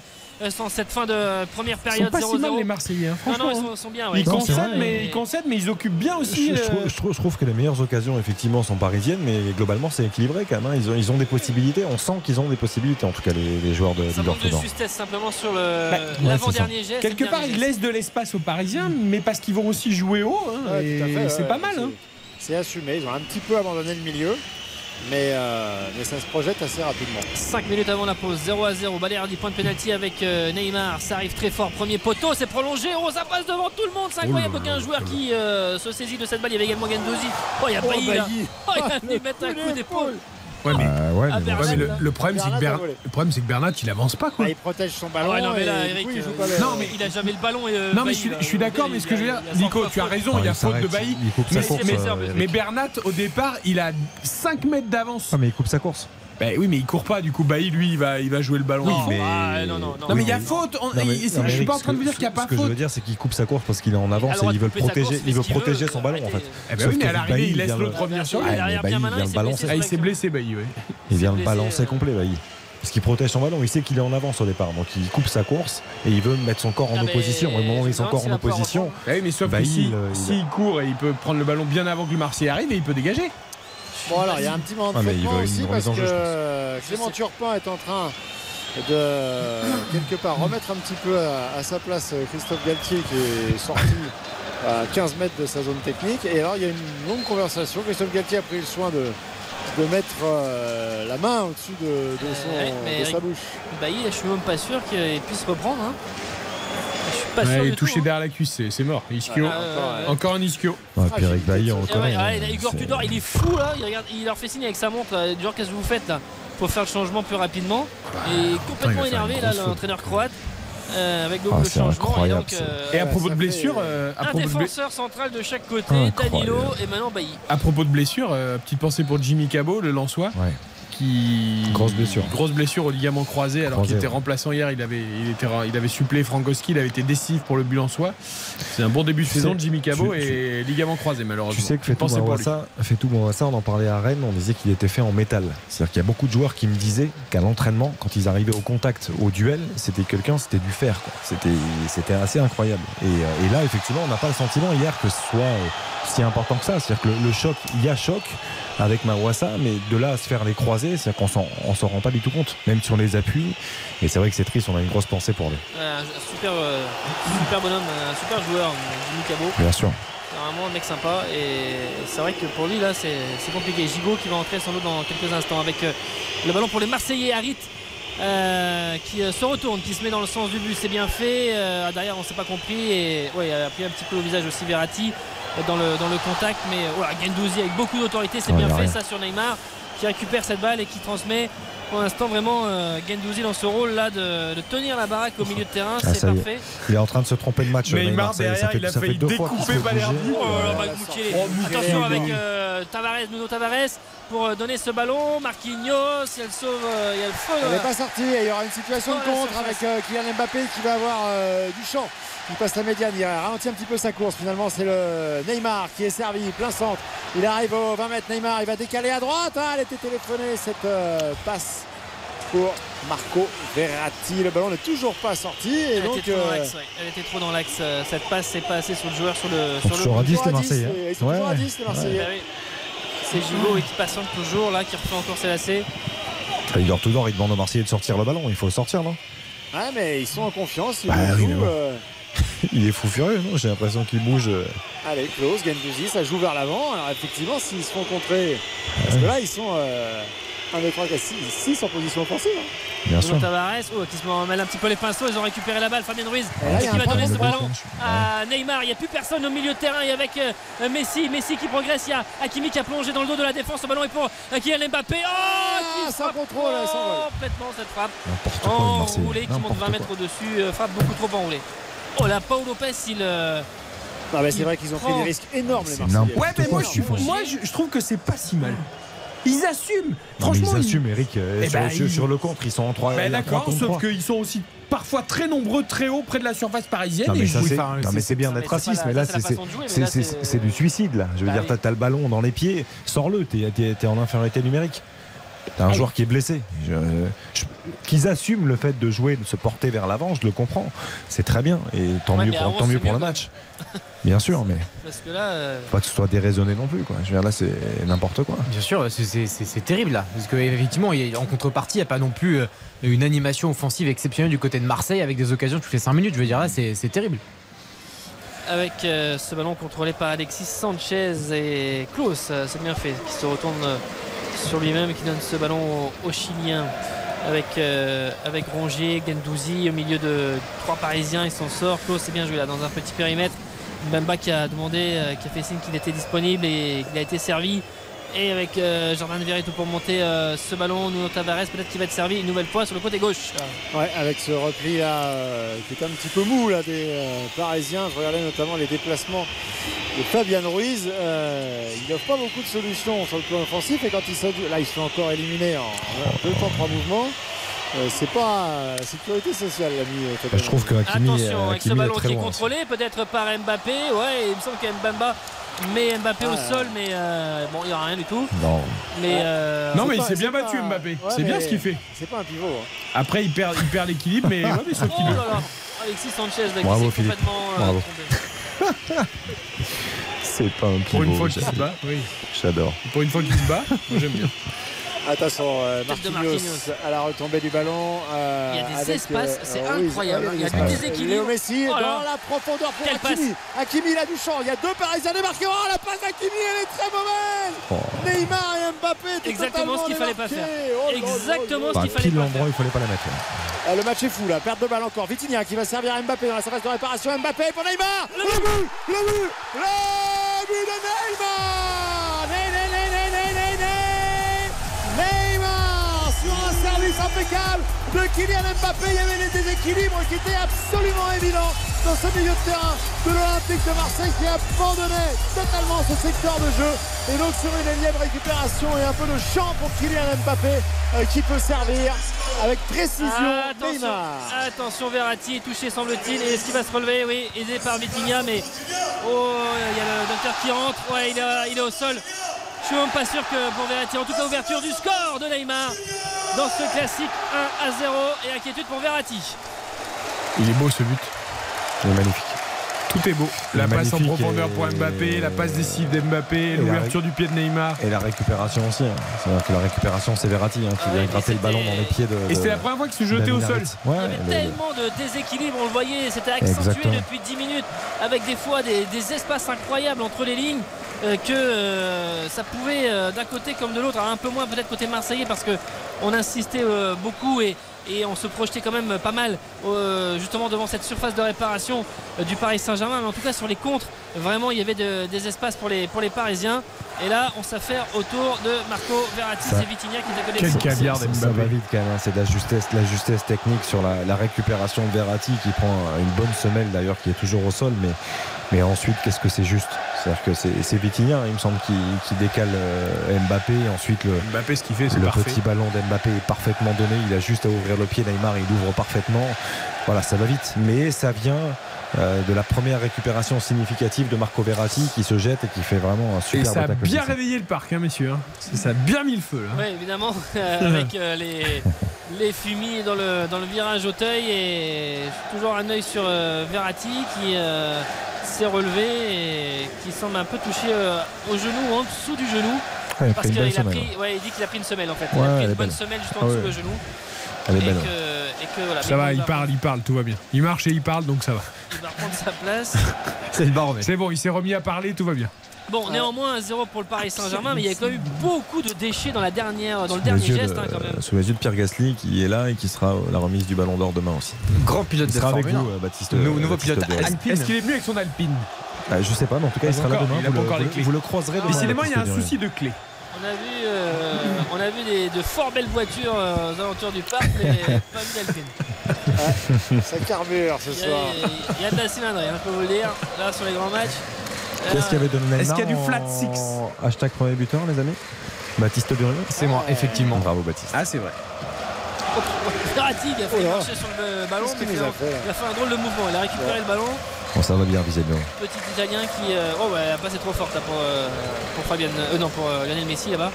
sans cette fin de première Ils sont période pas si mal 0-0. les Marseillais, hein, franchement. non, ils hein. sont, sont bien. ouais. Ils Non, concèdent, mais ils concèdent, mais ils occupent bien aussi. Je, je euh, trouve, je trouve- je trouve que les meilleures occasions, effectivement, sont parisiennes, mais globalement, c'est équilibré quand même. hein. Ils, ont, ils ont des possibilités. On sent qu'ils ont des possibilités, en tout cas, les, les joueurs de Liverpool. justesse simplement sur le- Bah, ouais, l'avant-dernier geste. Quelque part, ils laissent de l'espace aux Parisiens, mais parce qu'ils vont aussi jouer haut. hein, Ouais, c'est ouais, pas mal. c'est- hein. C'est assumé. Ils ont un petit peu abandonné le milieu, mais, euh, mais ça se projette assez rapidement. 5 minutes avant la pause, 0 à 0. Baléard du point de pénalty avec euh, Neymar. Ça arrive très fort. Premier poteau, c'est prolongé. Ça passe devant tout le monde. C'est incroyable. Oh Aucun joueur oh qui euh, se saisit de cette balle. Il y avait également Gendouzi. Oh, il y a Oh, Bailly là. Bailly. Oh, il a venu *laughs* mettre un coup d'épaule. Ouais, mais, Euh, ouais, mais bon, ouais, mais le, problème, c'est que Bernat le problème, que il avance pas, quoi. Ah, il protège son ballon. ouais, non, mais là, et du Eric, coup, il joue pas le- Non, mais- il a jamais le ballon. Et, euh, Non, mais Bailly, je suis, là, je suis d'accord, mais ce que je veux dire, Nico, tu as raison, il y a faute de Bailly. il coupe sa Mais, euh, mais Bernat, au départ, il a 5 mètres d'avance. Ah, mais il coupe sa course. Bah oui, mais il court pas, du coup, Bailly, lui, il va, il va jouer le ballon. Non, ah, non, non, Non, mais il y a faute. on- Non, mais- il- non, je suis pas en train de vous dire qu'il n'y a ce pas que je faute. veux dire, c'est qu'il coupe sa course parce qu'il est en avance Alors, et on il veut le couper sa course, protéger, il veut ce protéger veut, son ballon en fait. Eh ben oui, mais à l'arrivée, il laisse vient le- l'autre revenir sur lui. Ah, bien il s'est balancer. blessé Ah, il sur s'est la blessé, Bailly, oui. Il vient le balancer euh, complet, Bailly. Parce qu'il protège son ballon, il sait qu'il est en avance au départ, donc il coupe sa course et il veut mettre son corps en Ah, opposition. Au moment où il est me encore en s'il opposition, Bah oui, mais sauf que Bailly, si- il, il- s'il court et il peut prendre le ballon bien avant que le Marseillais arrive et il peut dégager. Bon alors il y a un petit moment de Ah, aussi parce que Clément Turpin est en train de quelque part remettre un petit peu à, à sa place euh, Christophe Galtier qui est sorti à 15 mètres de sa zone technique et alors il y a une longue conversation. Christophe Galtier a pris le soin de, de mettre euh, la main au-dessus de, de son- ouais, mais de sa bouche. Bailly, je suis même pas sûr qu'il puisse reprendre. hein. Ouais, il est touché hein. derrière la cuisse, c'est- mort. Ischio. Ah. Encore un ischio. Ouais, puis Eric le Ah ouais, hein, Igor Tudor, il est fou là. Il, regarde, il leur fait signe avec sa montre. là. Genre, qu'est-ce que vous faites là Pour faire le changement plus rapidement? Et complètement faire une énervé là, l'entraîneur croate. euh, avec Ah, c'est changement. Et, donc, euh, Et à propos de blessure, euh, à un propos de blessure. défenseur central de chaque côté, Incroyable. Danilo et maintenant Bailly. À propos de blessure, euh, petite pensée pour Jimmy Cabot, le Lançois, Ouais. Qui Grosse blessure. grosse blessure au ligament croisé, alors qu'il était ouais. remplaçant hier. Il avait, il était, il avait suppléé Frankowski, il avait été décisif pour le but Lançois. C'est un bon début de saison sais, de Jimmy Cabot tu- et ligament croisé malheureusement. Tu sais que Fetou. Mawassa, Fetou Mawassa, on en parlait à Rennes, on disait qu'il était fait en métal. C'est-à-dire qu'il y a beaucoup de joueurs qui me disaient qu'à l'entraînement, quand ils arrivaient au contact, au duel, c'était quelqu'un, c'était du fer. C'était, c'était assez incroyable. Et, euh, et là, effectivement, on n'a pas le sentiment hier que ce soit euh, si important que ça. C'est-à-dire que le, le choc, il y a choc avec Mawassa, mais de là à se faire les croiser, c'est-à-dire qu'on s'en, on s'en rend pas du tout compte, même sur les appuis. Et c'est vrai que c'est triste, on a une grosse pensée pour lui. Un super, euh, super bonhomme, un super joueur, Jimmy Cabot. Bien sûr. C'est vraiment un mec sympa et c'est vrai que pour lui là c'est c'est compliqué. Gigot qui va entrer sans doute dans quelques instants avec euh, le ballon pour les Marseillais. Harit euh, qui euh, se retourne, qui se met dans le sens du but, c'est bien fait. Euh, derrière on s'est pas compris et ouais, il a pris un petit peu au visage aussi Verratti euh, dans le, dans le contact. Mais euh, voilà, Gendouzi avec beaucoup d'autorité, c'est Ouais, bien fait rien. ça sur Neymar qui récupère cette balle et qui transmet. Pour l'instant, vraiment, euh, Gendouzi dans ce rôle-là de, de tenir la baraque au milieu de terrain, Ah, c'est est. parfait. Il est en train de se tromper de match. Neymar, ça- ça derrière, fait- il a ça fait failli découper. Balerdi. Oh là là. Oh, Attention avec euh, Tavares, Nuno Tavares pour euh, donner ce ballon. Marquinhos, il y a le sauve, euh, il y a le feu. Elle n'est là. pas sortie et il y aura une situation de Oh, contre avec euh, Kylian Mbappé qui va avoir euh, du champ. Il passe la médiane, il a ralenti un petit peu sa course. Finalement, c'est le Neymar qui est servi, plein centre. Il arrive au 20 mètres. Neymar, il va décaler à droite. Ah, elle était téléphonée cette euh, passe pour Marco Verratti. Le ballon n'est toujours pas sorti et Elle donc était trop dans euh, l'axe. ouais. Elle était trop dans l'axe. euh, Cette passe s'est pas assez sur le joueur sur le sur le toujours à bout. 10 les toujours à 10, Marseillais. et ils sont hein. toujours à Ouais. 10 les Marseillais. Bah. C'est Gigot et qui patiente toujours là, qui refait encore ses lacets. Il dort tout d'or, il demande aux Marseillais de sortir le ballon. Il faut le sortir, non? Ouais, mais ils sont en confiance. Ils Bah oui, jouent, bon. euh, *laughs* Il est fou furieux, non? J'ai l'impression qu'il bouge. euh, Allez, close, Gendouzi, ça joue vers l'avant. Alors effectivement, s'ils se font contrer, parce que là, ils sont euh, 1, 2, 3, 4, 6, en position offensive. hein. Bien sûr. Tavares, oh, qui se mêle un petit peu les pinceaux. Ils ont récupéré la balle. Fabien Ruiz Et là, il y a qui va donner ce ballon à Neymar. Il n'y a plus personne au milieu de terrain. Et avec euh, Messi, Messi qui progresse. Il y a Hakimi qui a plongé dans le dos de la défense. Le ballon est pour euh, Kylian Mbappé. Oh, Ah, qui sans frappe contrôle, complètement cette frappe. Enroulé qui monte N'importe 20 quoi. mètres au-dessus. euh, frappe beaucoup trop enroulé. Oh là, Paul Lopez, il. euh, Non, mais c'est vrai qu'ils ont pris des risques énormes, les Marseillais. Ouais, mais moi, je, moi je, je trouve que c'est pas si mal. Ils assument. Franchement, ils ils- assument, Eric. euh, Eh sur, ben, sur- ils- sur le contre, ils sont en 3 Ben d'accord, sauf qu'ils sont aussi parfois très nombreux, très haut, près de la surface parisienne. Non mais, c'est, enfin, non, mais c'est bien d'être raciste, mais là c'est du suicide là. Je veux Bah dire, t'as, le ballon dans les pieds, sors-le, t'es en infériorité numérique. T'as un joueur qui est blessé. Je- je- qu'ils assument le fait de jouer, de se porter vers l'avant, je le comprends. C'est très bien et tant Ouais, mieux pour, avance, tant mieux c'est pour le match. Bien sûr, mais *laughs* Parce que là. euh, faut pas que ce soit déraisonné non plus. Quoi. Je veux dire, là, c'est n'importe quoi. Bien sûr, c'est- c'est c'est- c'est terrible là. Parce qu'effectivement, en contrepartie, il n'y a pas non plus euh, une animation offensive exceptionnelle du côté de Marseille avec des occasions toutes les 5 minutes. Je veux dire, là, c'est c'est terrible. avec euh, ce ballon contrôlé par Alexis Sanchez et Klaus, c'est bien fait, qui se retourne sur lui-même qui donne ce ballon au, au Chilien avec, euh, avec Rongier, Gendouzi au milieu de trois Parisiens, il s'en sort. Klaus c'est bien joué là dans un petit périmètre. Mbemba qui a demandé, euh, qui a fait signe qu'il était disponible et qu'il a été servi. Et avec euh, Jordan Verretou pour monter euh, ce ballon, Nuno Tavares peut-être qu'il va être servi une nouvelle fois sur le côté gauche. Ouais, avec ce repli là euh, qui est un petit peu mou là des euh, Parisiens. Je regardais notamment les déplacements de Fabian Ruiz. Euh, il n'offre pas beaucoup de solutions sur le plan offensif et quand il se là il se fait encore éliminer en en deux temps trois mouvements. Euh, c'est pas euh, sécurité sociale l'ami. Fabian Bah, je trouve que. Hakimi, Attention avec ce est ballon très qui est loin. contrôlé peut-être par Mbappé. Ouais, il me semble qu'Mbamba met Mbappé au Ah, sol, mais euh, bon, il n'y a rien du tout. Non. Mais euh, Non, mais il s'est bien battu Mbappé. ouais, c'est bien mais ce qu'il fait. C'est pas un pivot. hein. Après, il perd, il perd l'équilibre, mais, *laughs* ouais, mais sauf Oh là là Alexis Sanchez là, qui Bravo, complètement euh. *laughs* C'est pas un Pour une pivot, fois qu'il se bat, oui. J'adore. Pour une fois qu'il se bat, moi j'aime bien. Attention, euh, Marquinhos, Marquinhos. à la retombée du ballon. euh, Il y a des avec, espaces, c'est incroyable, il y a des du déséquilibre. Léo Messi Oh dans la profondeur pour Quelle Hakimi. Hakimi, il a du champ. Il y a deux Parisiens démarqués. Oh, la passe d'Hakimi, elle est très mauvaise. Neymar et Mbappé. Exactement ce qu'il fallait pas faire. Oh Exactement ce qu'il fallait pas faire. il fallait pas la mettre. ouais. Ah, le match est fou là, perte de balle encore. Vitinha qui va servir à Mbappé dans la surface de réparation. Mbappé pour Neymar. Le but, le but, le but de Neymar. Service impeccable de Kylian Mbappé. Il y avait des déséquilibres qui étaient absolument évidents dans ce milieu de terrain de l'Olympique de Marseille qui abandonnait totalement ce secteur de jeu. Et donc sur une énième récupération et un peu de champ pour Kylian Mbappé euh, qui peut servir avec précision Ah, attention, attention, Verratti est touché semble-t-il. Et est-ce qu'il va se relever Oui, aidé par Vitinha, mais oh, il y a le docteur qui rentre. Ouais, il est, il est au sol. Je suis même pas sûr que pour Verratti, en tout cas ouverture du score de Neymar dans ce classique 1 à 0 et inquiétude pour Verratti. Il est beau ce but. Il est magnifique. Tout est beau. Est La passe en profondeur et- pour Mbappé, la passe décisive d'Mbappé, l'ouverture du pied de Neymar. Et la récupération aussi. hein. C'est-à-dire que la récupération, c'est Verratti hein, qui Ah vient gratter le ballon dans les pieds de. Et c'était la première fois qu'il se jetait au sol. Ouais, Il y avait le- tellement de déséquilibre, on le voyait, c'était accentué Exactement. depuis 10 minutes, avec des fois des, des espaces incroyables entre les lignes, que euh, ça pouvait euh, d'un côté comme de l'autre, un peu moins peut-être côté marseillais parce que on insistait euh, beaucoup et, et on se projetait quand même pas mal euh, justement devant cette surface de réparation euh, du Paris Saint-Germain, mais en tout cas sur les contres, vraiment il y avait de- des espaces pour les, pour les Parisiens. Et là, on s'affaire autour de Marco Verratti, Ça- c'est Vitinha qui côté de Quel caviar Ça, ça d'Mbappé. va vite quand même, hein. c'est de la justesse, la justesse technique sur la, la récupération de Verratti qui prend une bonne semelle d'ailleurs qui est toujours au sol, mais, mais ensuite qu'est-ce que c'est juste C'est-à-dire que c'est Vitinha, il me semble, qui, qui décale euh, Mbappé. Et ensuite le, Mbappé, ce qu'il fait, c'est le parfait. petit ballon d'Mbappé est parfaitement donné, il a juste à ouvrir le pied, Neymar il ouvre parfaitement, voilà ça va vite, mais ça vient euh, de la première récupération significative de Marco Verratti qui se jette et qui fait vraiment un Et super ça a bien réveillé le parc, hein, messieurs. hein. Ça a bien mis le feu. Là. Oui, évidemment, *laughs* euh, avec euh, les, les fumis dans le, dans le virage Auteuil et toujours un œil sur euh, Verratti qui euh, s'est relevé et qui semble un peu touché euh, au genou ou en dessous du genou. Ouais, il a parce qu'il a pris, ouais, il dit qu'il a pris une semelle en fait. Ouais, il a pris une bonne belle. semelle juste en Ah dessous ouais. le genou. Elle est et, belle. que, et que voilà, Ça va, il parle, il parle, tout va bien. Il marche et il parle, donc ça va. Il va reprendre sa place. *laughs* C'est le baromètre. C'est bon, il s'est remis à parler, tout va bien. Bon, néanmoins 1-0 pour le Paris Saint-Germain, mais il y a quand même eu beaucoup de déchets dans la dernière, dans le Sous dernier geste de- hein, quand même. Sous les yeux de Pierre Gasly qui est là et qui sera à la remise du ballon d'or demain aussi. Grand pilote Il de sera avec Formule vous, 1. euh, Baptiste. Nou- euh, nouveau Baptiste pilote. Alpine. Est-ce qu'il est venu avec son Alpine? Ah, Je sais pas, mais en tout cas, il sera là demain. il a Vous le, les vous- clés. vous le croiserez demain. Décidément, il y a un souci de clé. On a vu, euh, on a vu des, de fort belles voitures euh, aux alentours du parc, mais *laughs* pas vu d'Alpine. Ça carbure ce Il y, a, soir. il y a de la cylindrée, hein, je peux vous le dire, là sur les grands matchs. Qu'est-ce qu'il y avait de Neymar Est-ce qu'il y a du en- flat six? Hashtag premier buteur, les amis? Baptiste Durieux? C'est moi, effectivement. Bravo, Baptiste. Ah, c'est vrai. *laughs* Verratti qui a fait Oh marcher sur le ballon, mais a fait, il a fait un drôle de mouvement. Il a récupéré le ballon. Bon, ça va bien, visiblement. Petit Italien qui. euh, oh, ouais, la passe est trop forte là, pour, euh, pour Fabien. euh, non, pour euh, Lionel Messi là-bas.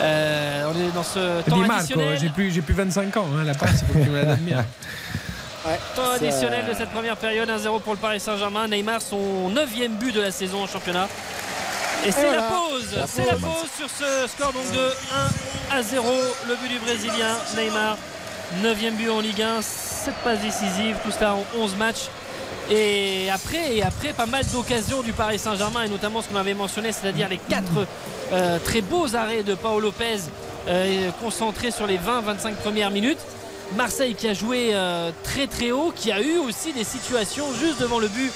Euh, on est dans ce temps additionnel. j'ai plus, j'ai plus 25 ans, hein, la passe, il faut que tu me la donnes bien. *laughs* Ouais, Temps additionnel de cette première période, 1-0 pour le Paris Saint-Germain. Neymar, son 9 but de la saison en championnat. Et c'est voilà. la pause, c'est la pause. sur ce score donc de 1 à 0. Le but du Brésilien, Neymar. 9 but en Ligue 1, 7 passes décisives, tout cela en 11 matchs. Et après, et après pas mal d'occasions du Paris Saint-Germain, et notamment ce qu'on avait mentionné, c'est-à-dire les 4 très beaux arrêts de Paolo Lopez euh, concentrés sur les 20-25 premières minutes. Marseille qui a joué euh, très très haut, qui a eu aussi des situations juste devant le but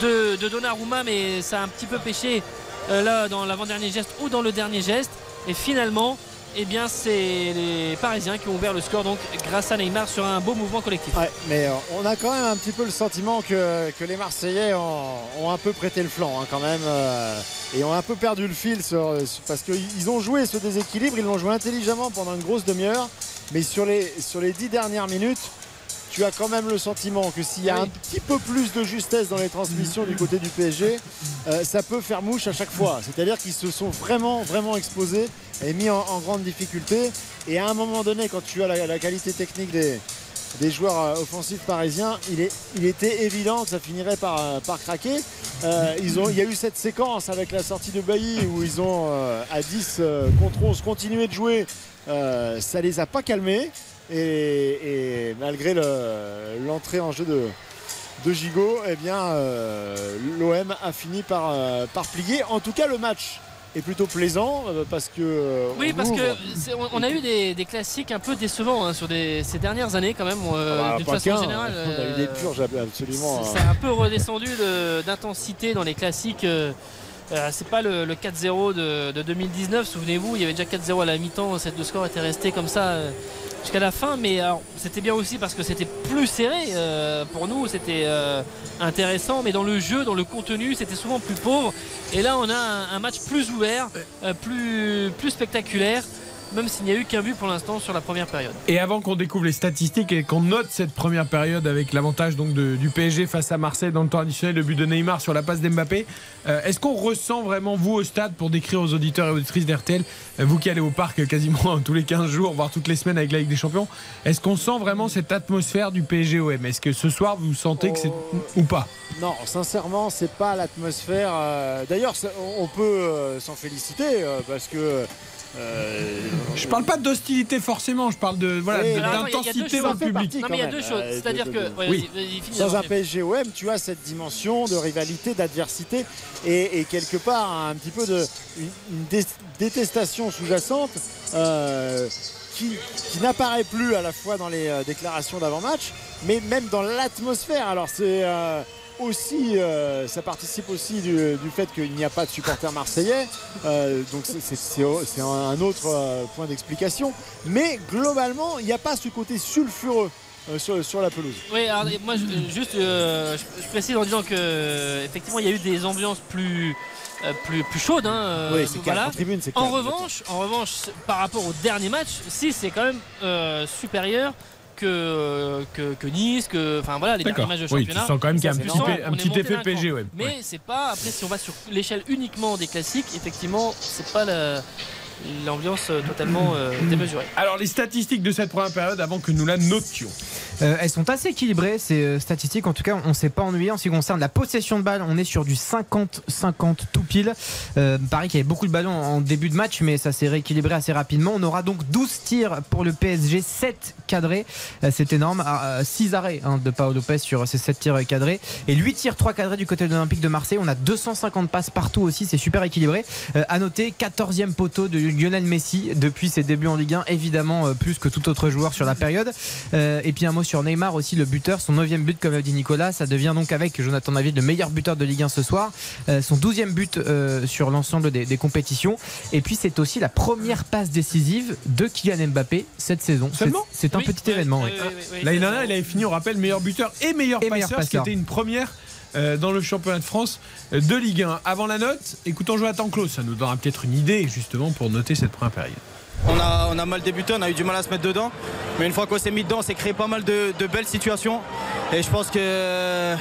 de, de Donnarumma, mais ça a un petit peu pêché euh, là dans l'avant-dernier geste ou dans le dernier geste. Et finalement, eh bien, c'est les Parisiens qui ont ouvert le score donc grâce à Neymar sur un beau mouvement collectif. Ouais, mais euh, on a quand même un petit peu le sentiment que, les Marseillais ont, un peu prêté le flanc hein, quand même euh, et ont un peu perdu le fil sur- parce qu'ils ont joué ce déséquilibre, ils l'ont joué intelligemment pendant une grosse demi-heure, mais sur les, sur les dix dernières minutes, tu as quand même le sentiment que s'il y a un petit peu plus de justesse dans les transmissions du côté du PSG, euh, ça peut faire mouche à chaque fois. C'est-à-dire qu'ils se sont vraiment, vraiment exposés et mis en, en grande difficulté. Et à un moment donné, quand tu as la, la qualité technique des, des joueurs euh, offensifs parisiens, il, est, il était évident que ça finirait par, euh, par craquer. Euh, ils ont, il y a eu cette séquence avec la sortie de Bailly où ils ont euh, à 10 euh, contre 11 continué de jouer. Ça les a pas calmés. Et, et malgré le- l'entrée en jeu de, de Gigot, eh bien, euh, l'OM a fini par, euh, par plier. En tout cas, le match est plutôt plaisant euh, parce que. Oui, parce que ouvre- c'est- on, on a eu des, des classiques un peu décevants hein, sur des- ces dernières années quand même, Ah bah, d'une façon générale. On a eu des purges absolument. C'est euh, c'est un peu redescendu de- d'intensité dans les classiques. euh, c'est pas le, le 4-0 de, de 2019, souvenez-vous, il y avait déjà 4-0 à la mi-temps, cette- le score était resté comme ça euh, jusqu'à la fin, mais alors, c'était bien aussi parce que c'était plus serré euh, pour nous, c'était euh, intéressant, mais dans le jeu, dans le contenu, c'était souvent plus pauvre. Et là, on a un, un match plus ouvert, euh, plus, plus spectaculaire, même s'il n'y a eu qu'un but pour l'instant sur la première période. Et avant qu'on découvre les statistiques et qu'on note cette première période avec l'avantage donc de- du PSG face à Marseille dans le temps additionnel, le but de Neymar sur la passe d'Mbappé, euh, est-ce qu'on ressent vraiment, vous au stade, pour décrire aux auditeurs et auditrices d'RTL, euh, vous qui allez au parc quasiment *laughs* tous les 15 jours, voire toutes les semaines avec la Ligue des Champions, est-ce qu'on sent vraiment cette atmosphère du PSG-OM Est-ce que ce soir vous sentez que c'est ou pas? Non, sincèrement, c'est pas l'atmosphère. euh, D'ailleurs, on peut s'en féliciter parce que. euh, Je parle pas d'hostilité forcément, je parle de voilà d'intensité dans le public. Non, mais il y a deux choses. C'est-à-dire que. Oui. Dans un PSG OM, tu as cette dimension de rivalité, d'adversité et, et quelque part un petit peu de une, une dé- détestation sous-jacente euh, qui, qui n'apparaît plus à la fois dans les euh, déclarations d'avant-match, mais même dans l'atmosphère. Alors c'est euh, aussi, euh, ça participe aussi du, du fait qu'il n'y a pas de supporters marseillais, euh, donc c'est- un autre euh, point d'explication. Mais globalement, il n'y a pas ce côté sulfureux euh, sur, sur la pelouse. Oui, alors moi je- juste euh, je, je précise en disant que effectivement il y a eu des ambiances plus euh, plus, plus chaudes. hein, Oui, c'est voilà. En tribune, c'est En revanche, en revanche, par rapport au dernier match, si c'est quand même supérieur que, que, que Nice, que enfin voilà les derniers matchs de Oui, championnat. tu sens quand même qu'il y a un petit effet- un petit ouais. Mais Ouais. c'est pas après si on va sur l'échelle uniquement des classiques, effectivement, c'est pas la- l'ambiance euh, totalement euh, démesurée. Alors les statistiques de cette première période avant que nous la notions. Euh, elles sont assez équilibrées, ces euh, statistiques. En tout cas, on ne s'est pas ennuyé en ce qui concerne la possession de balle. On est sur du 50-50 tout pile. Euh, pareil qu'il y avait beaucoup de ballons en début de match, mais ça s'est rééquilibré assez rapidement. On aura donc 12 tirs pour le PSG, 7 cadrés. Euh, C'est énorme. 6 arrêts hein, de Paolo Lopez sur ces 7 tirs cadrés. Et 8 tirs, 3 cadrés du côté de l'Olympique de Marseille. On a 250 passes partout aussi. C'est super équilibré. Euh, à noter, 14e poteau de Lionel Messi depuis ses débuts en Ligue 1. Évidemment, euh, plus que tout autre joueur sur la période. Euh, et puis un mot sur Neymar aussi, le buteur, son 9 but, comme l'a dit Nicolas. Ça devient donc avec Jonathan David le meilleur buteur de Ligue 1 ce soir. Euh, son 12e but euh, sur l'ensemble des, des compétitions. Et puis c'est aussi la première passe décisive de Kylian Mbappé cette saison. C'est- Seulement C'est un Oui, petit oui, événement. oui, oui. oui, oui, oui, L'année c'est dernière, ça. il avait fini, on rappelle, meilleur buteur et meilleur Et passeur, meilleur ce qui était une première dans le championnat de France euh, de Ligue 1. Avant la note, écoutons Jonathan Klaus, ça nous donnera peut-être une idée justement pour noter cette première période. On a, on a mal débuté, on a eu du mal à se mettre dedans. Mais une fois qu'on s'est mis dedans, on s'est créé pas mal de, de belles situations. Et je pense que euh,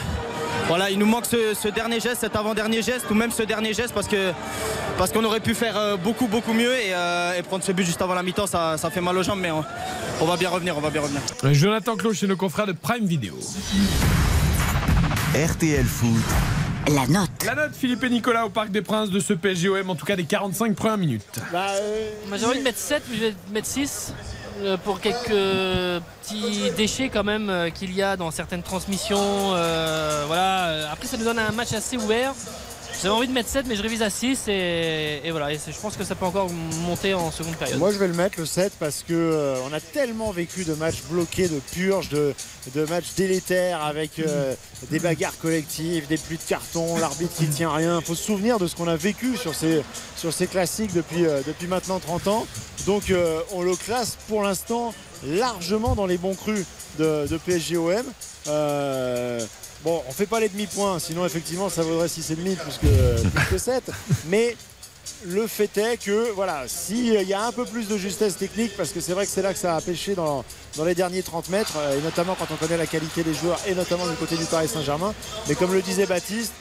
voilà, il nous manque ce, ce dernier geste, cet avant-dernier geste, ou même ce dernier geste, parce que parce qu'on aurait pu faire euh, beaucoup beaucoup mieux et, euh, et prendre ce but juste avant la mi-temps, ça, ça fait mal aux jambes, mais on, on va bien revenir, on va bien revenir. Euh, Jonathan Klaus chez nos confrères de Prime Video. RTL Foot. La note. La note Philippe et Nicolas au Parc des Princes de ce PSGOM, en tout cas des 45 premières minutes. Bah, euh, Moi j'ai envie de mettre 7, mais je vais mettre 6 euh, pour quelques petits déchets quand même euh, qu'il y a dans certaines transmissions. euh, voilà. Après ça nous donne un match assez ouvert. J'avais envie de mettre 7, mais je révise à 6 et, voilà. Et je pense que ça peut encore monter en seconde période. Moi, je vais le mettre le 7 parce que euh, on a tellement vécu de matchs bloqués, de purges, de, matchs délétères avec euh, des bagarres collectives, des pluies de cartons, l'arbitre qui tient rien. Il faut se souvenir de ce qu'on a vécu sur ces, sur ces classiques depuis, euh, depuis maintenant 30 ans. Donc, on le classe pour l'instant largement dans les bons crus de PSG-OM. Euh, bon, on fait pas les demi-points, sinon effectivement ça vaudrait 6,5 plus que, plus que 7. Mais le fait est que voilà, s'il y a un peu plus de justesse technique, parce que c'est vrai que c'est là que ça a pêché dans, les derniers 30 mètres, euh, et notamment quand on connaît la qualité des joueurs, et notamment du côté du Paris Saint-Germain. Mais comme le disait Baptiste,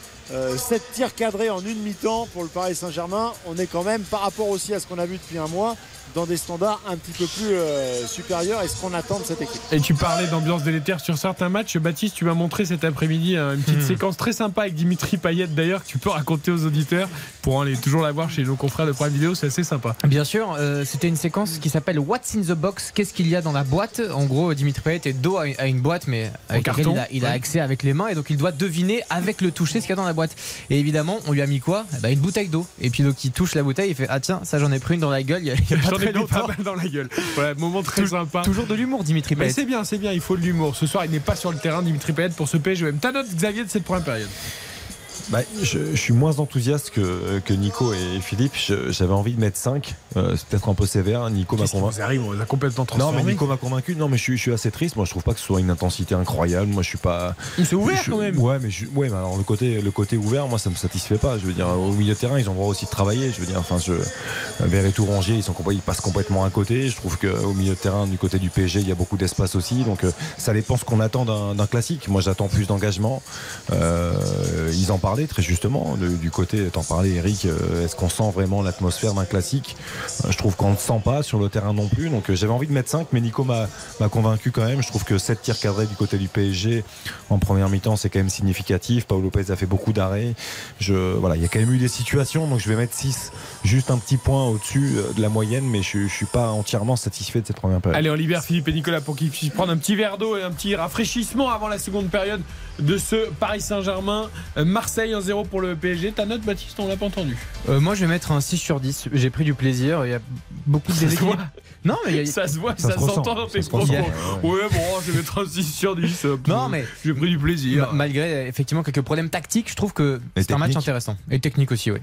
7 tirs cadrés en une mi-temps pour le Paris Saint-Germain, on est quand même, par rapport aussi à ce qu'on a vu depuis un mois, dans des standards un petit peu plus euh, supérieurs et ce qu'on attend de cette équipe. Et tu parlais d'ambiance délétère sur certains matchs. Baptiste, tu m'as montré cet après-midi euh, une petite Hmm. séquence très sympa avec Dimitri Payet d'ailleurs que tu peux raconter aux auditeurs pour aller toujours la voir chez nos confrères de Prime Vidéo. C'est assez sympa. Bien sûr, euh, c'était une séquence qui s'appelle What's in the box? Qu'est-ce qu'il y a dans la boîte? En gros, Dimitri Payet est dos à une- boîte, mais avec carton, il a, il a ouais. accès avec les mains et donc il doit deviner avec le toucher ce qu'il y a dans la boîte. Et évidemment, on lui a mis quoi? Eh ben, Une bouteille d'eau. Et puis donc il touche la bouteille, il fait Ah tiens, ça j'en ai pris une dans la gueule il y a, il y a pas J'en ai mis pas mal dans la gueule. Voilà, moment très sympa. Toujours de l'humour, Dimitri Mais Payet. c'est bien, c'est bien, il faut de l'humour. Ce soir, il n'est pas sur le terrain, Dimitri Payet, pour ce PSGOM. Ta note, Xavier, de cette première période Bah, je, je suis moins enthousiaste que, que Nico et Philippe. J'avais envie de mettre 5. Euh, c'est peut-être un peu sévère. Nico m'a convaincu. vous arrive On a complètement Non, transformés. mais Nico m'a convaincu. Non, mais je suis, je suis assez triste. Moi, je trouve pas que ce soit une intensité incroyable. Moi, je suis pas. C'est ouvert je- quand même. Ouais, mais, je- ouais, mais alors le côté, le côté ouvert, moi, ça me satisfait pas. Je veux dire, au milieu de terrain, ils ont le droit aussi de travailler. Je veux dire, enfin, je, vers et Tourangier, ils sont ils passent complètement à côté. Je trouve qu'au milieu de terrain, du côté du PSG, il y a beaucoup d'espace aussi. Donc, euh, ça dépend ce qu'on attend d'un d'un classique. Moi, j'attends plus d'engagement. Euh, ils en très justement du côté. T'en parlais, Eric. euh, Est-ce qu'on sent vraiment l'atmosphère d'un classique? Euh, Je trouve qu'on ne sent pas sur le terrain non plus. Donc, euh, j'avais envie de mettre 5, mais Nico m'a convaincu quand même. Je trouve que 7 tirs cadrés du côté du PSG en première mi-temps, c'est quand même significatif. Paolo Lopez a fait beaucoup d'arrêts. Il y a quand même eu des situations, donc je vais mettre 6, juste un petit point au-dessus de la moyenne, mais je, je suis pas entièrement satisfait de cette première période. Allez, on libère Philippe et Nicolas pour qu'ils puissent prendre un petit verre d'eau et un petit rafraîchissement avant la seconde période de ce Paris Saint-Germain. Euh, Marseille 1-0 pour le PSG. Ta note, Baptiste, on l'a pas entendu. Euh, moi je vais mettre un 6 sur 10. J'ai pris du plaisir. Il y a beaucoup de Ça se déséquilibre. voit. Non, mais a- Ça se voit, Ça ça, se ressent, s'entend dans ça tes se propos. ressent. Ouais, bon, je vais mettre un 6 sur 10. euh, Non, mais- J'ai pris du plaisir. Ma- Malgré effectivement quelques problèmes tactiques, je trouve que c'est un match intéressant. Et technique aussi, oui.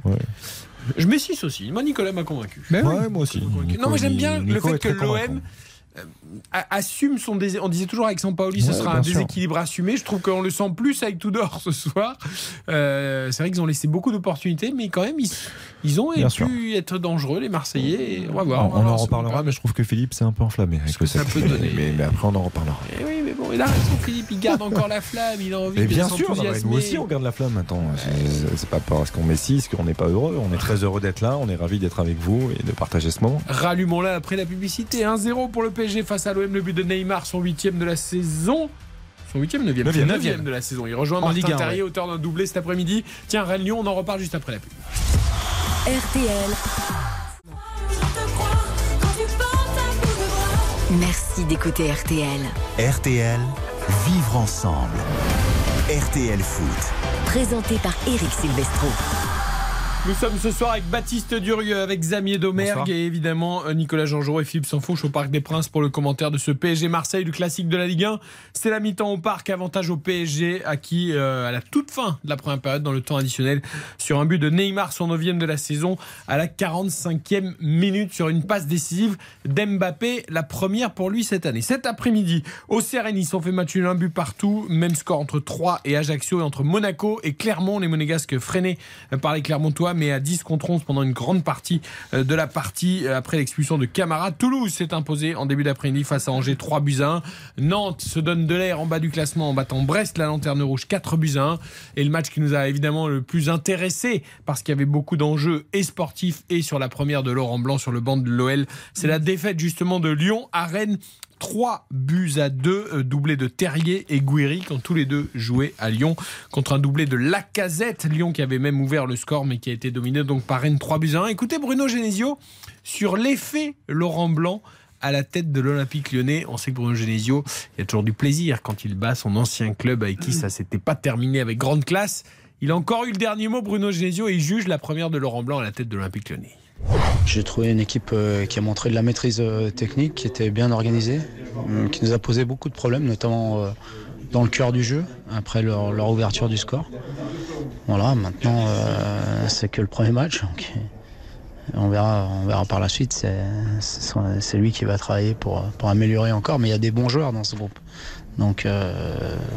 Je mets 6 aussi. Moi, Nicolas m'a convaincu. Ben oui. Ouais, moi aussi. non, moi j'aime bien Nico le fait que l'OM assume son désé- On disait toujours avec Sampaoli, ce Ouais, sera un sûr. déséquilibre assumé. Je trouve qu'on le sent plus avec Tudor ce soir. Euh, c'est vrai qu'ils ont laissé beaucoup d'opportunités, mais quand même, ils, ils ont Bien pu sûr. être dangereux, les Marseillais. Et on va voir. on, en reparlera, mais je trouve que Philippe s'est un peu enflammé avec le ça peut donner. Mais, mais après, on en reparlera. Eh oui, mais bon, il a raison, Philippe. Il garde encore la flamme. Il a envie Mais de bien sûr, non, mais s'enthousiasmer. nous aussi on garde la flamme. C'est- c'est pas parce qu'on met 6 qu'on n'est pas heureux. On est très heureux d'être là. On est ravis d'être avec vous et de partager ce moment. Rallumons-la après la publicité. 1-0 pour le PSG face à l'OM. Le but de Neymar, son huitième de la saison. Son huitième, neuvième, Neuvième, neuvième neuvième. de la saison. Il rejoint En Martin Ligue un, Terrier, ouais. auteur d'un doublé cet après-midi. Tiens, Rennes-Lyon, on en reparle juste après la pub. RTL. Merci d'écouter RTL. RTL, vivre ensemble. RTL Foot. Présenté par Eric Silvestro. Nous sommes ce soir avec Baptiste Durieux, avec Xamier Domergue Bonsoir. et évidemment euh, Nicolas Jean-Jean et Philippe Sanfouche au Parc des Princes pour le commentaire de ce PSG Marseille, du classique de la Ligue 1. C'est la mi-temps au Parc, avantage au PSG, acquis euh, à la toute fin de la première période dans le temps additionnel sur un but de Neymar, son neuvième de la saison, à la 45e minute sur une passe décisive d'Mbappé, la première pour lui cette année. Cet après-midi, au CRN, ils sont fait match nul, un but partout, même score entre 3 et Ajaccio et entre Monaco et Clermont, les monégasques freinés euh, par les Clermontois, mais à 10 contre 11 pendant une grande partie euh, de la partie euh, après l'expulsion de Camara. Toulouse s'est imposé en début d'après-midi face à Angers 3 buts à 1. Nantes se donne de l'air en bas du classement en battant Brest, la lanterne rouge 4 buts à 1. Et le match qui nous a évidemment le plus intéressé parce qu'il y avait beaucoup d'enjeux et sportifs et sur la première de Laurent Blanc sur le banc de l'OL, c'est la défaite justement de Lyon à Rennes. 3 buts à 2, doublé de Terrier et Gouiri, qui ont tous les deux joué à Lyon, contre un doublé de Lacazette. Lyon qui avait même ouvert le score, mais qui a été dominé donc par Rennes 3 buts à 1. Écoutez Bruno Genesio sur l'effet Laurent Blanc à la tête de l'Olympique lyonnais. On sait que Bruno Genesio, il y a toujours du plaisir quand il bat son ancien club avec qui ça s'était pas terminé avec grande classe. Il a encore eu le dernier mot, Bruno Genesio, et juge la première de Laurent Blanc à la tête de l'Olympique Lyonnais. J'ai trouvé une équipe euh, qui a montré de la maîtrise euh, technique, qui était bien organisée, euh, qui nous a posé beaucoup de problèmes, notamment euh, dans le cœur du jeu, après leur, ouverture du score. Voilà, maintenant c'est que le premier match. donc, on, verra, on verra par la suite. C'est- lui qui va travailler pour, pour améliorer encore, mais il y a des bons joueurs dans ce groupe. Donc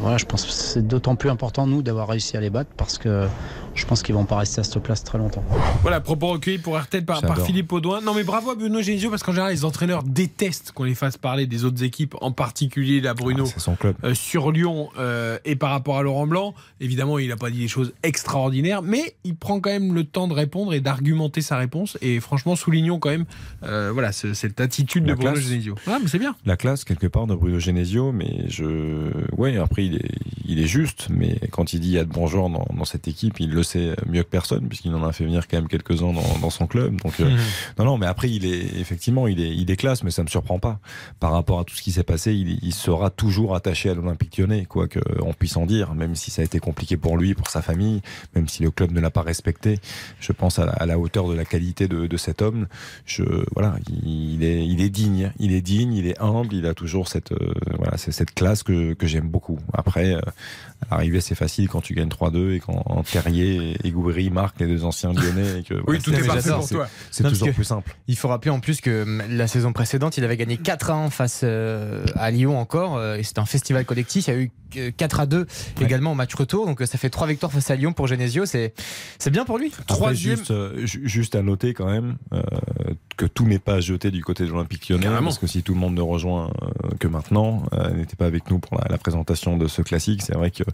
voilà, je pense que c'est d'autant plus important, nous, d'avoir réussi à les battre parce que je pense qu'ils vont pas rester à cette place très longtemps. Voilà, propos recueillis pour RTL par. Philippe Audouin. Non, mais bravo à Bruno Genesio parce qu'en général, les entraîneurs détestent qu'on les fasse parler des autres équipes, en particulier la Bruno. Son club. euh, sur Lyon euh, et par rapport à Laurent Blanc, évidemment, il n'a pas dit des choses extraordinaires, mais il prend quand même le temps de répondre et d'argumenter sa réponse. Et franchement, soulignons quand même euh, voilà, ce- cette attitude de Bruno classe. Genesio. Ah, mais c'est bien. la classe quelque part de Bruno Genesio, mais je, ouais, après il est, il est juste, mais quand il dit il y a de bons joueurs dans, dans cette équipe, il le sait mieux que personne puisqu'il en a fait venir quand même quelques uns dans, dans son club. Donc euh, Mhm. non, non, mais après il est effectivement il est, il est classe, mais ça me surprend pas par rapport à tout ce qui s'est passé. Il, il sera toujours attaché à l'Olympique Lyonnais, quoi que on puisse en dire, même si ça a été compliqué pour lui, pour sa famille, même si le club ne l'a pas respecté. Je pense à la, à la hauteur de la qualité de, de cet homme. Je voilà, il est, il est digne, il est digne, il est humble, il a toujours cette euh, voilà, cette classe que, que j'aime beaucoup. Après, euh, l'arrivée, c'est facile quand tu gagnes 3-2 et quand Terrier et Gouiri marquent les deux anciens lyonnais. Et que, voilà, tout est c'est- parfait c'est- pour c'est- toi. C'est Non, toujours plus simple. Il faut rappeler en plus que hum, la saison précédente, il avait gagné 4 à 1 face euh, à Lyon encore. euh, et c'était un festival collectif. Il y a eu euh, 4 à 2 également au match retour. Donc euh, ça fait 3 victoires face à Lyon pour Genesio. C'est c'est bien pour lui. Après, juste, euh, ju- juste à noter quand même euh, que tout n'est pas jeté du côté de l'Olympique lyonnais, Carrément. parce que si tout le monde ne rejoint euh, que maintenant, euh, n'était pas avec nous pour la, la présentation de ce classique, c'est vrai que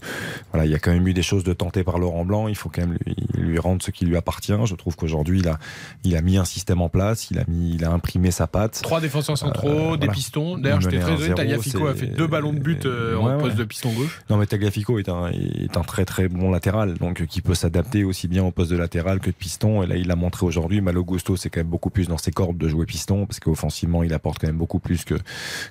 voilà, il y a quand même eu des choses de tentées par Laurent Blanc. Il faut quand même lui, lui rendre ce qui lui appartient. Je trouve qu'aujourd'hui, il a, il a mis un système en place, il a mis, il a imprimé sa patte. Trois défenseurs centraux, Euh, des voilà. pistons. D'ailleurs, j'étais très 1-0, heureux. Tagliafico a fait deux ballons de but euh, Ouais, en poste de piston gauche. Non, mais Tagliafico est un, est un très très bon latéral, donc euh, qui peut s'adapter aussi bien au poste de latéral que de piston. Et là, il l'a montré aujourd'hui. Malo Gusto, c'est quand même beaucoup plus dans ses cordes de jouer piston, parce qu'offensivement, il apporte quand même beaucoup plus que,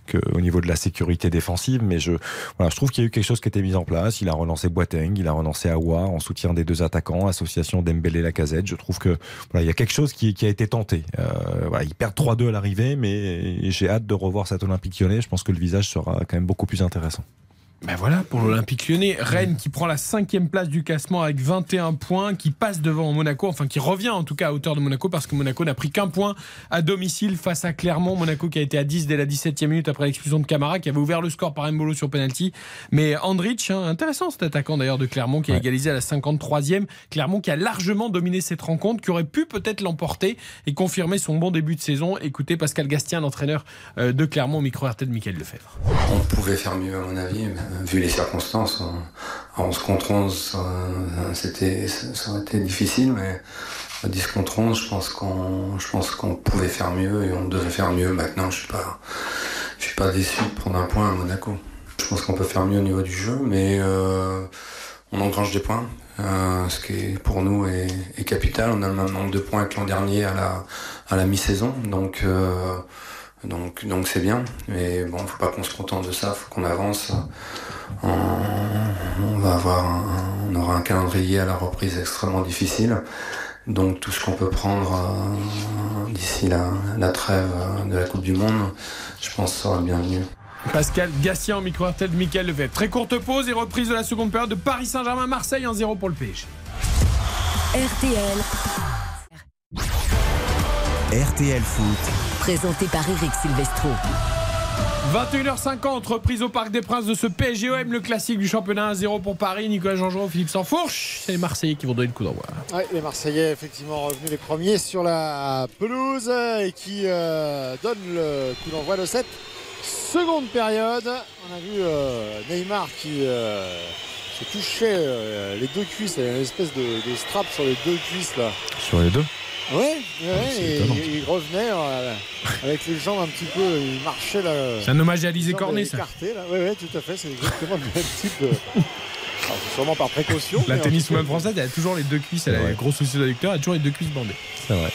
que au niveau de la sécurité défensive. Mais je, voilà, je trouve qu'il y a eu quelque chose qui a été mis en place. Il a relancé Boateng, il a relancé Awa en soutien des deux attaquants, association Dembélé Lacazette. Je trouve que il y a quelque chose qui, qui a été tenté. Euh, voilà, ils perdent 3-2 à l'arrivée, mais j'ai hâte de revoir cet Olympique lyonnais. Je pense que le visage sera quand même beaucoup plus intéressant. Ben voilà pour l'Olympique lyonnais. Rennes qui prend la cinquième place du classement avec 21 points, qui passe devant Monaco, enfin qui revient en tout cas à hauteur de Monaco parce que Monaco n'a pris qu'un point à domicile face à Clermont. Monaco qui a été à 10 dès la 17e minute après l'expulsion de Camara, qui avait ouvert le score par Mbolo sur penalty. Mais Andrich, hein, intéressant cet attaquant d'ailleurs de Clermont qui a égalisé à la 53e. Clermont qui a largement dominé cette rencontre, qui aurait pu peut-être l'emporter et confirmer son bon début de saison. Écoutez Pascal Gastien, l'entraîneur euh, de Clermont, au micro RT de Michael Lefebvre. On pouvait faire mieux à mon avis, mais, vu les circonstances. En 11 contre 11, ça, c'était, ça aurait été difficile, mais à 10 contre 11, je pense qu'on, je pense qu'on pouvait faire mieux et on devait faire mieux. Maintenant, je suis pas, je suis pas déçu de prendre un point à Monaco. Je pense qu'on peut faire mieux au niveau du jeu, mais euh, on engrange des points, euh, ce qui est, pour nous est, est capital. On a le même nombre de points que l'an dernier à la, à la mi-saison, donc. Euh, donc donc c'est bien, mais bon, faut pas qu'on se contente de ça, faut qu'on avance. On, on va avoir, un, on aura un calendrier à la reprise extrêmement difficile. Donc tout ce qu'on peut prendre euh, d'ici la, la trêve de la Coupe du Monde, je pense sera bienvenu. Pascal Gassien au micro RTL de Michael Lefebvre. Très courte pause et reprise de la seconde période de Paris Saint-Germain-Marseille 1-0 pour le PSG. RTL, RTL Foot. Présenté par Eric Silvestro. 21h50, reprise au Parc des Princes de ce PSGOM, le classique du championnat 1-0 pour Paris. Nicolas Jean-Jean, Philippe Sansfourche, c'est les Marseillais qui vont donner le coup d'envoi. Ouais, les Marseillais, effectivement, revenus les premiers sur la pelouse et qui euh, donnent le coup d'envoi de cette seconde période. On a vu euh, Neymar qui euh, se touchait euh, les deux cuisses. Il y avait une espèce de, de strap sur les deux cuisses là. Sur les deux Ouais, ouais, c'est et étonnant. il, il revenait euh, avec les jambes un petit peu, il marchait là. C'est un hommage à Alizé Cornet, ça. là. Ouais, ouais, tout à fait, c'est exactement le même type de. Alors, c'est sûrement par précaution. La tenniswoman française, elle a toujours les deux cuisses, elle a Ouais. un gros souci d'adducteur, elle a toujours les deux cuisses bandées. C'est vrai.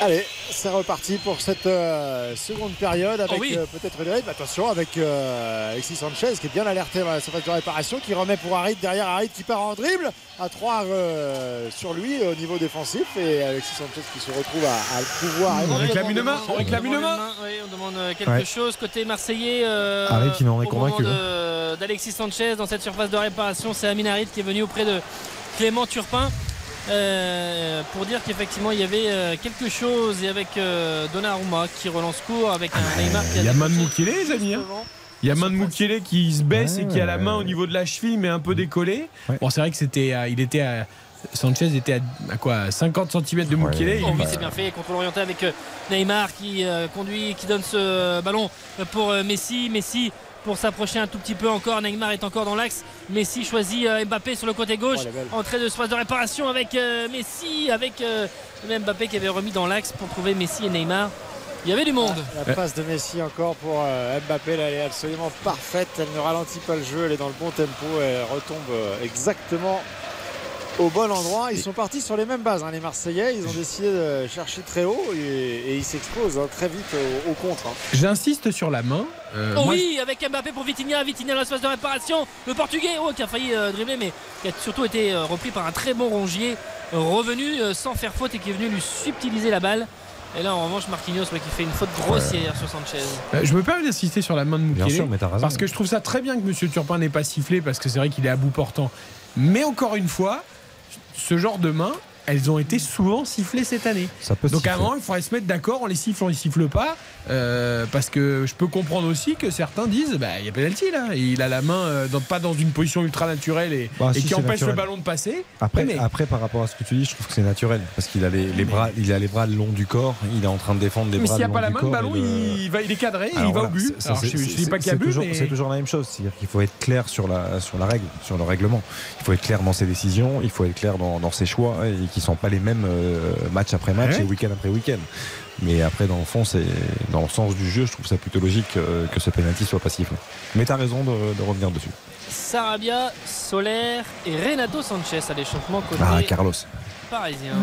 Allez, c'est reparti pour cette euh, seconde période avec Oh oui. euh, peut-être le rythme. Attention avec euh, Alexis Sanchez qui est bien alerté dans la surface de réparation, qui remet pour Harit derrière Harit qui part en dribble à 3 sur lui au niveau défensif et Alexis Sanchez qui se retrouve à, à le pouvoir. On réclame une main, on réclame une main. Oui, on demande quelque Ouais. chose côté marseillais. euh, Harit qui m'en est convaincu, d'Alexis Sanchez dans cette surface de réparation. C'est Amin Harit qui est venu auprès de Clément Turpin. Euh, pour dire qu'effectivement il y avait euh, quelque chose et avec euh, Donnarumma qui relance court avec un Neymar qui a Il y a des main de touches Moukele, les amis. hein. Il y a main de Moukele qui se baisse et qui a la main au niveau de la cheville, mais un peu décollée. Bon, c'est vrai que c'était, à- il était à, Sanchez était à, à quoi à 50 cm de Moukele. Oh oui, c'est bien fait. Contrôle orienté avec euh, Neymar qui euh, conduit, qui donne ce ballon pour euh, Messi. Messi pour s'approcher un tout petit peu encore. Neymar est encore dans l'axe. Messi choisit euh, Mbappé sur le côté gauche. Oh. Entrée de surface de réparation avec euh, Messi, avec euh, le même Mbappé qui avait remis dans l'axe pour trouver Messi et Neymar. Il y avait du monde. La passe de Messi encore pour Mbappé, là, elle est absolument parfaite. Elle ne ralentit pas le jeu, elle est dans le bon tempo. Elle retombe exactement au bon endroit. Ils sont partis sur les mêmes bases, hein, les Marseillais. Ils ont décidé de chercher très haut et, et ils s'exposent hein, très vite au, au contre. hein. J'insiste sur la main. Euh, Oh moi, oui, avec Mbappé pour Vitinha, Vitinha dans l'espace de réparation, le Portugais oh, qui a failli euh, dribbler mais qui a surtout été euh, repris par un très bon rongier, revenu euh, sans faire faute et qui est venu lui subtiliser la balle. Et là en revanche Marquinhos ouais, qui fait une faute grossière sur Sanchez. Euh, Je me permets d'insister sur la main de Moukele. Bien sûr, mais t'as raison. Parce que je trouve ça très bien que M. Turpin n'ait pas sifflé, parce que c'est vrai qu'il est à bout portant. Mais encore une fois, ce genre de main, elles ont été souvent sifflées cette année. Ça peut Donc à un siffler. moment, il faudrait se mettre d'accord, on les siffle, on les siffle pas. Euh, parce que je peux comprendre aussi que certains disent bah, il y a penalty là. Et il a la main euh, dans- pas dans une position ultra naturelle et, Bah, et si, qui empêche naturel. le ballon de passer. Après, mais- après, par rapport à ce que tu dis, je trouve que c'est naturel parce qu'il a les, les bras, il a les bras le long du corps. Il est en train de défendre des mais bras s'il n'y a pas la main, le ballon il, va, il est cadré, Alors il va au but. Alors, je ne dis pas qu'il y a but, toujours- mais C'est toujours la même chose. C'est-à-dire qu'il faut être clair sur la, sur la règle, sur le règlement. Il faut être clair dans ses décisions, il faut être clair dans, dans ses choix et qui ne sont pas les mêmes euh, match après match Ouais. et week-end après week-end. Mais après, dans le fond, c'est dans le sens du jeu, je trouve ça plutôt logique euh, que ce penalty soit pas sifflé. Mais tu as raison de, de revenir dessus. Sarabia, Soler et Renato Sanchez à l'échauffement côté Ah, Carlos. Parisien. *laughs*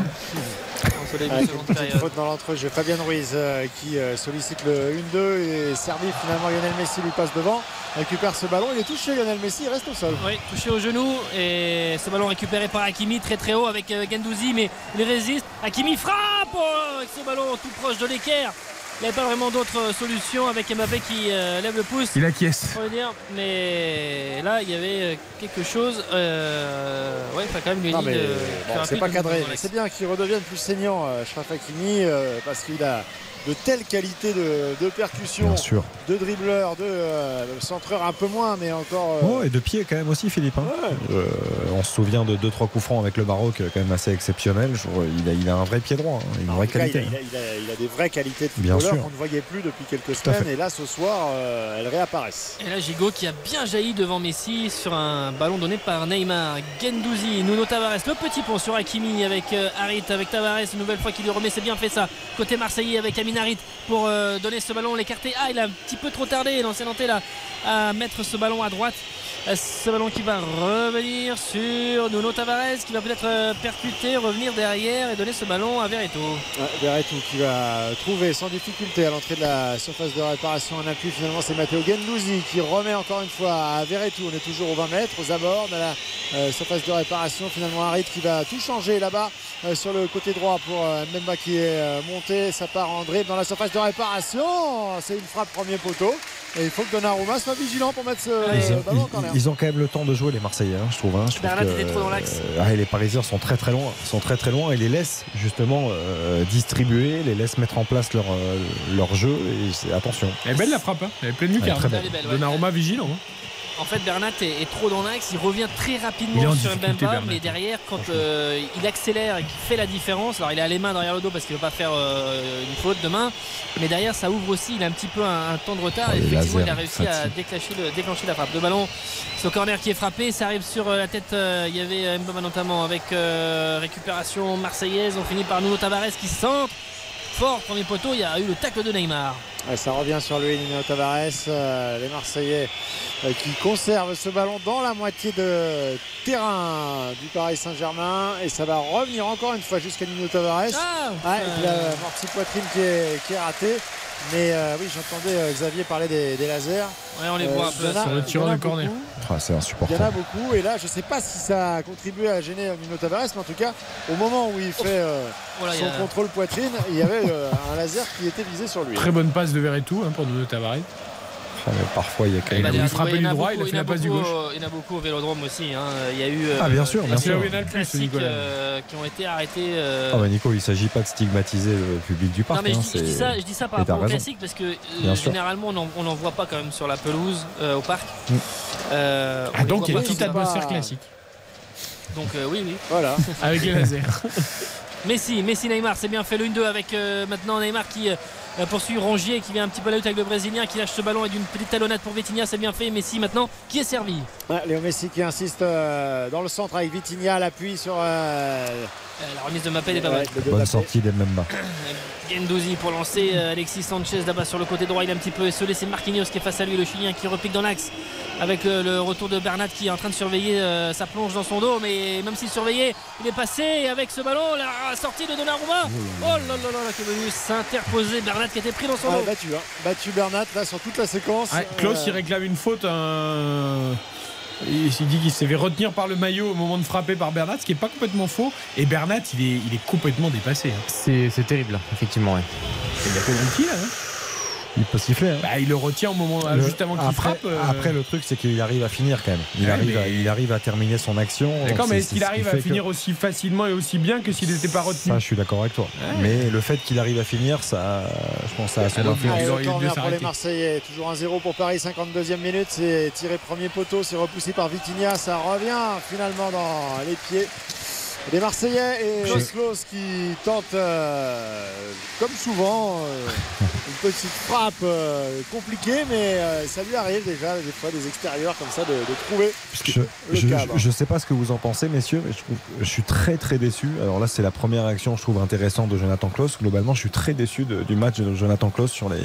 Avec une petite faute dans l'entrejeu. Fabien Ruiz euh, qui euh, sollicite le 1-2 et servi finalement Lionel Messi lui passe devant, récupère ce ballon, il est touché Lionel Messi, il reste au sol. Oui, touché au genou et ce ballon récupéré par Hakimi très très haut avec euh, Gendouzi mais il résiste. Hakimi frappe oh, avec ce ballon tout proche de l'équerre. Il n'y avait pas vraiment d'autre solution avec Mbappé qui euh, lève le pouce. il acquiesce. faut le dire, mais là il y avait euh, quelque chose. Euh, ouais, enfin quand même de- bon, c'est pas cadré. C'est bien qu'il redevienne plus saignant, euh, Hakimi, euh, parce qu'il a de telles qualités de, de percussion, Bien sûr. de dribbleur, de euh, centreur un peu moins, mais encore. euh, Oh, et de pied quand même aussi, Philippe. hein. Euh, on se souvient de 2-3 coups francs avec le Maroc, quand même assez exceptionnel. Je- il, a, il a un vrai pied droit, hein, une en vraie cas, qualité. il, a, il a- il a- il a des vraies qualités de Bien footballeur sûr. qu'on ne voyait plus depuis quelques semaines. Et là, ce soir, euh, elles réapparaissent. Et là, Gigot qui a bien jailli devant Messi sur un ballon donné par Neymar. Gendouzi, Nuno Tavares, le petit pont sur Hakimi avec Harit, avec Tavares, une nouvelle fois qu'il lui remet, c'est bien fait ça. Côté Marseillais avec Amin Harit pour euh, donner ce ballon, l'écarter. Ah, il a un petit peu trop tardé, l'ancien Nantais là, à mettre ce ballon à droite. Euh, Ce ballon qui va revenir sur Nuno Tavares, qui va peut-être euh, percuter, revenir derrière et donner ce ballon à Verreto. Ouais, Verretou qui va trouver sans difficulté à l'entrée de la surface de réparation un appui. Finalement, c'est Matteo Gendouzi qui remet encore une fois à Verretou. On est toujours aux 20 mètres, aux abords de la surface de réparation. Finalement, Harit qui va tout changer là-bas sur le côté droit pour euh, qui est monté. Ça part en dans la surface de réparation. C'est une frappe premier poteau. Et il faut que Donnarumma soit vigilant pour mettre ce Ils ont, ballon ils- ont quand même le temps de jouer les Marseillais, hein, je trouve. hein. Je trouve trop dans l'axe. euh, ah, et les Parisiens sont très très loin, sont très très loin et les laissent justement euh, distribuer, les laissent mettre en place leur, euh, leur jeu. Et c'est- attention. Elle est belle la frappe, hein. elle est pleine lucarne. Donnarumma vigilant. En fait, Bernat est, est trop dans l'axe. Il revient très rapidement en sur Mbemba, mais derrière, quand euh, il accélère et qu'il fait la différence, alors il a les mains derrière le dos parce qu'il ne veut pas faire euh, une faute demain, mais derrière, ça ouvre aussi. Il a un petit peu un, un temps de retard. Oh, et effectivement, il a réussi à déclencher, le- déclencher la frappe. Le ballon, ce corner qui est frappé, ça arrive sur euh, la tête. il y avait Mbemba notamment avec récupération marseillaise. On finit par Nuno Tavares qui centre. Fort. Premier poteau, il y a eu le tacle de Neymar. Ouais, ça revient sur lui, Nino Tavares. Euh, les Marseillais euh, qui conservent ce ballon dans la moitié de terrain du Paris Saint-Germain. Et ça va revenir encore une fois jusqu'à Nino Tavares. Ah, Ouais, avec la mortie poitrine qui est, qui est ratée. Mais euh, oui, j'entendais euh, Xavier parler des, des lasers. Ouais, on les voit un peu. en a- Sur le tireur corner. beaucoup. Ah, c'est Il y en a insupportable. beaucoup et là je sais pas si ça a contribué à gêner Nino Tavares mais en tout cas au moment où il fait euh, y son a- contrôle poitrine il y avait euh, un laser qui était visé sur lui. Très bonne passe de Verretou hein, pour Nuno Tavares. Parfois, il y a quand Il a même. frapper il y en du a droit, il a fait la passe du gauche. au- Il y en a beaucoup au vélodrome aussi. hein. Il y a eu euh, Ah, bien sûr, bien des sûr. A classiques euh, qui ont été arrêtés. euh, Ah bah Nico, il ne s'agit pas de stigmatiser le public du parc. non mais hein, je, dis- je dis c'est- ça, je dis ça par rapport au raison. classique parce que euh, généralement on n'en- voit pas quand même sur la pelouse euh, au parc. Mm. Euh, Ah, donc il y a une petite atmosphère classique. Donc euh, oui oui. Voilà. Avec les lasers. *laughs* Messi, Messi Neymar, c'est bien fait le 1-2 avec euh, maintenant Neymar qui euh, poursuit Rongier qui vient un petit peu à avec le Brésilien qui lâche ce ballon et d'une petite talonnade pour Vitinha, c'est bien fait. Messi maintenant qui est servi. Léo Messi qui insiste euh, dans le centre avec Vitinha l'appui sur euh, Euh, la remise de Mbappé elle est pas mal. Bonne sortie d'Embemba. Gendouzi pour lancer euh, Alexis Sanchez là-bas sur le côté droit. Il est un petit peu esselé. C'est Marquinhos qui est face à lui, le Chilien qui repique dans l'axe avec euh, le retour de Bernat qui est en train de surveiller euh, sa plonge dans son dos. Mais même s'il surveillait, il est passé et avec ce ballon. La sortie de Donnarumma. Oh là là là là, qui est venu s'interposer. Bernat qui était pris dans son Ouais, dos. battu, hein. battu Bernat là sur toute la séquence. Klaus, Euh, il réclame une faute. Il il dit qu'il s'est fait retenir par le maillot au moment de frapper par Bernat, ce qui est pas complètement faux. Et Bernat, il est, il est complètement dépassé. hein. C'est c'est terrible, effectivement. ouais. Il a penalty là. hein. Il peut siffler. hein. Bah, il le retient au moment Le- juste avant qu'il frappe. euh, après, le truc, c'est qu'il arrive à finir quand même. Il, Ouais, arrive, mais- à, il arrive à terminer son action. D'accord, mais est-ce qu'il arrive à que- finir aussi facilement et aussi bien que s'il n'était pas retenu Ça, je suis d'accord avec toi. Ouais. Mais le fait qu'il arrive à finir, ça, je pense, que ça a son influence. Corner pour les. Marseillais, toujours 1-0 pour Paris, 52e minute, c'est tiré premier poteau, c'est repoussé par Vitinha, ça revient finalement dans les pieds des Marseillais et Klaus qui tente, euh, comme souvent, euh, une petite frappe euh, compliquée, mais ça lui arrive déjà des fois des extérieurs comme ça de, de trouver Je, le je, cadre. je sais pas ce que vous en pensez, messieurs, mais je, trouve- je suis très très déçu. Alors là, c'est la première réaction, je trouve intéressante de Jonathan Klaus. Globalement, je suis très déçu de- du match de Jonathan Klaus sur les,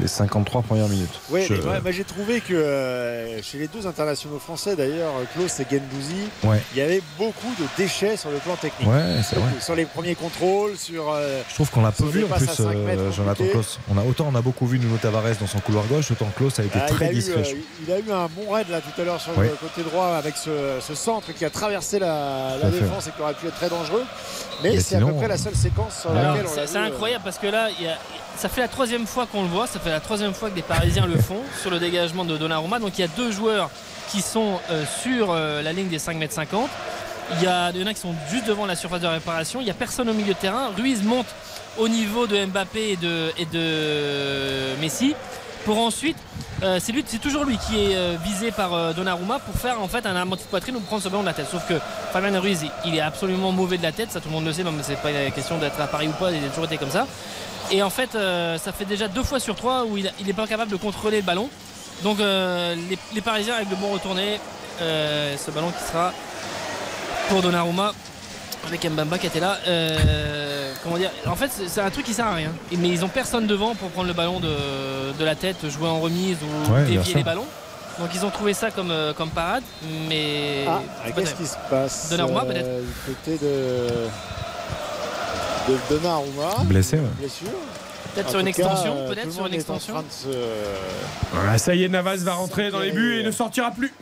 les 53 premières minutes. Oui, mais ouais, j'ai trouvé que chez les deux internationaux français, d'ailleurs, Klaus et Gendouzi, Ouais. il y avait beaucoup de déchets sur le plan technique. Ouais, c'est vrai. Beaucoup. Sur les premiers contrôles, sur. euh, Je trouve qu'on l'a peu vu en plus, euh, Jonathan. Klaus. On a, autant on a beaucoup vu Nuno Tavares dans son couloir gauche, autant Klaus a été ah, il, très a eu, discret. euh, il a eu un bon raid là tout à l'heure sur Ouais. le côté droit avec ce, ce centre qui a traversé la, fait. défense et qui aurait pu être très dangereux. Mais, Mais c'est à peu près la seule séquence sur Alors, laquelle on c'est l'a c'est vu, euh, incroyable parce que là, il y a- ça fait la troisième fois qu'on le voit, ça fait la troisième fois que des Parisiens le font sur le dégagement de Donnarumma. Donc il y a deux joueurs qui sont euh, sur euh, la ligne des 5 m 50. Il y, a, en a qui sont juste devant la surface de réparation. Il n'y a personne au milieu de terrain. Ruiz monte au niveau de Mbappé et de, Messi pour ensuite euh, c'est toujours lui qui est euh, visé par euh, Donnarumma pour faire en fait un amorti de poitrine ou prendre ce ballon de la tête sauf que Fabien Ruiz il, est absolument mauvais de la tête ça tout le monde le sait même c'est pas une question d'être à Paris ou pas il a toujours été comme ça et en fait euh, ça fait déjà deux fois sur trois où il n'est pas capable de contrôler le ballon donc les, les Parisiens avec le bon retourné ce ballon qui sera pour Donnarumma avec Mbamba qui était là. Euh, comment dire En fait, c'est un truc qui sert à rien. Mais ils ont personne devant pour prendre le ballon de, de la tête, jouer en remise ou Ouais, dévier les ballons. Donc ils ont trouvé ça comme, euh, comme parade, mais Ah, pas qu'est-ce qui se passe Donnarumma, euh, peut-être Du côté de. de Donnarumma. Blessé, ouais. Blessure. Peut-être sur une extension, euh, peut-être sur une extension. se- Voilà, ça y est, Navas va rentrer dans les buts et ne sortira plus.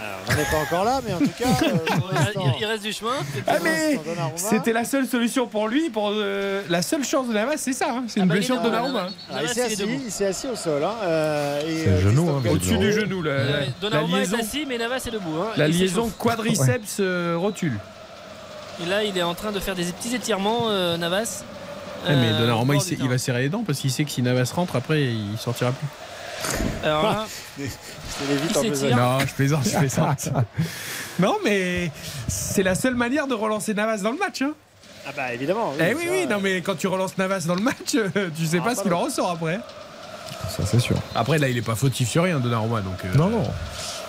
Alors, on n'en est pas encore là, mais en tout cas. euh, Il- reste du chemin. Ah mais c'était la seule solution pour lui, pour euh, la seule chance de Navas, c'est ça, hein, c'est Ah une bah, blessure de évidemment, Donnarumma. Navas, hein. Ah, il s'est assis, au sol. Hein, euh, C'est le euh, genou, hein, Au-dessus du genou, la, Ouais, la- la Donnarumma liaison, est assis, mais Navas est debout. hein, la liaison quadriceps euh, rotule. Et là, il est en train de faire des petits étirements, euh, Navas. Eh, mais Euh, Donnarumma, il, il va serrer les dents parce qu'il sait que si Navas rentre, après, il sortira plus. Alors là, vite en. Non, je plaisante, je plaisante. *laughs* non, mais c'est la seule manière de relancer Navas dans le match. Hein. Ah bah évidemment. eh oui, ça, oui, euh, non, mais quand tu relances Navas dans le match, euh, tu sais Ah, pas ce qu'il en ressort après. Ça, c'est sûr. Après, là, il est pas fautif sur rien, Donnarumma. Donc, euh, Non, non.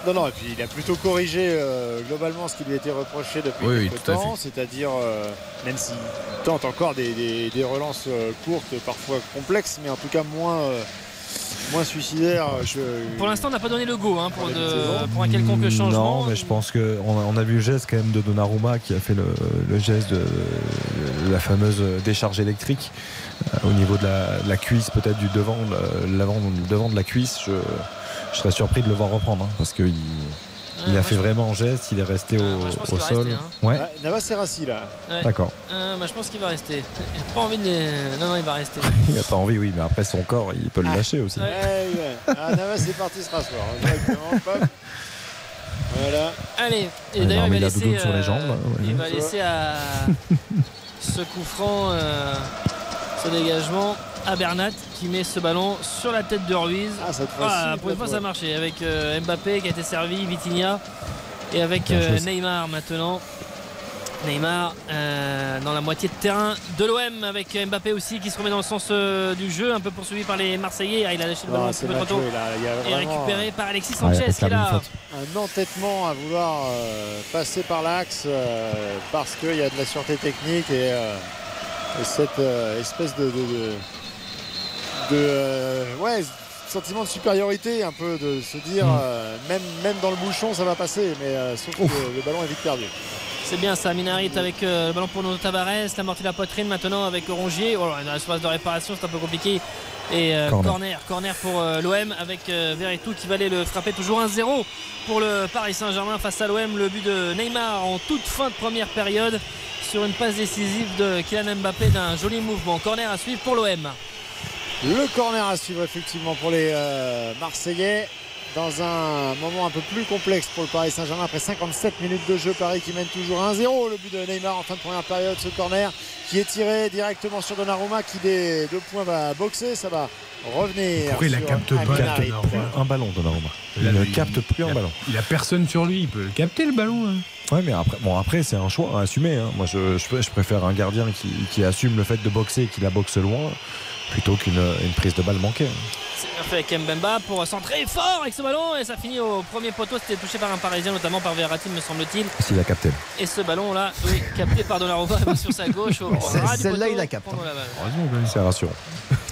Non, non, et puis il a plutôt corrigé euh, globalement ce qui lui a été reproché depuis Oui, oui, quelques temps, c'est-à-dire, euh, même s'il tente encore des, des- des relances euh, courtes, parfois complexes, mais en tout cas moins, euh, moins suicidaires. que- Pour l'instant, on n'a pas donné le go hein, pour, de- pour un quelconque changement. Non, mais je pense qu'on a, on a vu le geste quand même de Donnarumma qui a fait le, le geste de, de la fameuse décharge électrique euh, au niveau de la, de la cuisse, peut-être du devant, de l'avant, le devant de la cuisse. Je, je serais surpris de le voir reprendre hein, parce qu'il il a fait vraiment un geste, il est resté au, pense au va sol. rester, hein. Ouais, Navas Serassi là. Ouais. D'accord. Euh, bah, je pense qu'il va rester. J'ai pas envie de. les- Non, non, il va rester. *laughs* il a pas envie, oui, mais après son corps, il peut le lâcher aussi. Ouais, ouais. Ah, Navas c'est parti se rasseoir. hein. Voilà. Allez, et d'ailleurs, il va il a laisser. doudoune sur les euh, jambes, là, ouais. Il va laisser à *laughs* ce coup franc, euh, ce dégagement à Bernat qui met ce ballon sur la tête de Ruiz. Ah, cette Ah, pour une fois, ouais. ça a marché avec euh, Mbappé qui a été servi, Vitinha et avec euh. Neymar maintenant. Neymar euh, dans la moitié de terrain de l'OM avec Mbappé aussi qui se remet dans le sens euh, du jeu, un peu poursuivi par les Marseillais. Ah, il a lâché le Non, ballon un petit peu trop tôt et récupéré par Alexis Ah, Sanchez qui est là. un entêtement à vouloir euh, passer par l'axe euh, parce qu'il y a de la sûreté technique et, euh, et cette euh, espèce de, de, de- de, euh, ouais, sentiment de supériorité un peu de se dire Mm. euh, même, même dans le bouchon ça va passer mais euh, sauf que le ballon est vite perdu. C'est bien ça, Minarit avec euh, le ballon pour nos Tavares, la mortie de la poitrine maintenant avec Rongier. Oh, là, dans la surface de réparation, c'est un peu compliqué. Et euh, Corner. corner. corner, pour euh, l'OM avec euh, Verretou qui va aller le frapper toujours 1-0 pour le Paris Saint-Germain face à l'OM. Le but de Neymar en toute fin de première période sur une passe décisive de Kylian Mbappé d'un joli mouvement. Corner à suivre pour l'OM. Le corner à suivre effectivement pour les euh, Marseillais dans un moment un peu plus complexe pour le Paris Saint-Germain après 57 minutes de jeu. Paris qui mène toujours 1-0. Le but de Neymar en fin de première période, ce corner qui est tiré directement sur Donnarumma qui des deux points va boxer. Ça va revenir. Pourquoi il la capte pas, Aminarit. Donnarumma Un ballon, Donnarumma. Il ne capte plus un ballon. Il a personne sur lui, il peut le capter le ballon. hein. Ouais, mais après, bon, après c'est un choix à assumer. hein. Moi, je, je, je préfère un gardien qui, qui assume le fait de boxer et qui la boxe loin plutôt qu'une une prise de balle manquée. C'est bien fait avec Mbemba pour centrer fort avec ce ballon et ça finit au premier poteau. C'était touché par un Parisien, notamment par Verratti, me semble-t-il. S'il a capté. Et ce ballon là, oui, capté par Donnarumma *laughs* sur sa gauche. Au C'est- ras du celle-là, il la capte, pendant la balle. C'est rassurant.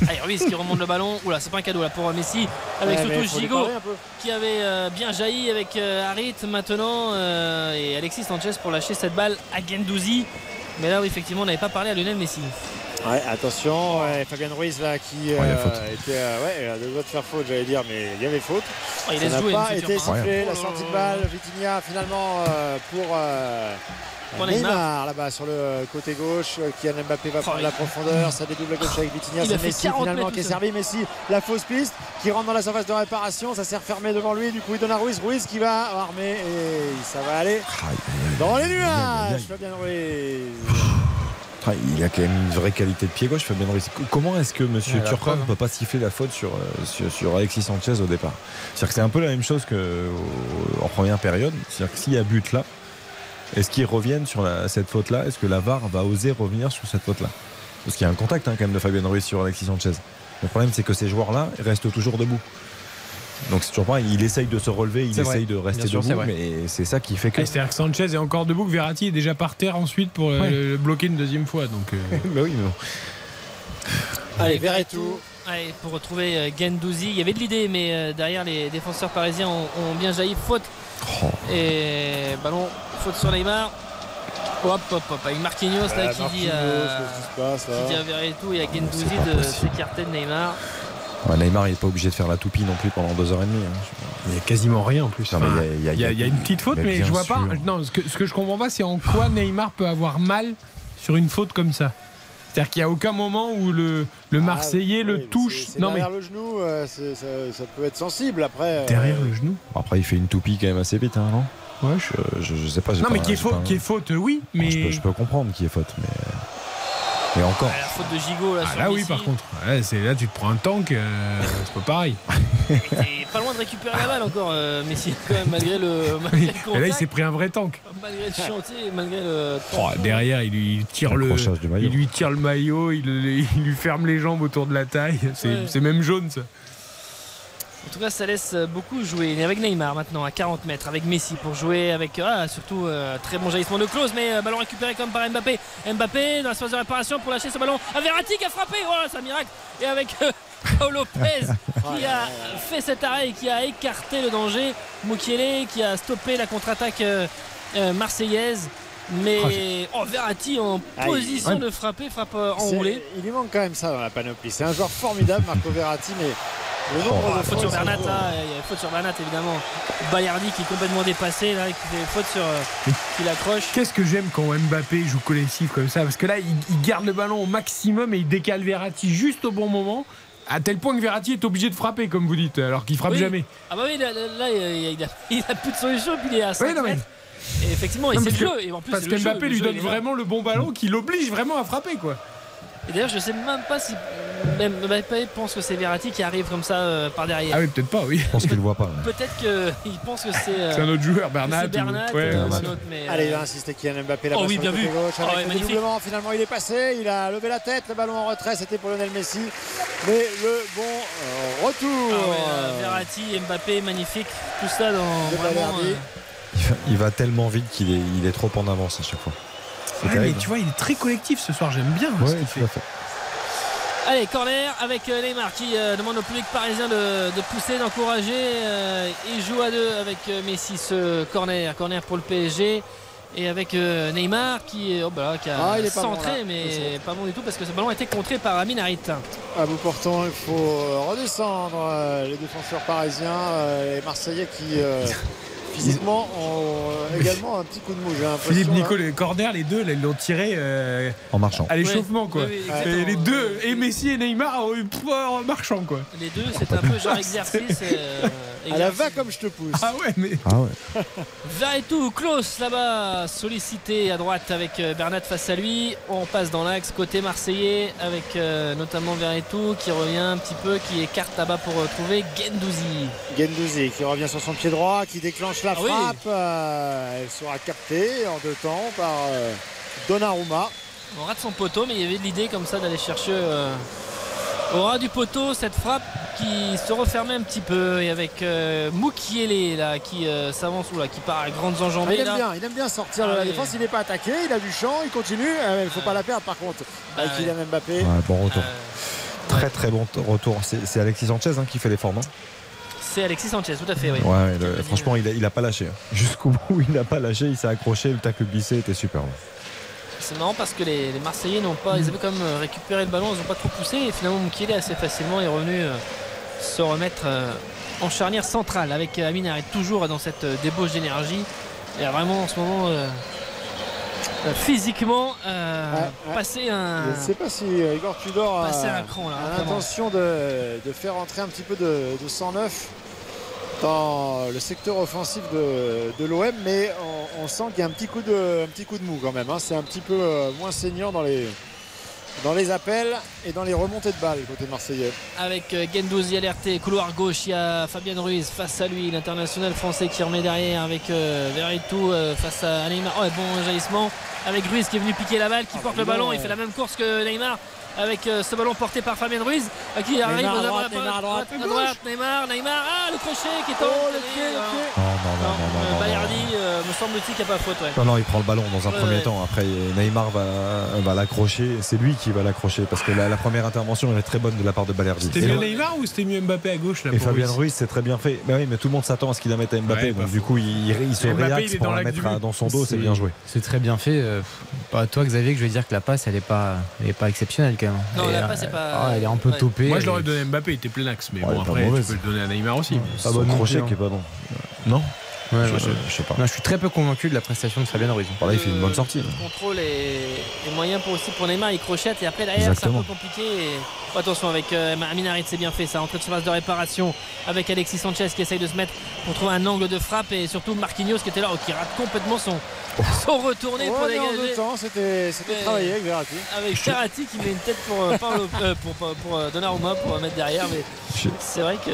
Allez, Ruiz qui remonte le ballon. Oula, c'est pas un cadeau là pour Messi. Avec Ouais, surtout Gigot qui avait euh, bien jailli avec euh, Harit maintenant euh, et Alexis Sanchez pour lâcher cette balle à Gendouzi. Mais là, oui, effectivement, on n'avait pas parlé à Lionel Messi. Ouais, attention, ouais, Fabien Ruiz là qui euh, était euh, ouais, à deux doigts de faire faute, j'allais dire, mais il y avait faute. Oh, il n'a pas été future sifflé, la sortie de balle, Vitinha finalement euh, pour euh, Pour Neymar, là-bas sur le côté gauche. euh, Kylian Mbappé va Oh, prendre il- la profondeur, ça dédouble à gauche avec Vitinha, c'est Messi 40 finalement qui est servi. Messi, la fausse piste qui rentre dans la surface de réparation, ça s'est refermé devant lui, du coup il donne à Ruiz, Ruiz qui va armer et ça va aller dans les nuages, Fabien Ruiz. Ah, il a quand même une vraie qualité de pied gauche, Fabien Ruiz. Comment est-ce que M. Ouais, Turpin preuve. ne peut pas siffler la faute sur, euh, sur, sur Alexis Sanchez au départ? C'est-à-dire que c'est un peu la même chose qu'en première période. C'est-à-dire que s'il y a but là, est-ce qu'ils reviennent sur la- cette faute-là? Est-ce que la VAR va oser revenir sur cette faute-là? Parce qu'il y a un contact hein, quand même de Fabien Ruiz sur Alexis Sanchez. Le problème, c'est que ces joueurs-là restent toujours debout. Donc c'est toujours pareil, il essaye de se relever, il vrai. essaye de rester sûr, debout, mais c'est ça qui fait que. C'est-à-dire que Sanchez est encore debout, que Verratti est déjà par terre ensuite pour euh, Ouais. le bloquer une deuxième fois. Donc, euh, *laughs* bah oui, mais bon. Allez, Verretou. Allez, pour retrouver euh, Gendouzi. Il y avait de l'idée, mais derrière, les défenseurs parisiens ont, ont bien jailli. Faute. Oh. Et ballon, faute sur Neymar. Hop, hop, hop. Avec Marquinhos là, qui, dit Marquinhos, à, qu'est-ce qui qui dit à Verretou et à Gendouzi de s'écarter de Neymar. Ouais, Neymar, il n'est pas obligé de faire la toupie non plus pendant deux heures et demie. hein. il n'y a quasiment rien en plus. Non, mais Enfin, il y a- il y, a- il y a une petite faute, mais, je vois pas. Non, ce que, ce que je comprends pas, c'est en quoi Neymar peut avoir mal sur une faute comme ça. C'est-à-dire qu'il n'y a aucun moment où le, le Marseillais Ah, le touche. c'est- c'est Non mais derrière le genou, euh, ça, ça peut être sensible après. euh, derrière le genou. Après, il fait une toupie quand même assez vite, hein, non? Ouais. je, je, je sais pas. j'ai Non pas- mais qui est faute, pas- qui est faute, oui, mais Je, peux, je peux comprendre qui est faute, mais. Mais encore. Ah, la faute de Gigot là Ah, sur là oui par contre. Ouais, c'est là tu te prends un tank, euh, c'est pas pareil. Et pas loin de récupérer la balle encore, euh, Messi, quand même, malgré le, *laughs* malgré le Et là il s'est pris un vrai tank. malgré le chantier, malgré le. Oh, derrière il lui tire le, il lui tire le maillot, il, il lui ferme les jambes autour de la taille. C'est Ouais. c'est même jaune ça. En tout cas, ça laisse beaucoup jouer. Avec Neymar maintenant à 40 mètres, avec Messi pour jouer, avec ah, surtout euh, très bon jaillissement de Klose, mais euh, ballon récupéré comme par Mbappé. Mbappé dans la phase de réparation pour lâcher ce ballon à Verratti qui a frappé. Oh, c'est un miracle. Et avec euh, *laughs* Lopez qui a fait cet arrêt et qui a écarté le danger. Mukiele qui a stoppé la contre-attaque euh, euh, marseillaise. Mais oh, Verratti en Ah, il- position de frapper, frappe euh, enroulée. Il lui manque quand même ça dans la panoplie. C'est un joueur formidable, Marco Verratti, mais le nombre Oh, de faute sur Bernat, c'est- là, il y a faute sur Bernat évidemment. Balerdi qui est complètement dépassé, là, qui fait faute sur. euh, qui l'accroche. Qu'est-ce que j'aime quand Mbappé joue collectif comme ça? Parce que là, il, il garde le ballon au maximum et il décale Verratti juste au bon moment. À tel point que Verratti est obligé de frapper, comme vous dites, alors qu'il frappe Oui. jamais. Ah bah oui, là, là, là, il, a, il *laughs* a plus de solution, puis il est à 5 Oui, non, mais- mètres. Et effectivement, et Non, c'est le jeu. que- Et en plus, parce que Mbappé lui donne il vraiment le bon ballon qui l'oblige vraiment à frapper, quoi. Et d'ailleurs, je sais même pas si même Mbappé pense que c'est Verratti qui arrive comme ça euh, par derrière. Ah oui, peut-être pas, oui. Je pense qu'il le voit pas. Peut-être qu'il *laughs* pense que c'est. euh, C'est un autre joueur, Bernat. C'est Bernat, ou- ouais, euh, mais, euh, Allez, il va insister Kylian Mbappé là Oh oui, sur bien le vu. gauche Oh avec ouais, le magnifique. doublement. Finalement, il est passé, il a levé la tête, le ballon en retrait, c'était pour Lionel Messi. Mais le bon euh, retour. Ah ouais, euh, Verratti, Mbappé, magnifique. Tout ça dans vraiment. Euh, Il va, tellement vite qu'il est, il est trop en avance à chaque fois. Ouais, mais tu vois, il est très collectif ce soir, j'aime bien ce Ouais, qu'il tout fait. à fait. Allez, corner avec euh, Neymar qui euh, demande au public parisien de, de pousser, d'encourager. euh, il joue à deux avec Messi ce corner. Corner pour le PSG. Et avec Neymar qui, oh, bah qui a Ah, il est bon, centré, mais pas bon du tout parce que ce ballon a été contré par Amin Harit. À bout portant, il faut redescendre les défenseurs parisiens, les Marseillais qui *laughs* physiquement ont également un petit coup de mou. Philippe là. Nico, les corners, les deux, là, ils l'ont tiré euh, En marchant. à l'échauffement, quoi. Oui, oui, Et exactement. les deux, et Messi et Neymar, ont eu pouvoir en marchant, quoi. Les deux, c'est un peu genre exercice. *laughs* euh, À la va comme je te pousse. Ah ouais, mais. Ah ouais. *laughs* Verretou, Klaus là-bas, sollicité à droite avec euh, Bernat face à lui. On passe dans l'axe côté marseillais avec euh, notamment Verretou qui revient un petit peu, qui écarte là-bas pour retrouver Gendouzi. Gendouzi qui revient sur son pied droit, qui déclenche la Ah oui. frappe. Euh, elle sera captée en deux temps par euh, Donnarumma. On rate son poteau, mais il y avait de l'idée comme ça d'aller chercher euh, au ras du poteau cette frappe qui se refermait un petit peu et avec euh, Mukiele là qui euh, s'avance ou là qui part à grandes Ah, enjambées il aime là. bien, il aime bien sortir de Ah la oui. défense. Il n'est pas attaqué, il a du champ, il continue. Euh, Il ne faut pas la perdre par contre. Avec. Kylian Mbappé. Ouais, bon retour. Euh, Très très bon retour. C'est c'est Alexis Sanchez hein, qui fait l'effort, non C'est Alexis Sanchez, tout à fait, oui. Ouais, le- franchement, il a, il a pas lâché. hein. Jusqu'au *laughs* bout, il n'a pas lâché, il s'est accroché, le tacle glissé était superbe. C'est marrant parce que les, les Marseillais n'ont pas, ils avaient quand même euh, récupéré le ballon, ils n'ont pas trop poussé et finalement Mukiele assez facilement est revenu euh, se remettre euh, en charnière centrale avec euh, Amin Harit toujours dans cette euh, débauche d'énergie. Il a vraiment en ce moment physiquement euh, ouais. passé un. Je ne sais pas si Igor Tudor a, Passer un cran, là, a vraiment. l'intention de, de faire entrer un petit peu de, de 109 dans le secteur offensif de, de l'OM, mais on, on sent qu'il y a un petit coup de, un petit coup de mou quand même. hein. C'est un petit peu euh, moins saignant dans les, dans les appels et dans les remontées de balles côté marseillais. avec euh, Gendouzi alerté, couloir gauche, il y a Fabien Ruiz face à lui, l'international français qui remet derrière avec euh, Verretou euh, face à Neymar. Oh, bon jaillissement avec Ruiz qui est venu piquer la balle, qui porte le dis donc, ballon, il fait la même course que Neymar avec euh, ce ballon porté par Fabien Ruiz euh, qui arrive Neymar à droite, à Neymar à droite, à droite, Neymar, Neymar, ah le crochet qui tombe. Oh, le pied, le pied. Non, non, non, non, non, euh, me semble-t-il qu'il n'y a pas faute. Ouais. Non, non, il prend le ballon dans un Ouais, premier ouais. temps. Après, Neymar va, va l'accrocher. C'est lui qui va l'accrocher parce que la, la première intervention elle est très bonne de la part de Balerdi. C'était mieux Neymar ou c'était mieux Mbappé à gauche là et pour Fabien Ruiz c'est très bien fait. Mais oui, mais tout le monde s'attend à ce qu'il la mette à Mbappé. Ouais, donc du coup, il, il se Mbappé, réaxe il est pour dans la mettre à- dans son dos. C'est bien joué. C'est très bien fait. euh, Pas toi, Xavier, que je vais dire que la passe, elle est pas, elle est pas exceptionnelle quand même. Non, Elle la est- passe est pas- ah, elle est un peu ouais. topée. Moi, je l'aurais donné à Mbappé, il était plein axe. Mais Ouais, bon, après, tu peux le donner à Neymar aussi. Pas bonne bon crochet plus, qui est pas bon. Non Ouais, je, ouais. je- je sais pas. Non, je suis très peu convaincu de la prestation de Fabien. Voilà, il fait une bonne sortie. Le contrôle est, est moyen pour aussi pour Neymar, il crochette et après derrière c'est un peu compliqué. Et... Oh, attention avec euh, Amin Harit, c'est bien fait ça, entrée de surface de réparation avec Alexis Sanchez qui essaye de se mettre pour trouver un angle de frappe et surtout Marquinhos qui était là, oh, qui rate complètement son, son retourné pour deux dégager. c'était travaillé avec Verratti. Avec Ferrati qui met une tête pour, euh, Paolo- euh, pour, pour, pour, euh, Donnarumma pour euh, mettre derrière, mais c'est vrai que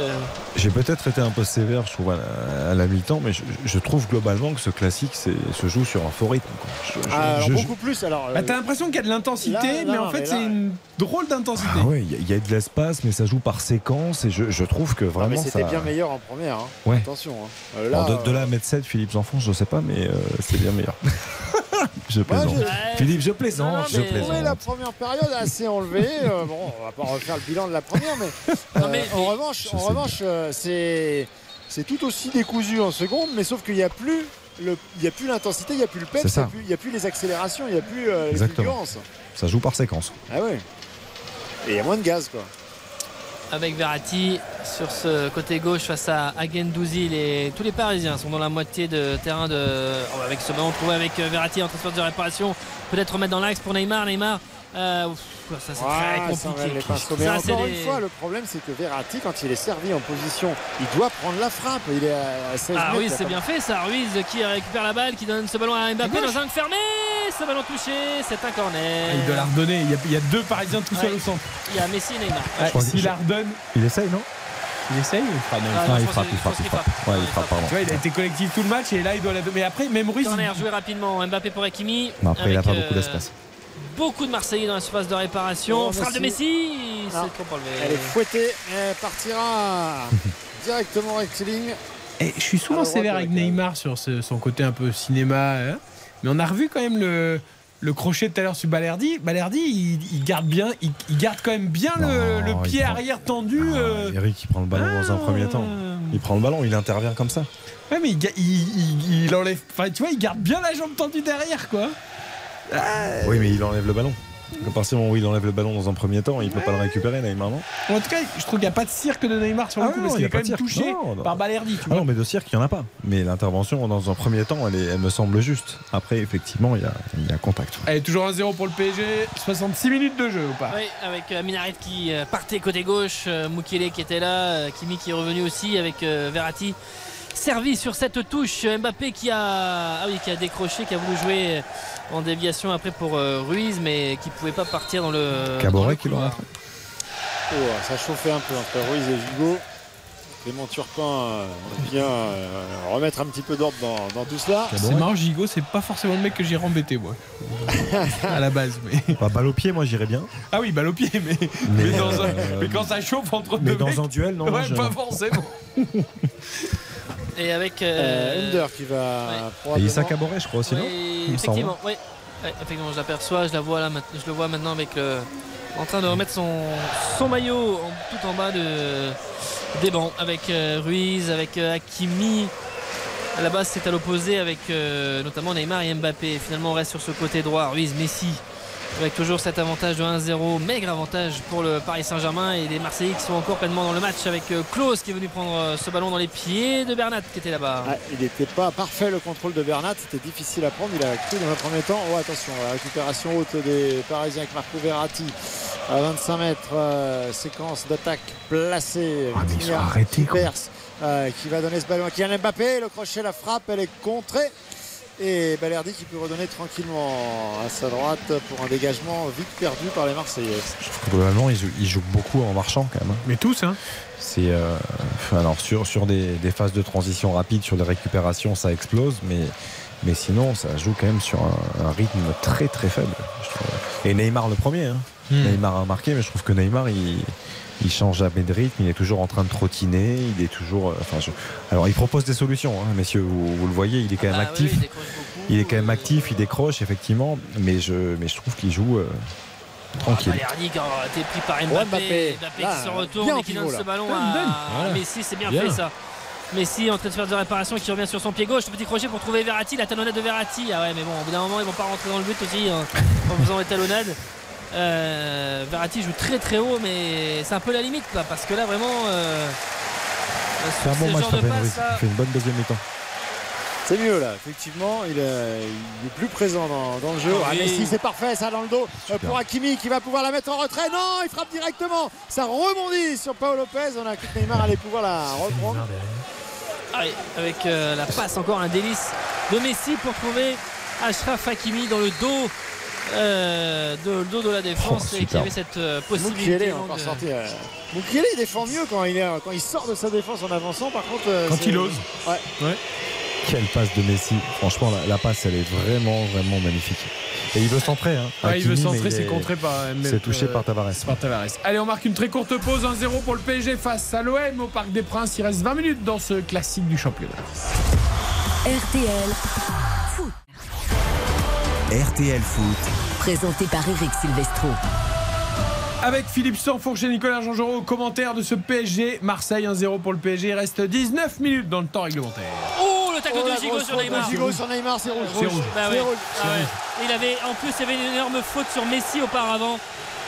J'ai peut-être été un peu sévère, je trouve, à la, à la mi-temps, mais je, je trouve globalement que ce classique se joue sur un faux rythme. quoi. Je- je- Ah, alors, je- beaucoup plus. Alors, Bah, euh, T'as l'impression qu'il y a de l'intensité, Là, mais non, en fait mais c'est une drôle d'intensité. Ah ouais, il y a- il y, a de l'espace, mais ça joue par séquence et je, je trouve que non, mais vraiment c'était ça. bien meilleur en première. hein. Ouais. Attention. hein. Euh, de, de là à mettre 7, Philippe Zanfon, je sais pas, mais euh, c'est bien meilleur. *laughs* je plaisante. je- Philippe, je plaisante, Non, je la première période assez enlevée. Euh, bon, on va pas refaire le bilan de la première, mais, *laughs* Non, euh, mais- en revanche, en revanche, euh, c'est c'est tout aussi décousu en seconde, mais sauf qu'il n'y a plus le, il y a plus l'intensité, il n'y a plus le peps, il n'y a, plus- il y a plus les accélérations, il n'y a plus euh, les fulgurances. Ça joue par séquence. Ah ouais. Et il y a moins de gaz, quoi. avec Verratti sur ce côté gauche face à, à Gendouzi. Les, tous les Parisiens sont dans la moitié de terrain de, oh, avec ce ballon trouvé avec euh, Verratti en transfert de réparation. Peut-être remettre dans l'axe pour Neymar. Neymar, euh, ouf, ça c'est Ouais, très compliqué. Mais Ça, encore les- une fois, le problème, c'est que Verratti, quand il est servi en position, il doit prendre la frappe. Il est à 16 Ah oui, il a c'est bien fait ça. Ruiz qui récupère la balle, qui donne ce ballon à Mbappé dans un fermé. Ce ballon touché, c'est un corner. Ah, Il doit la redonner. Il y, a, il y a deux Parisiens tout seuls Ouais. au centre. Il y a Messi et Neymar. Ouais, je- la redonne, Il essaye, non il essaye ou il il Ah, non, il frappe, il frappe, il frappe. frappe. Ouais, il frappe, pardon. Tu vois, il a été collectif tout le match et là il doit la donner. Mais après, même Ruiz. Corner joué rapidement. Mbappé pour Hakimi. Mais après, il n'a avec, pas beaucoup euh, d'espace. Beaucoup de Marseillais dans la surface de réparation. Oh, Frappe de Messi. C'est trop enlevé. Elle est fouettée. Elle partira *laughs* directement rectiligne. Et je suis souvent sévère avec cage. Neymar sur ce- son côté un peu cinéma. hein. Mais on a revu quand même le, le crochet tout à l'heure sur Balerdi. Balerdi, il, il garde bien, il, il garde quand même bien le, Non, le il pied prend- arrière tendu. euh. Eric, il prend le ballon dans un premier temps. Il prend le ballon, il intervient comme ça. Ouais, mais il, ga- il- il- il enlève. Enfin, tu vois, il garde bien la jambe tendue derrière, quoi. Oui, mais il enlève le ballon. À partir du moment où il enlève le ballon dans un premier temps, il peut pas le récupérer, Neymar, non En tout cas, je trouve qu'il n'y a pas de cirque de Neymar sur le Ah coup, non, parce il qu'il est quand pas de même cirque. touché Non, non. par Balerdi. Tu Ah vois. non, mais de cirque, il n'y en a pas. Mais l'intervention, dans un premier temps, elle, est- elle me semble juste. Après, effectivement, il y a, il y a contact. Allez, toujours 1-0 pour le PSG. 66 minutes de jeu ou pas Oui, avec euh, Minaret qui euh, partait côté gauche, euh, Mukele qui était là, euh, Kimi qui est revenu aussi avec euh, Verratti. Servi sur cette touche, Mbappé qui a, ah oui, qui a décroché, qui a voulu jouer en déviation après pour euh, Ruiz, mais qui pouvait pas partir dans le. Caboret qui l'a couloir. rentré. Oh, ça chauffait un peu entre Ruiz et Gigot. Clément Turpin euh, vient euh, remettre un petit peu d'ordre dans, dans tout cela. C'est marrant, Gigot, c'est pas forcément le mec que j'ai embêté, moi. *laughs* à la base, mais. Bah, balle au pied, moi, j'irais bien. Ah oui, balle au pied, mais, Mais, mais, dans un- mais quand ça chauffe entre mais deux dans mecs, un duel, non, Ouais, je- pas forcément. *laughs* Et avec. Euh, euh, Under qui va ouais. Et Issa Caboret, je crois aussi, non Oui, effectivement, oui. Ouais, effectivement, je l'aperçois, je la vois là, maintenant- je le vois maintenant avec le, en train de remettre son, son maillot en- tout en bas de, des bancs avec euh, Ruiz, avec euh, Hakimi. À la base, c'est à l'opposé avec euh, notamment Neymar et Mbappé. Finalement, on reste sur ce côté droit. Ruiz, Messi, avec toujours cet avantage de 1-0, maigre avantage pour le Paris Saint-Germain et les Marseillais qui sont encore pleinement dans le match avec euh, Klose qui est venu prendre euh, ce ballon dans les pieds de Bernat qui était là-bas. Ah, il n'était pas parfait le contrôle de Bernat, c'était difficile à prendre. Il a cru dans un premier temps. Oh attention, la récupération haute des Parisiens avec Marco Verratti à 25 mètres. euh, séquence d'attaque placée. Ah, mais ils sont Vitinha arrêtés, qui perce, euh, qui va donner ce ballon à Kylian Mbappé. Le crochet, la frappe, elle est contrée. Et Balerdi qui peut redonner tranquillement à sa droite pour un dégagement vite perdu par les Marseillais. Globalement, il joue, il joue beaucoup en marchant quand même. hein. Mais tous, hein. C'est euh, enfin, alors sur, sur des, des phases de transition rapide, sur des récupérations, ça explose, mais, mais sinon, ça joue quand même sur un, un rythme très très faible. Et Neymar le premier. hein. Hmm. Neymar a marqué, mais je trouve que Neymar, il, il change jamais de rythme, il est toujours en train de trottiner, il est toujours. euh, Enfin, je- alors, il propose des solutions, hein, messieurs. Vous, vous le voyez, il est quand même Ah oui, actif. il décroche beaucoup. il est quand même actif, il décroche effectivement, mais je, mais je trouve qu'il joue euh, tranquille. Balerdi qui a été pris par Mbappé, Ouais, Mbappé, Mbappé. qui Là, se retourne et qui donne là. ce ballon à. Messi, c'est bien, Bien. fait ça. Messi en train de faire de réparation qui revient sur son pied gauche, le petit crochet pour trouver Verratti, la talonnade de Verratti. Ah ouais, mais bon, au bout d'un moment, ils vont pas rentrer dans le but aussi hein, en faisant les talonnades. Euh, Verratti joue très très haut, mais c'est un peu la limite là, parce que là vraiment. Euh, C'est un bon ce match, genre de passe, Ruiz. là, Il fait une bonne deuxième mi-temps. C'est mieux là, effectivement, il est, il est plus présent dans, dans le jeu. Ah Ah, oui. Messi, c'est parfait, ça dans le dos euh, pour Hakimi qui va pouvoir la mettre en retrait. Non, il frappe directement, ça rebondit sur Paul Lopez. On a cru que Neymar allait pouvoir la reprendre. Ah avec euh, la passe, encore un délice de Messi pour trouver Ashraf Hakimi dans le dos. Euh, de, le dos de la défense Oh, et qui avait cette euh, possibilité donc, encore de- sorti. euh. Il défend mieux quand il, est, quand il sort de sa défense en avançant. Par contre, euh, Quand il ose. Ouais. Ouais. Quelle passe de Messi. Franchement, la, la passe, elle est vraiment, vraiment magnifique. Et il veut centrer. Hein, Ouais, il veut centrer, c'est est- contré par. C'est touché par Tavares. Par Tavares. Allez, on marque une très courte pause, 1-0 pour le PSG face à l'OM au Parc des Princes. Il reste 20 minutes dans ce classique du championnat. RTL, RTL Foot. présenté par Eric Silvestro. Avec Philippe Sanfourche et Nicolas Jean-Jean au commentaire de ce PSG. Marseille 1-0 pour le PSG. Il reste 19 minutes dans le temps réglementaire. Oh, le tacle Oh, de Gigo grosse sur Neymar. Gigo sur Neymar, c'est rouge. C'est rouge. Bah ouais. rouge. Ah ouais. Il avait, en plus, il y avait une énorme faute sur Messi auparavant.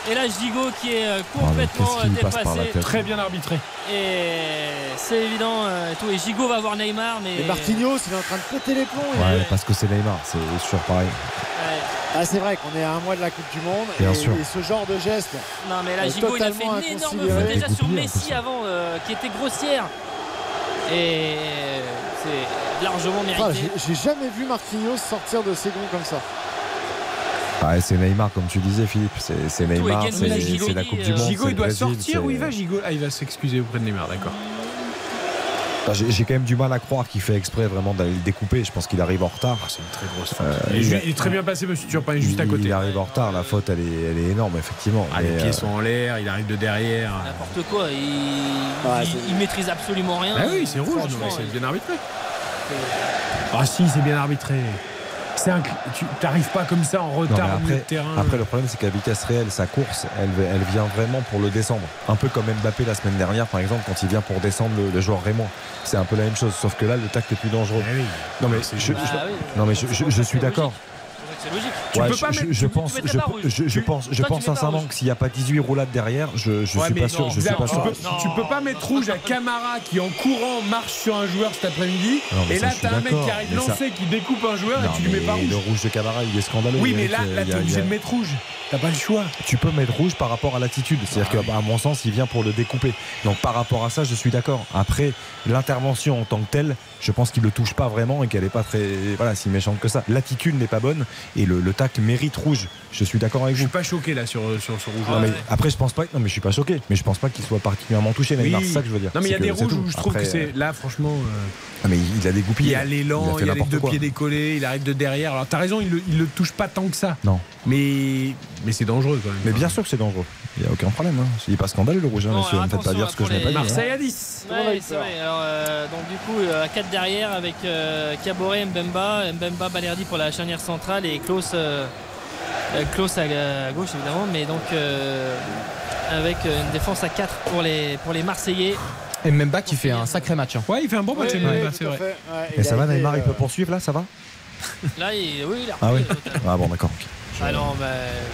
Et là, Gigo qui est euh, complètement qui lui euh, passe par la dépassé. tête Très bien arbitré. Et c'est évident. euh, et tout. Et Gigo va voir Neymar. Mais... Et Marquinhos, il est en train de péter les plombs. Ouais, parce que c'est Neymar, c'est sûr pareil. Ouais. Ah, c'est vrai qu'on est à un mois de la Coupe du Monde. Bien et, sûr. et ce genre de geste. Non mais là est Gigo il a fait une énorme faute déjà sur Messi avant euh, qui était grossière et c'est largement Ah, mérité. j'ai- J'ai jamais vu Marquinhos sortir de ses gonds comme ça. Ouais, c'est Neymar, comme tu disais, Philippe. C'est c'est Neymar, c'est Gigo c'est la Coupe euh, du Monde. Gigo, il doit Brésil, sortir où il va, Gigo Ah, il va s'excuser auprès de Neymar, d'accord. Enfin, J'ai j'ai quand même du mal à croire qu'il fait exprès vraiment d'aller le découper. Je pense qu'il arrive en retard. Ah, c'est une très grosse faute. Euh, il, est, il il est très bien passé, monsieur Turpin, juste à Il- côté. Il arrive en retard. La faute, elle est, elle est énorme, effectivement. Ah, les pieds euh, sont en l'air, il arrive de derrière. N'importe quoi, il, il- il maîtrise absolument rien. Ah oui, c'est rouge, c'est bien arbitré. Ah si, c'est bien arbitré. Un... Tu n'arrives pas comme ça en non, retard au de après, terrain. après, le problème, c'est qu'à vitesse réelle, sa course, elle, elle vient vraiment pour le descendre. Un peu comme Mbappé la semaine dernière, par exemple, quand il vient pour descendre le, le joueur Raymond. C'est un peu la même chose, sauf que là, le tacle est plus dangereux. Oui. Non, mais je, oui. non, mais suis d'accord. C'est logique. Tu Ouais, peux je, pas je- mettre- je tu- pense, je, pas rouge. je- je Tu- pense, je toi, pense sincèrement que s'il n'y a pas 18 roulades derrière, je, je Ouais, suis pas sûr. non, Je suis Zach, pas tu, sûr. peux, Non. tu peux pas mettre rouge à Camara qui en courant marche sur un joueur cet après-midi et là t'as un mec qui arrive lancé qui découpe un joueur et tu lui mets pas rouge. le rouge de Camara, il est scandaleux. Oui mais là, y t'es obligé de mettre rouge. T'as pas le choix. tu peux mettre rouge par rapport à l'attitude. C'est-à-dire Ah que, bah, à mon sens, il vient pour le découper. Donc, par rapport à ça, je suis d'accord. Après, l'intervention en tant que telle, je pense qu'il le touche pas vraiment et qu'elle est pas très, voilà, si méchante que ça. L'attitude n'est pas bonne et le, le mérite rouge. Je suis d'accord avec Je vous. suis pas choqué là sur, sur ce rouge. Non, mais Ouais. après, je pense pas. Non, mais je suis pas choqué. Mais je pense pas qu'il soit particulièrement touché. Neymar, c'est ça que je veux dire. Non mais il y a des rouges où je trouve Après, que c'est là franchement. euh, Ah, mais il a Il dégoupillé. y a l'élan, il y a les deux quoi. pieds décollés, il arrive de derrière. Alors t'as raison, il le, il le touche pas tant que ça. Non. Mais, mais c'est dangereux quand même. Mais bien sûr que c'est dangereux. Il n'y a aucun problème. Hein. Il n'est pas scandaleux le rouge, hein, Bon, monsieur. Ne me faites pas dire ce que je n'ai pas dit. hein. Marseille à 10. Comment on a Ouais, eu c'est vrai. Alors, euh, donc du coup, euh, à 4 derrière avec euh, Caboret, Mbemba, Mbemba, Balerdi pour la charnière centrale et Klaus, euh, euh, Klaus à, à gauche évidemment, mais donc euh, avec euh, une défense à 4 pour les, pour les Marseillais. Et Memba qui fait un sacré match. hein. Ouais, il fait un bon match, Oui, Mbemba, oui, c'est vrai. Ouais, Et ça va, Neymar Il peut euh, poursuivre là Ça va Là, il, oui, il a Ah oui. Ah bon, d'accord. Ah non, bah,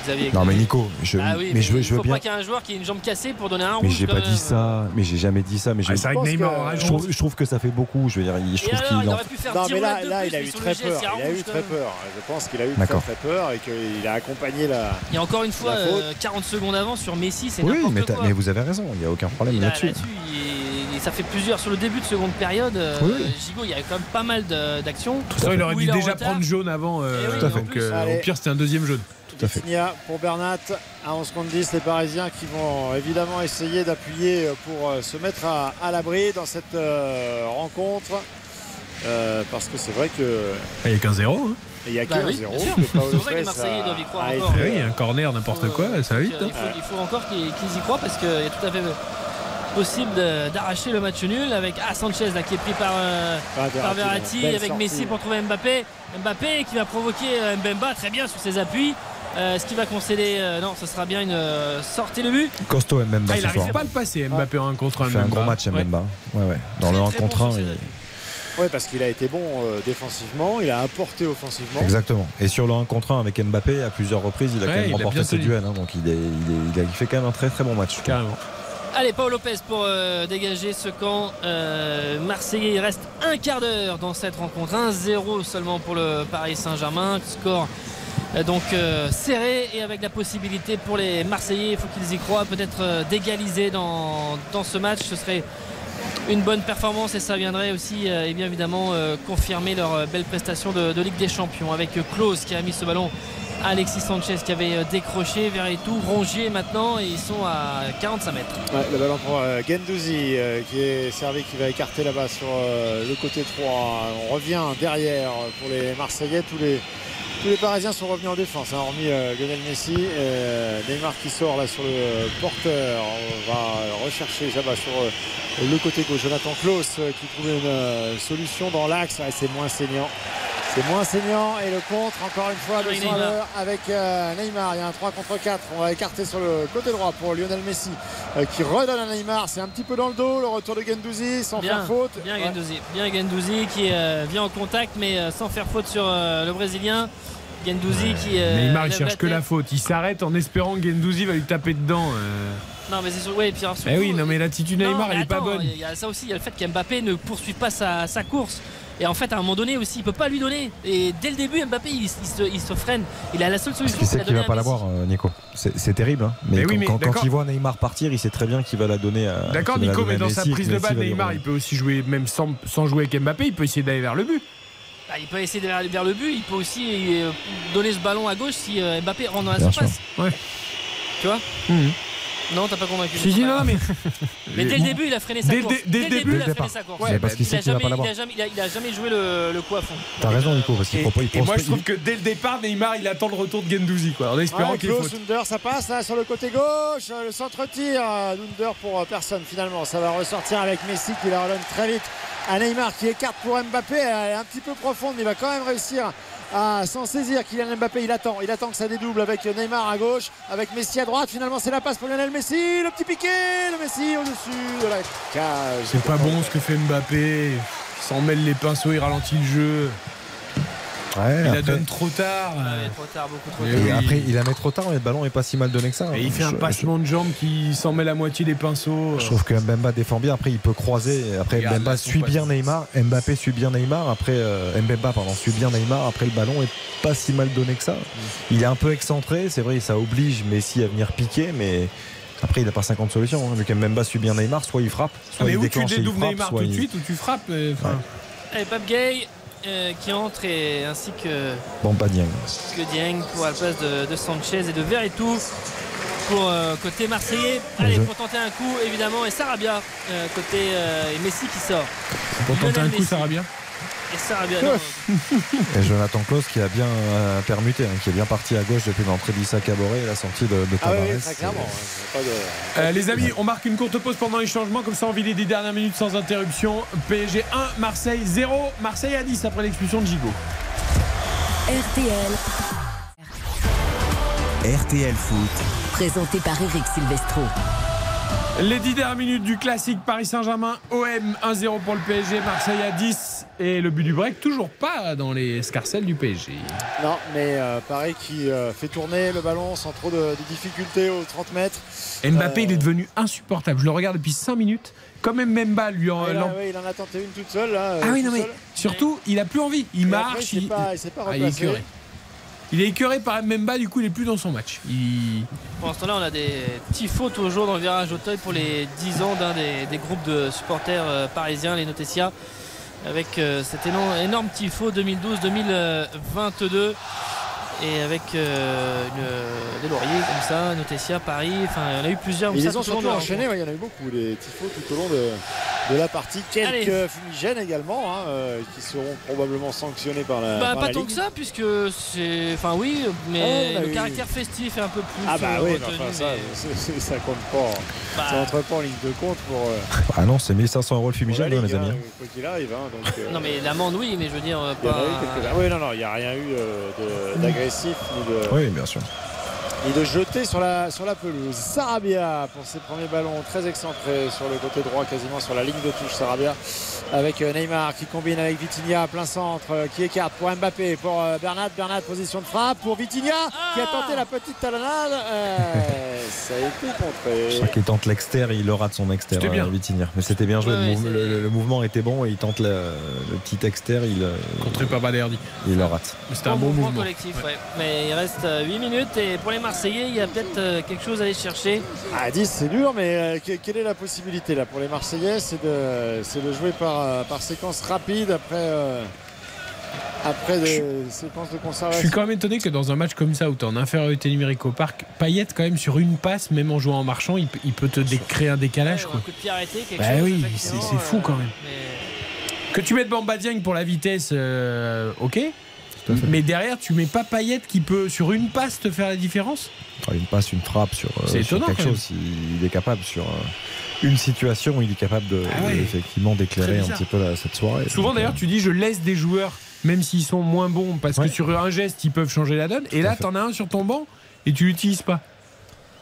Xavier. Non, mais Nico, je, Ah oui, mais je veux, il je veux faut bien. pas qu'il y ait un joueur qui ait une jambe cassée pour donner un Mais rouge. j'ai quand pas même. dit ça, mais j'ai jamais dit ça. Mais je, Ah, c'est vrai que Neymar que- en je, trouve, je trouve que ça fait beaucoup. Je veux dire, il- je Et trouve qu'il il en aurait pu faire Non 10 mais là, plus, il a mais eu très peur. il y a Il a rouge, eu très peur. Je pense qu'il a eu très peur et qu'il a accompagné la. Il y a encore une fois La faute. euh, 40 secondes avant sur Messi, c'est Oui, mais, mais vous avez raison. Il n'y a aucun problème Il a- là-dessus. ça fait plusieurs sur le début de seconde période. euh, Oui, oui. Gigot, il y avait quand même pas mal d'actions. Il aurait dû déjà prendre jaune avant. euh, oui, Tout à fait. donc, en plus. euh, Allez. au pire, c'était un deuxième jaune. Signa pour Bernat à 11 contre 10 les Parisiens qui vont évidemment essayer d'appuyer pour euh, se mettre à, à l'abri dans cette euh, rencontre Euh, parce que c'est vrai que Il n'y a qu'un zéro. hein. il y a Bah qu'un oui, zéro bien sûr. que Paolo C'est ça que les Marseillais a- doivent y croire a encore. été, Oui, euh, un corner, n'importe quoi, ça va vite. Il hein. faut, il faut encore qu'ils y croient parce qu'il est tout à fait possible d'arracher le match nul avec ah, Sanchez là, qui est pris par, euh, Ah, par Verratti, avec sortie. Messi pour trouver Mbappé. Mbappé qui va provoquer euh, Mbemba très bien sur ses appuis. Euh, ce qui va concéder, euh, non, ce sera bien une euh, sortie le but. Costaud Mbemba Ah, il ce n'arrive soir. pas à le passer, Mbappé en un contre un. Il fait un gros match. Mbemba. Ouais, ouais. Dans le 1 très bon contre sur 1. ses il- appuis. Ouais, parce qu'il a été bon euh, défensivement, il a apporté offensivement. Exactement. Et sur le 1 contre 1 avec Mbappé, à plusieurs reprises, il a Ouais, quand même remporté tenu. duels. hein. donc il, est, il, est- il a- il fait quand même un très très bon match. Carrément. Allez, Paul Lopez pour euh, dégager ce camp euh, marseillais. Il reste un quart d'heure dans cette rencontre. 1-0 seulement pour le Paris Saint-Germain. Score donc euh, serré et avec la possibilité pour les Marseillais, il faut qu'ils y croient, peut-être euh, d'égaliser dans, dans ce match. Ce serait une bonne performance et ça viendrait aussi euh, et bien évidemment confirmer leur belle prestation de, de Ligue des Champions avec Klose qui a mis ce ballon Alexis Sanchez qui avait décroché vers et tout Rongier maintenant et ils sont à 45 mètres. Le ballon pour Gendouzi qui est servi, qui va écarter là-bas sur le côté 3. On revient derrière pour les Marseillais. Tous les, tous les Parisiens sont revenus en défense, hein, hormis euh, Lionel Messi. Euh, Neymar qui sort là sur le porteur. On va rechercher là-bas sur euh, le côté gauche. Jonathan Klaus euh, qui trouve une euh, solution dans l'axe. Ouais, c'est moins saignant. C'est moins saignant et le contre encore une fois Avec Neymar. Avec euh, Neymar. Il y a un 3 contre 4. On va écarter sur le côté droit pour Lionel Messi euh, qui redonne à Neymar. C'est un petit peu dans le dos. Le retour de Gendouzi sans Bien, faire faute. bien Ouais. Gendouzi, bien Gendouzi qui euh, vient en contact mais sans faire faute sur le Brésilien. Gendouzi qui. Neymar, il cherche que la faute. Il s'arrête en espérant que Gendouzi va lui taper dedans. Non, mais c'est sur. Ouais, et puis alors, Eh oui, non, mais l'attitude Neymar, elle est pas bonne. Il y a ça aussi, il y a le fait qu'Mbappé ne poursuit pas sa, sa course. Et en fait, à un moment donné aussi, il peut pas lui donner. Et dès le début, Mbappé, il, il se, il se freine. Il a la seule solution. Sais la qu'il va pas l'avoir, euh, Nico. C'est terrible. hein. Mais, Mais oui, quand, mais quand- quand d'accord. il voit Neymar partir, il sait très bien qu'il va la donner à. D'accord, Nico, donner mais dans sa prise de balle, Neymar, il peut aussi jouer, même sans, sans jouer avec Mbappé, il peut essayer d'aller vers le but. Bah, il peut essayer d'aller vers le but. Il peut aussi euh, donner ce ballon à gauche si euh, Mbappé rentre dans la Bien surface. Ouais. Tu vois? Mhm. Non, t'as pas convaincu. Si, si, non, mais. *laughs* Mais dès le début, il a freiné sa Dès le course. dès le début, il a freiné sa course. Ouais, parce qu'il il sait a qu'il va jamais, pas l'avoir. il a jamais, il a- il a jamais joué le, le coup à fond. T'as raison, Nico, parce qu'il Et, faut pas. il et moi, je trouve que dès le départ, Neymar, il attend le retour de Gendouzi, quoi, en espérant qu'il faut. Under, ça passe là sur le côté gauche. euh, Le centre-tir euh, d'Under pour euh, personne finalement. Ça va ressortir avec Messi qui la redonne très vite à Neymar qui écarte pour Mbappé. Elle est un petit peu profonde, mais il va quand même réussir à s'en saisir. Kylian Mbappé, il attend. Il attend que ça dédouble avec Neymar à gauche, avec Messi à droite. Finalement, c'est la passe pour Lionel Messi. Le petit piqué, le Messi au-dessus de la cage. C'est pas bon ce que fait Mbappé. Il s'en mêle les pinceaux, il ralentit le jeu. Ouais, il la donne trop tard. Ouais, trop tard, beaucoup trop Et tard. Et oui. après, il la met trop tard, mais le ballon est pas si mal donné que ça. Et il fait un Je- passement de jambes qui s'en met la moitié des pinceaux. Je trouve que Mbemba défend bien. Après, il peut croiser. Après, Regarde, Mbemba là, suit bien Neymar. Mbappé suit bien Neymar. Après, euh, Mbemba, pardon, suit bien Neymar. Après, le ballon est pas si mal donné que ça. Il est un peu excentré. C'est vrai, ça oblige Messi à venir piquer, mais. Après, il n'a pas 50 solutions. Hein. Vu que Mbemba suit bien Neymar, soit il frappe, Ah, soit mais il où tu dédoubles Neymar tout de il- suite ou tu frappes euh, enfin, Allez, Pape Gay euh, qui entre et ainsi que, Bon, pas Dieng. que Dieng pour la place de, de Sanchez et de Verretou pour euh, côté marseillais. Allez, pour tenter un coup évidemment et Sarabia euh, côté euh, et Messi qui sort. Pour tenter Lionel un coup, Messi. ça va bien. *laughs* Et Jonathan Klaus qui a bien euh, permuté, hein, qui est bien parti à gauche depuis l'entrée d'Issa Caboret et la sortie de, de Ah oui, très clairement. Pas de- Euh, les amis, on marque une courte pause pendant les changements, comme ça on vit les 10 dernières minutes sans interruption. PSG 1, Marseille 0, Marseille à 10 après l'expulsion de Gigot. RTL, RTL Foot. présenté par Eric Silvestro. Les 10 dernières minutes du classique Paris Saint-Germain, OM 1-0 pour le PSG, Marseille à 10 et le but du break toujours pas dans les escarcelles du PSG. Non, mais euh, pareil qui euh, fait tourner le ballon sans trop de, de difficultés aux 30 mètres. Mbappé Euh, il est devenu insupportable, je le regarde depuis 5 minutes, comme même Mbemba lui en... là, ouais, il en a tenté une toute seule là. Ah euh, oui non mais seul. surtout il a plus envie, il Et après, marche, il pas- il pas Ah, il est écœuré. Il est écœuré par Mbemba, du coup il est plus dans son match. Il... Pour l'instant là on a des tifos toujours dans le virage Auteuil pour les 10 ans d'un des, des groupes de supporters euh, parisiens, les Notesia, avec euh, cet énorme, énorme tifo 2012-2022 et avec euh, une- des lauriers comme ça, Notesia, Paris, enfin il y en a eu plusieurs. Ils les ça, ont surtout la enchaînés, il y en a eu beaucoup, les tifos tout au long de, de la partie. Quelques Allez. fumigènes également, hein, euh, qui seront probablement sanctionnés par la, Bah, par pas la tant Ligue. que ça, puisque c'est. Enfin, oui, mais Oh, bah le oui. caractère festif est un peu plus. Ah bah euh, oui, retenu, enfin, ça, mais- compte pas. Bah. Ça entre pas en ligne de compte pour, euh, *laughs* Ah non, c'est 1500 euros le fumigène, hein, les amis. hein, quoi qu'il arrive. hein, donc, euh, Non, mais l'amende, oui, mais je veux dire, il y en pas. a eu quelques-uns. Oui, non, non, il n'y a rien eu euh, ni de. Oui, bien sûr. Et de jeter sur la, sur la pelouse. Sarabia pour ses premiers ballons très excentrés sur le côté droit, quasiment sur la ligne de touche. Sarabia avec euh, Neymar qui combine avec Vitinha, plein centre, euh, qui écarte pour Mbappé, pour euh, Bernat. Bernat, position de frappe pour Vitinha qui a tenté la petite talonnade. Euh, *laughs* ça a été contré. Chaque qu'il tente l'extérieur, il le rate son extérieur. C'était bien. Vitinha. Mais c'était bien joué. Ouais, le, ouais, mou- c'est- le- le mouvement était bon et il tente le, le petit extérieur, il, Contre Papa Derdi. il le rate. C'était un bon mouvement mouvement. collectif, ouais. Mais il reste 8 minutes et pour les Marseillais, il y a peut-être quelque chose à aller chercher. À 10, c'est dur, mais que- quelle est la possibilité là pour les Marseillais C'est de, c'est de jouer par, euh, par séquence rapide après, euh, après des séquences de Je conservation. suis quand même étonné que dans un match comme ça où tu es en infériorité numérique au parc, Payet quand même sur une passe, même en jouant en marchant, il, peut- il peut te créer un décalage. Ouais, quoi. Un coup de pied arrêté, quelque Bah chose. oui, c'est- fou, quand même. mais- Que tu mettes Bamba Dieng pour la vitesse, euh, ok. Mais derrière, tu mets pas Payet qui peut sur une passe te faire la différence? Une passe, une frappe sur, euh, C'est sur étonnant, quelque quand même. chose. Il, il est capable sur euh, une situation où il est capable de, Ah ouais. effectivement d'éclairer un petit peu la- cette soirée. Souvent d'ailleurs, tu dis je laisse des joueurs, même s'ils sont moins bons, parce Ouais. que sur un geste, ils peuvent changer la donne. Et Tout là, t'en as un sur ton banc et tu l'utilises pas.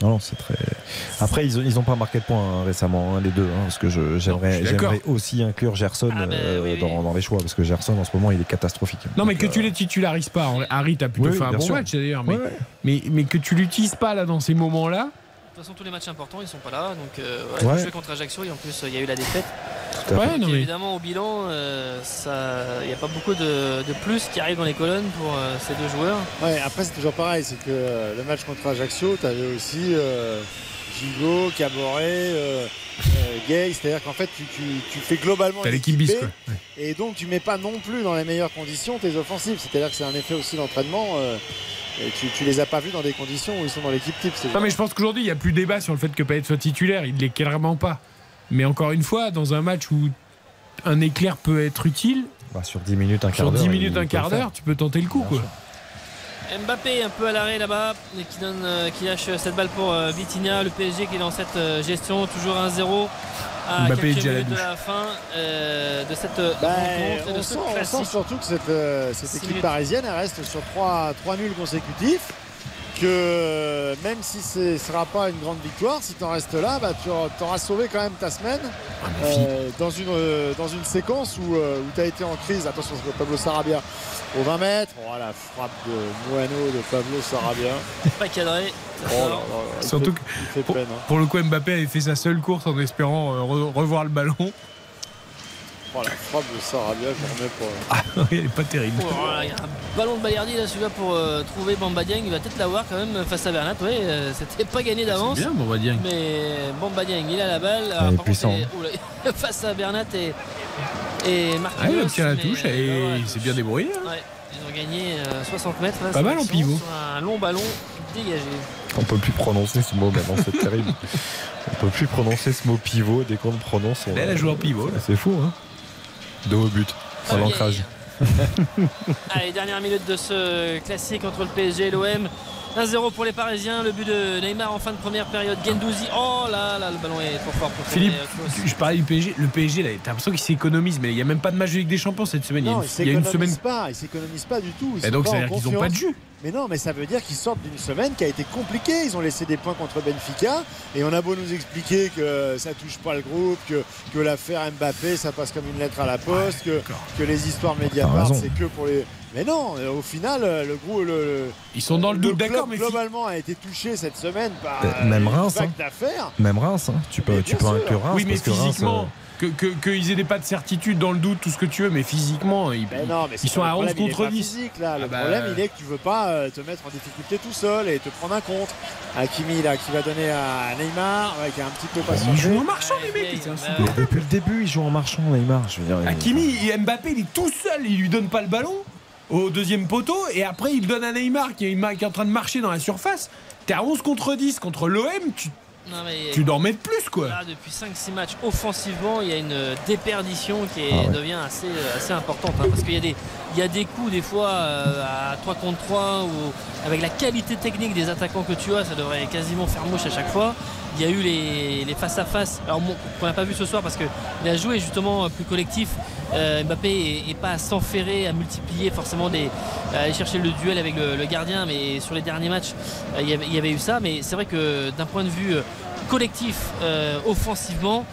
euh, Non, non, c'est très. Après, ils ont, ils ont pas marqué de points hein, récemment, hein, les deux, hein, parce que j'aimerais, aussi inclure Gerson Ah, ben, euh, oui, oui. dans, dans les choix, parce que Gerson en ce moment, il est catastrophique. Non, mais que euh, tu les titularises pas. Harry, t'as plutôt Oui, fait un bon sûr. match d'ailleurs, mais, ouais. mais, mais que tu l'utilises pas là dans ces moments-là. De toute façon, tous les matchs importants, ils sont pas là. Donc, euh, voilà, Ouais. joué contre Ajaccio et en plus, euh, il y a eu la défaite. Tout à fait. Ouais, non, Et mais évidemment, au bilan, euh, ça- il n'y a pas beaucoup de, de plus qui arrive dans les colonnes pour euh, ces deux joueurs. Ouais, après, c'est toujours pareil. C'est que euh, le match contre Ajaccio, tu avais aussi euh, Gigot, Caboret, euh, euh, Gay. C'est-à-dire qu'en fait, tu, tu- tu fais globalement. t'as l'équipe équipe bis B, quoi. Ouais. Et donc, tu mets pas non plus dans les meilleures conditions tes offensives. C'est-à-dire que c'est un effet aussi d'entraînement. Et tu, tu les as pas vus dans des conditions où ils sont dans l'équipe type. c'est- Non, mais je pense qu'aujourd'hui, il n'y a plus débat sur le fait que Payet soit titulaire. Il ne l'est clairement pas. Mais encore une fois, dans un match où un éclair peut être utile, Bah, sur 10 minutes, un quart sur d'heure. 10 il minutes, peut un quart d'heure, tu peux tenter le coup. Bien Quoi. sûr. Mbappé un peu à l'arrêt là-bas et qui, donne, euh, qui lâche cette balle pour euh, Vitinha. Le PSG qui est dans cette euh, gestion, toujours 1-0 à Mbappé quelques à la minutes de la fin euh, de cette euh, Bah, rencontre et de on, ce sent, on sent surtout que cette, euh, équipe minutes. parisienne elle reste sur trois, trois nuls consécutifs. Que même si ce ne sera pas une grande victoire, si tu en restes là, bah, tu auras sauvé quand même ta semaine euh, dans, une, euh, dans une séquence où, tu as été en crise. Attention, c'est Pablo Sarabia au 20 mètres. Oh, la frappe de Moano de Pablo Sarabia. Pas cadré. Oh Surtout fait- Pour, peine. hein. pour le coup, Mbappé avait fait sa seule course en espérant euh, re- revoir le ballon. Oh, la frappe de Sarabia, je remets pour. Ah, elle est pas terrible. Oh il y a un ballon de Balerdi là, celui-là pour euh, trouver Bamba Dieng. Il va peut-être l'avoir quand même face à Bernat. Ouais, euh, c'était pas gagné d'avance. Bien, dire. Mais Bamba Dieng, il a la balle. Alors, est par contre, *laughs* face à Bernat et, et Marquinhos. Ah, il a tiré la touche euh, et ouais, il s'est bien débrouillé. hein. ouais, ils ont gagné euh, 60 mètres. là, Pas mal en pivot. sur Un long ballon dégagé. On peut plus prononcer ce mot maintenant, c'est terrible. *laughs* On peut plus prononcer ce mot pivot dès qu'on le prononce. on- Elle a joué en pivot. C'est fou, hein De haut but, à l'ancrage. *laughs* Allez, dernière minute de ce classique entre le PSG et l'OM. 1-0 pour les Parisiens. Le but de Neymar en fin de première période. Gendouzi. Oh là là, le ballon est trop fort pour Philippe, euh, je parlais du PSG. Le PSG, là, t'as l'impression qu'il s'économise, mais il n'y a même pas de match de Ligue des Champions cette semaine. Non, il ils y a une, il y a une s'économisent semaine. pas, ils s'économisent pas du tout. Ils Et donc, pas ça en veut dire qu'ils n'ont pas de jus. Mais non, mais ça veut dire qu'ils sortent d'une semaine qui a été compliquée. Ils ont laissé des points contre Benfica. Et on a beau nous expliquer que ça touche pas le groupe, que, que l'affaire Mbappé, ça passe comme une lettre à la poste, que, que les histoires Mediapart, c'est que pour les. Mais non, euh, au final, euh, le groupe. Le, Ils sont dans le doute, club, d'accord, mais globalement a été touché cette semaine par Euh, même une Reims, hein. d'affaires. Même Reims, hein. tu peux, Mais tu peux inclure Reims. oui, mais parce que Reims, euh, que qu'ils que, aient des pas de certitude dans le doute, tout ce que tu veux, mais physiquement, ils, Mais non, mais c'est ils sont à le 11 problème, il est contre pas 10. physique, là. Le Ah bah, problème, il est que tu veux pas euh, te mettre en difficulté tout seul et te prendre un contre. Hakimi, là, qui va donner à Neymar, ouais, qui a un petit peu patienté. Ils jouent en marchant, les mecs. bah depuis le début, il joue en marchand, Neymar. Je veux dire, il- Hakimi et Mbappé, il est tout seul, il lui donne pas le ballon au deuxième poteau et après il le donne à Neymar qui est, qui est en train de marcher dans la surface. T'es à 11 contre 10 contre l'OM, tu, Non, mais tu dormais de plus quoi. Là, depuis 5-6 matchs offensivement, il y a une déperdition qui est- Ah ouais. devient assez, assez importante. hein, parce qu'il y, a des- il y a des coups, des fois, euh, à 3 contre 3, ou avec la qualité technique des attaquants que tu as, ça devrait quasiment faire mouche à chaque fois. Il y a eu les, les face-à-face, alors bon, qu'on n'a pas vu ce soir parce qu'il a joué justement plus collectif. Euh, Mbappé et, pas à s'enferrer, à multiplier forcément des. à aller chercher le duel avec le, gardien, mais sur les derniers matchs, euh, il y avait- eu ça. Mais c'est vrai que d'un point de vue euh, collectif, offensivement,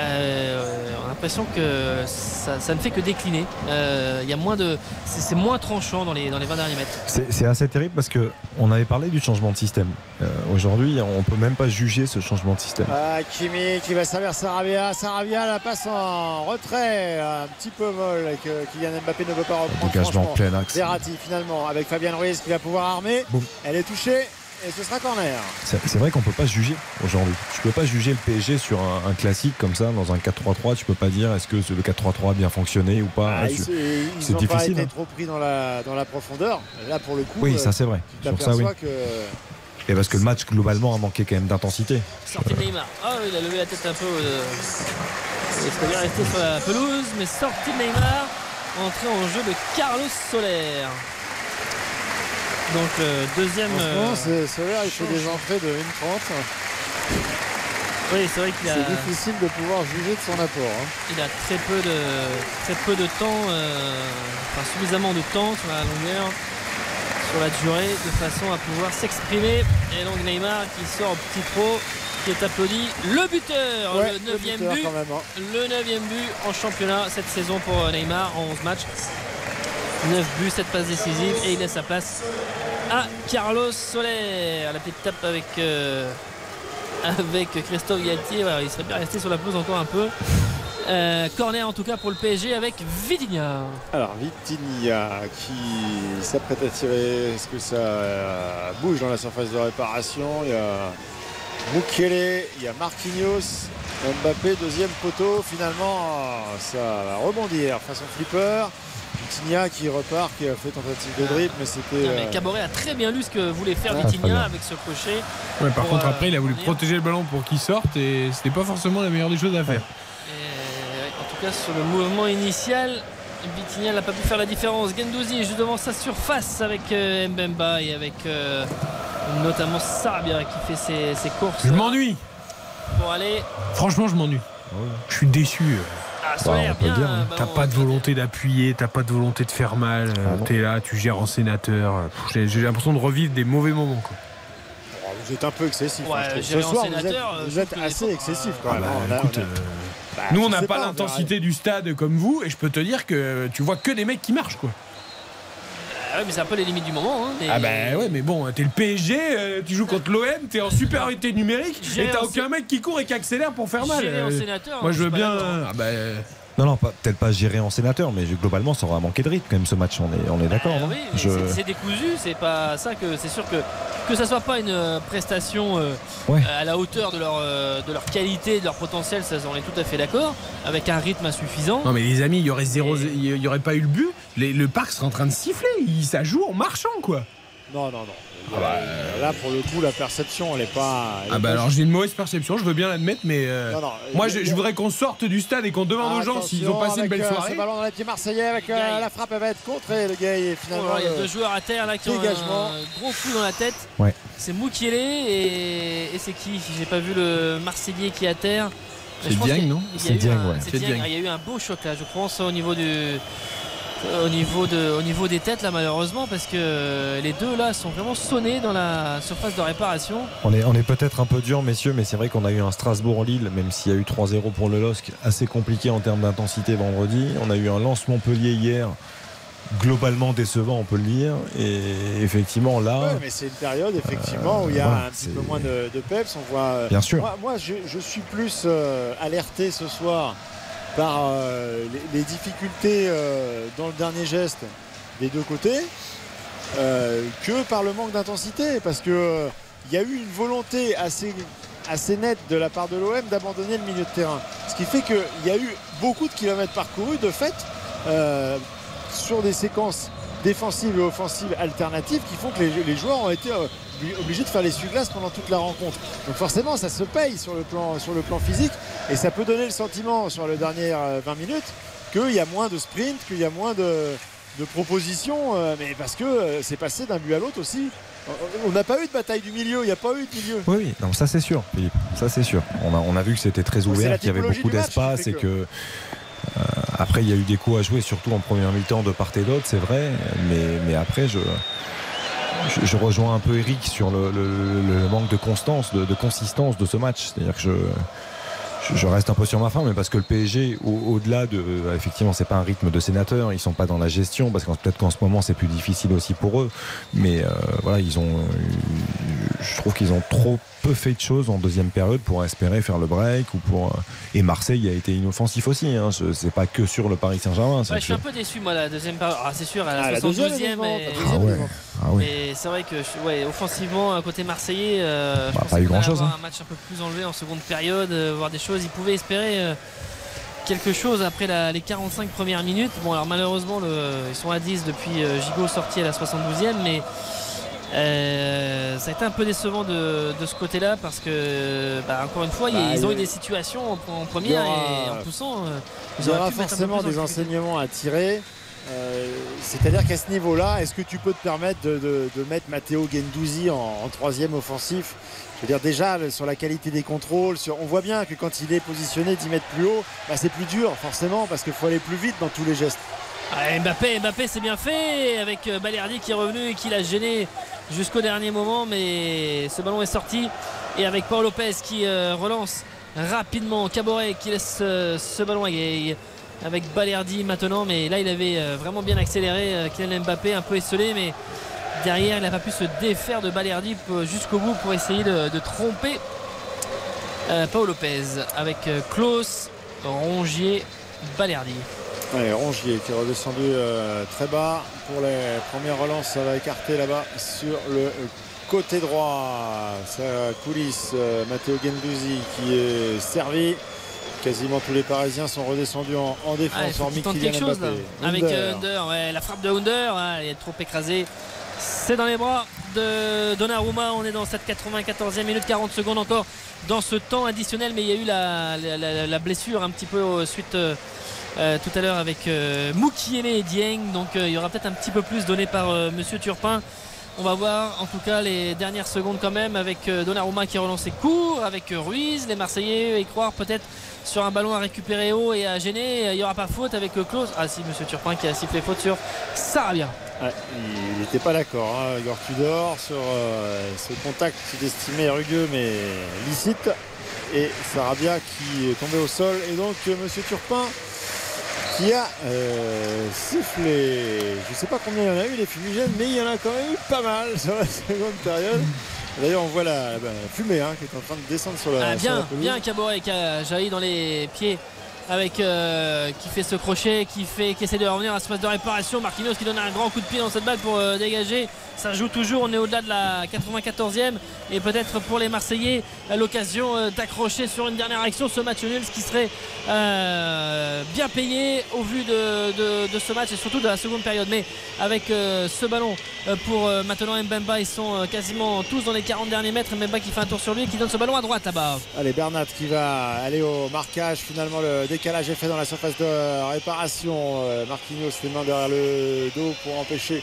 on a l'impression que ça, ça ne fait que décliner. Euh, Il y a moins de, c'est moins tranchant dans les, dans les 20 derniers mètres. C'est assez terrible parce que on avait parlé du changement de système. Euh, Aujourd'hui, on peut même pas juger ce changement de système. Ah, Kimi qui va servir Sarabia. Sarabia la passe en retrait, un petit peu molle que Kylian Mbappé ne peut pas reprendre. Dégagement plein axe. Verratti finalement avec Fabien Ruiz qui va pouvoir armer. Boum. Elle est touchée et ce sera corner. C'est c'est vrai qu'on peut pas juger aujourd'hui. Tu peux pas juger le PSG sur un, un classique comme ça dans un 4-3-3. Tu peux pas dire est-ce que le 4-3-3 a bien fonctionné ou pas? Ah, C'est- n'ont pas difficile. été hein. trop pris dans la, dans la profondeur. Là pour le coup, Oui, euh, ça c'est vrai. tu Sur ça, oui. t'aperçois que Et parce que le match globalement a manqué quand même d'intensité. Sortie de Neymar. Ah oui, il a levé la tête un peu. euh, il serait bien resté sur la pelouse, mais sortie de Neymar. Entrée en jeu de Carlos Soler. Donc euh, deuxième. franchement, euh, Solaire, il fait des entrées de 1,30. Oui, c'est vrai qu'il a, C'est difficile de pouvoir juger de son apport. hein. il a très peu de, très peu de temps, euh, enfin suffisamment de temps sur la longueur, sur la durée, de façon à pouvoir s'exprimer. Et donc Neymar qui sort au petit pro, qui est applaudi. Le buteur, Ouais, le le 9 buteur, but. quand même, hein. Le 9 but en championnat cette saison pour euh, Neymar en 11 matchs. 9 buts, 7 passes décisives et il laisse sa place à Carlos Soler. La petite tape avec, euh, avec Christophe Galtier. Il serait bien resté sur la pelouse encore un peu. Euh, corner en tout cas pour le PSG avec Vitinha. Alors Vitinha qui s'apprête à tirer. Est-ce que ça euh, bouge dans la surface de réparation? Il y a Mukele, il y a Marquinhos, Mbappé, deuxième poteau. Finalement, ça va rebondir façon flipper. Vitinha qui repart, qui a fait tentative de dribble, mais c'était. Euh, Caboret a très bien lu ce que voulait faire Ah, Vitinha avec ce crochet. Ouais, par contre, euh, après, il a voulu protéger le ballon pour qu'il sorte et c'était pas forcément la meilleure des choses à faire. Et, en tout cas, sur le mouvement initial, Vitinha n'a pas pu faire la différence. Gendouzi est juste devant sa surface avec euh, Mbemba et avec euh, notamment Sarabia qui fait ses, ses courses. Je m'ennuie. Pour aller. Franchement, je m'ennuie. Je suis déçu. Ah, hein. T'as pas de volonté d'appuyer, t'as pas de volonté de faire mal. euh, T'es là, tu gères en sénateur. J'ai l'impression de revivre des mauvais moments. Quoi. oh, vous êtes un peu excessif. Ouais, hein, Ce soir, vous êtes, sénateur, euh, vous êtes assez excessif quand Ah même. bah, hein. On a- écoute, on a- euh, Bah, Nous, on n'a pas l'intensité du stade comme vous, et je peux te dire que tu vois que des mecs qui marchent. quoi. Ah ouais, mais c'est un peu les limites du moment. hein, mais- Ah bah ouais, mais bon, t'es le PSG, euh, tu joues contre l'OM, t'es en supériorité numérique, et t'as aucun mec qui court et qui accélère pour faire mal. Euh, sénateur, Moi, je veux bien. ah bah, Non, non, pas- peut-être pas géré en sénateur, mais globalement, ça aura manqué de rythme quand même ce match. On est, on est d'accord. Ah oui, mais Je- c'est- c'est décousu, c'est pas ça que c'est sûr que que ça soit pas une euh, prestation euh, Ouais. à la hauteur de leur euh, de leur qualité, de leur potentiel, ça on est tout à fait d'accord, avec un rythme insuffisant. Non mais les amis, il y aurait zéro, il y aurait pas eu le but. Les- le parc serait en train de siffler. Il, ça joue en marchant quoi. Non, non, non. Euh, Là, pour le coup, la perception, elle est pas. elle Ah bah pas alors j'ai une mauvaise perception, je veux bien l'admettre, mais euh, Non, non, moi je, je voudrais qu'on sorte du stade et qu'on demande aux gens s'ils ont passé une belle euh, soirée. Ce ballon dans les pieds marseillais avec euh, la frappe, elle va être contrée. Le gars est Oh finalement. là, il y a deux joueurs à terre là qui ont dégagement. un gros coup dans la tête. Ouais. C'est Moukielé et, et c'est qui J'ai pas vu le Marseillais qui est à terre? C'est Dieng, non C'est Dieng, ouais. Ah, Il y a eu un beau choc là, je pense, au niveau du. Au niveau, de, au niveau des têtes là malheureusement parce que les deux là sont vraiment sonnés dans la surface de réparation. On est, on est peut-être un peu dur, messieurs, mais c'est vrai qu'on a eu un Strasbourg-Lille, même s'il y a eu 3-0 pour le LOSC, assez compliqué en termes d'intensité vendredi. On a eu un lance-Montpellier hier, globalement décevant, on peut le dire. Et effectivement, là. Ouais, mais c'est une période effectivement où il y a un petit peu moins de, de peps. On voit. euh, Bien sûr. Moi, moi, je, je suis plus euh, alerté ce soir par euh, les, difficultés euh, dans le dernier geste des deux côtés euh, que par le manque d'intensité, parce que il y a eu une volonté assez nette de la part de l'OM d'abandonner le milieu de terrain. Ce qui fait qu'il y a eu beaucoup de kilomètres parcourus de fait sur des séquences défensives et offensives alternatives qui font que les joueurs ont été euh, obli- obligés de faire les glaces pendant toute la rencontre. Donc forcément ça se paye sur le plan, sur le plan physique et ça peut donner le sentiment sur les dernières euh, 20 minutes qu'il y a moins de sprint, qu'il y a moins de, de propositions, euh, mais parce que euh, c'est passé d'un but à l'autre aussi. On n'a pas eu de bataille du milieu, il n'y a pas eu de milieu. Oui, oui, non, ça c'est sûr, Philippe. Ça c'est sûr. On a, on a vu que c'était très ouvert, qu'il y avait beaucoup d'espace et que- que. euh, après, il y a eu des coups à jouer, surtout en première mi-temps de part et d'autre, c'est vrai. Mais, mais après, je, je, je rejoins un peu Eric sur le, le- le manque de constance, de, de consistance de ce match. C'est-à-dire que je, je, reste un peu sur ma fin, mais parce que le PSG, au- au-delà de, euh, effectivement, c'est pas un rythme de sénateur, ils sont pas dans la gestion, parce que peut-être qu'en ce moment c'est plus difficile aussi pour eux, mais euh, voilà, ils ont, euh, je trouve qu'ils ont trop peu fait de choses en deuxième période pour espérer faire le break ou pour. euh, et Marseille a été inoffensif aussi. Hein, Je- c'est pas que sur le Paris Saint-Germain. Ouais, je suis un peu déçu, moi, la deuxième période. Ah, c'est sûr, à la Ah, la deuxième, 72e. évidemment, et- la deuxième, Ah ouais. Ah oui. Mais c'est vrai que, je- ouais, offensivement, à côté marseillais, euh, je Bah, pensais pas eu grand-chose, avoir hein. un match un peu plus enlevé en seconde période, euh, voir des choses. Ils pouvaient espérer euh, quelque chose après la- les 45 premières minutes. Bon, alors malheureusement, le- ils sont à 10 depuis euh, Gigot sorti à la 72e, mais euh, ça a été un peu décevant de, de ce côté-là parce que, bah, encore une fois, Bah, ils, ils ont eu des situations en, première aura- et en poussant. euh, Il ils y aura forcément des enseignements à tirer. Euh, C'est-à-dire qu'à ce niveau-là, est-ce que tu peux te permettre de, de- de mettre Matteo Gendouzi en, en troisième offensif? Je veux dire, déjà, sur la qualité des contrôles, sur, on voit bien que quand il est positionné 10 mètres plus haut, bah, c'est plus dur, forcément, parce qu'il faut aller plus vite dans tous les gestes. Ah, Mbappé, Mbappé c'est bien fait avec Balerdi qui est revenu et qui l'a gêné jusqu'au dernier moment mais ce ballon est sorti et avec Paul Lopez qui euh, relance rapidement Caboret qui laisse euh, ce ballon avec, Balerdi maintenant mais là il avait euh, vraiment bien accéléré Kylian Mbappé un peu esselé mais derrière il n'a pas pu se défaire de Balerdi jusqu'au bout pour essayer de, tromper Paul Lopez avec Klaus, Rongier, Balerdi. Ouais, Rongier qui est redescendu euh, très bas pour les premières relances. Ça va écarter là-bas sur le euh, côté droit. Ça coulisse euh, Matteo Gendouzi qui est servi. Quasiment tous les Parisiens sont redescendus en, en Ah, défense, faut hormis Kylian quelque chose là. Avec euh, Under, ouais, la frappe de Under, hein, elle est trop écrasée. C'est dans les bras de Donnarumma. On est dans cette 94e minute, 40 secondes encore dans ce temps additionnel. Mais il y a eu la, la- la- la blessure un petit peu euh, suite euh, tout à l'heure avec euh, et Dieng. Donc euh, il y aura peut-être un petit peu plus donné par euh, Monsieur Turpin. On va voir en tout cas les dernières secondes quand même avec Donnarumma qui relance ses cours, avec Ruiz, les Marseillais y croire peut-être sur un ballon à récupérer haut et à gêner. Il n'y aura pas faute avec Klose. Ah si, Monsieur Turpin qui a sifflé faute sur Sarabia. Il n'était pas d'accord, hein, Igor sur ce contact qu'il estimait rugueux mais licite. Et Sarabia qui est tombé au sol. Et donc, Monsieur Turpin qui a euh, sifflé, je ne sais pas combien il y en a eu les fumigènes, mais il y en a quand même eu pas mal sur la seconde période. D'ailleurs, on voit la, la fumée hein, qui est en train de descendre sur la, Ah, sur la bien, bien Caboret qui a jailli dans les pieds avec euh, qui fait ce crochet, qui fait qui essaie de revenir à ce phase de réparation. Marquinhos qui donne un grand coup de pied dans cette balle pour euh, dégager. Ça joue toujours, on est au-delà de la 94e et peut-être pour les Marseillais euh, l'occasion d'accrocher sur une dernière action ce match nul, ce qui serait bien payé au vu de, ce match et surtout de la seconde période. Mais avec ce ballon pour maintenant Mbemba, ils sont quasiment tous dans les 40 derniers mètres. Mbemba qui fait un tour sur lui et qui donne ce ballon à droite là-bas. Allez, Bernat qui va aller au marquage. Finalement, le décalage est fait dans la surface de réparation. Euh, Marquinhos les mains derrière le dos pour empêcher.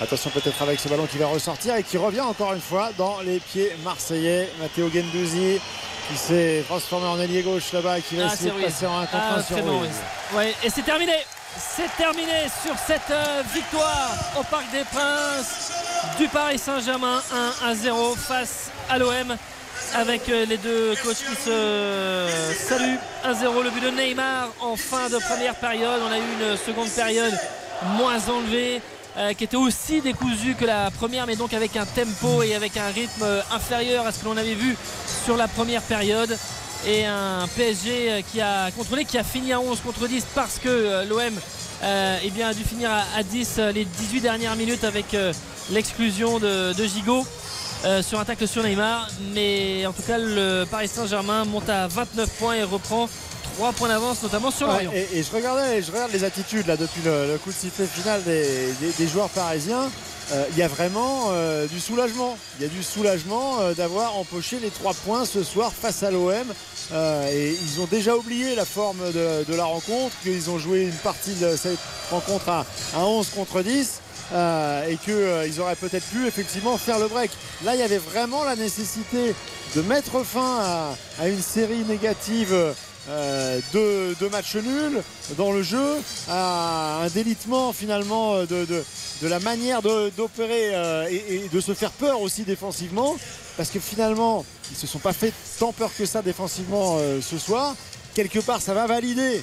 Attention peut-être avec ce ballon qui va ressortir et qui revient encore une fois dans les pieds marseillais. Matteo Gendouzi qui s'est transformé en ailier gauche là-bas et qui va Ah, essayer de passer en 1 contre Ah, 1 sur bon. Ouais, et c'est terminé. C'est terminé sur cette euh, victoire au Parc des Princes du Paris Saint-Germain 1 à 0 face à l'OM avec euh, les deux coachs qui se saluent. 1-0 le but de Neymar en fin de première période. On a eu une seconde période moins enlevée euh, qui était aussi décousue que la première mais donc avec un tempo et avec un rythme euh, inférieur à ce que l'on avait vu sur la première période. Et un PSG euh, qui a contrôlé, qui a fini à 11 contre 10 parce que l'OM euh, eh bien, a dû finir à, à 10 euh, les 18 dernières minutes avec euh, l'exclusion de, de Gigot euh, sur un tacle sur Neymar. Mais en tout cas, le Paris Saint-Germain monte à 29 points et reprend 3 points d'avance, notamment sur Ouais, Lorient. et, et je regardais, je regarde les attitudes là depuis le, le coup de sifflet final des, des- des joueurs parisiens. Euh, Il y a vraiment euh, du soulagement. Il y a du soulagement euh, d'avoir empoché les trois points ce soir face à l'OM. Et ils ont déjà oublié la forme de, de la rencontre, qu'ils ont joué une partie de cette rencontre à, à 11 contre 10. Euh, et qu'ils auraient peut-être pu effectivement faire le break. Là, il y avait vraiment la nécessité de mettre fin à, une série négative euh, deux matchs nuls dans le jeu, à un délitement finalement de, de- de la manière de- d'opérer euh, et, de se faire peur aussi défensivement, parce que finalement ils se sont pas fait tant peur que ça défensivement euh, ce soir. Quelque part, ça va valider euh,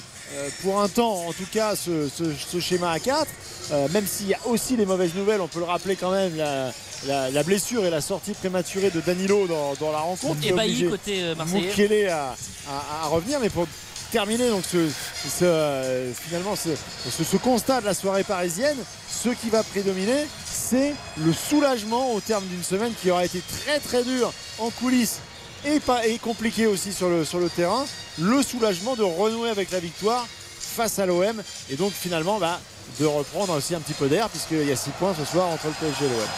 pour un temps, en tout cas, ce, ce- ce schéma à 4. Euh, même s'il y a aussi les mauvaises nouvelles, on peut le rappeler quand même, la, la- la blessure et la sortie prématurée de Danilo dans, dans la rencontre. Ébahi obligé côté euh, marseillais. À, à- à revenir, mais pour terminer donc ce, ce, euh, finalement ce constat de la soirée parisienne, ce qui va prédominer, c'est le soulagement au terme d'une semaine qui aura été très très dure en coulisses et, pas, et compliqué aussi sur le, sur le terrain. Le soulagement de renouer avec la victoire face à l'OM et donc finalement bah, de reprendre aussi un petit peu d'air puisqu'il y a 6 points ce soir entre le PSG et l'OM.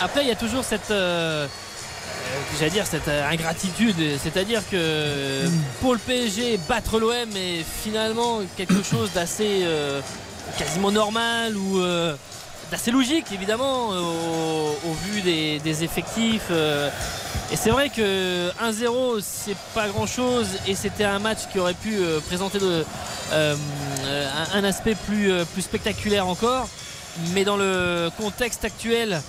Après, il y a toujours cette, euh, euh, j'allais dire cette euh, ingratitude, c'est-à-dire que pour le PSG, battre l'OM est finalement quelque *coughs* chose d'assez euh, quasiment normal ou euh, d'assez logique, évidemment, au, au vu des, des effectifs. Et c'est vrai que 1-0, c'est pas grand-chose, et c'était un match qui aurait pu euh, présenter euh, euh, un, aspect plus, spectaculaire encore. Mais dans le contexte actuel,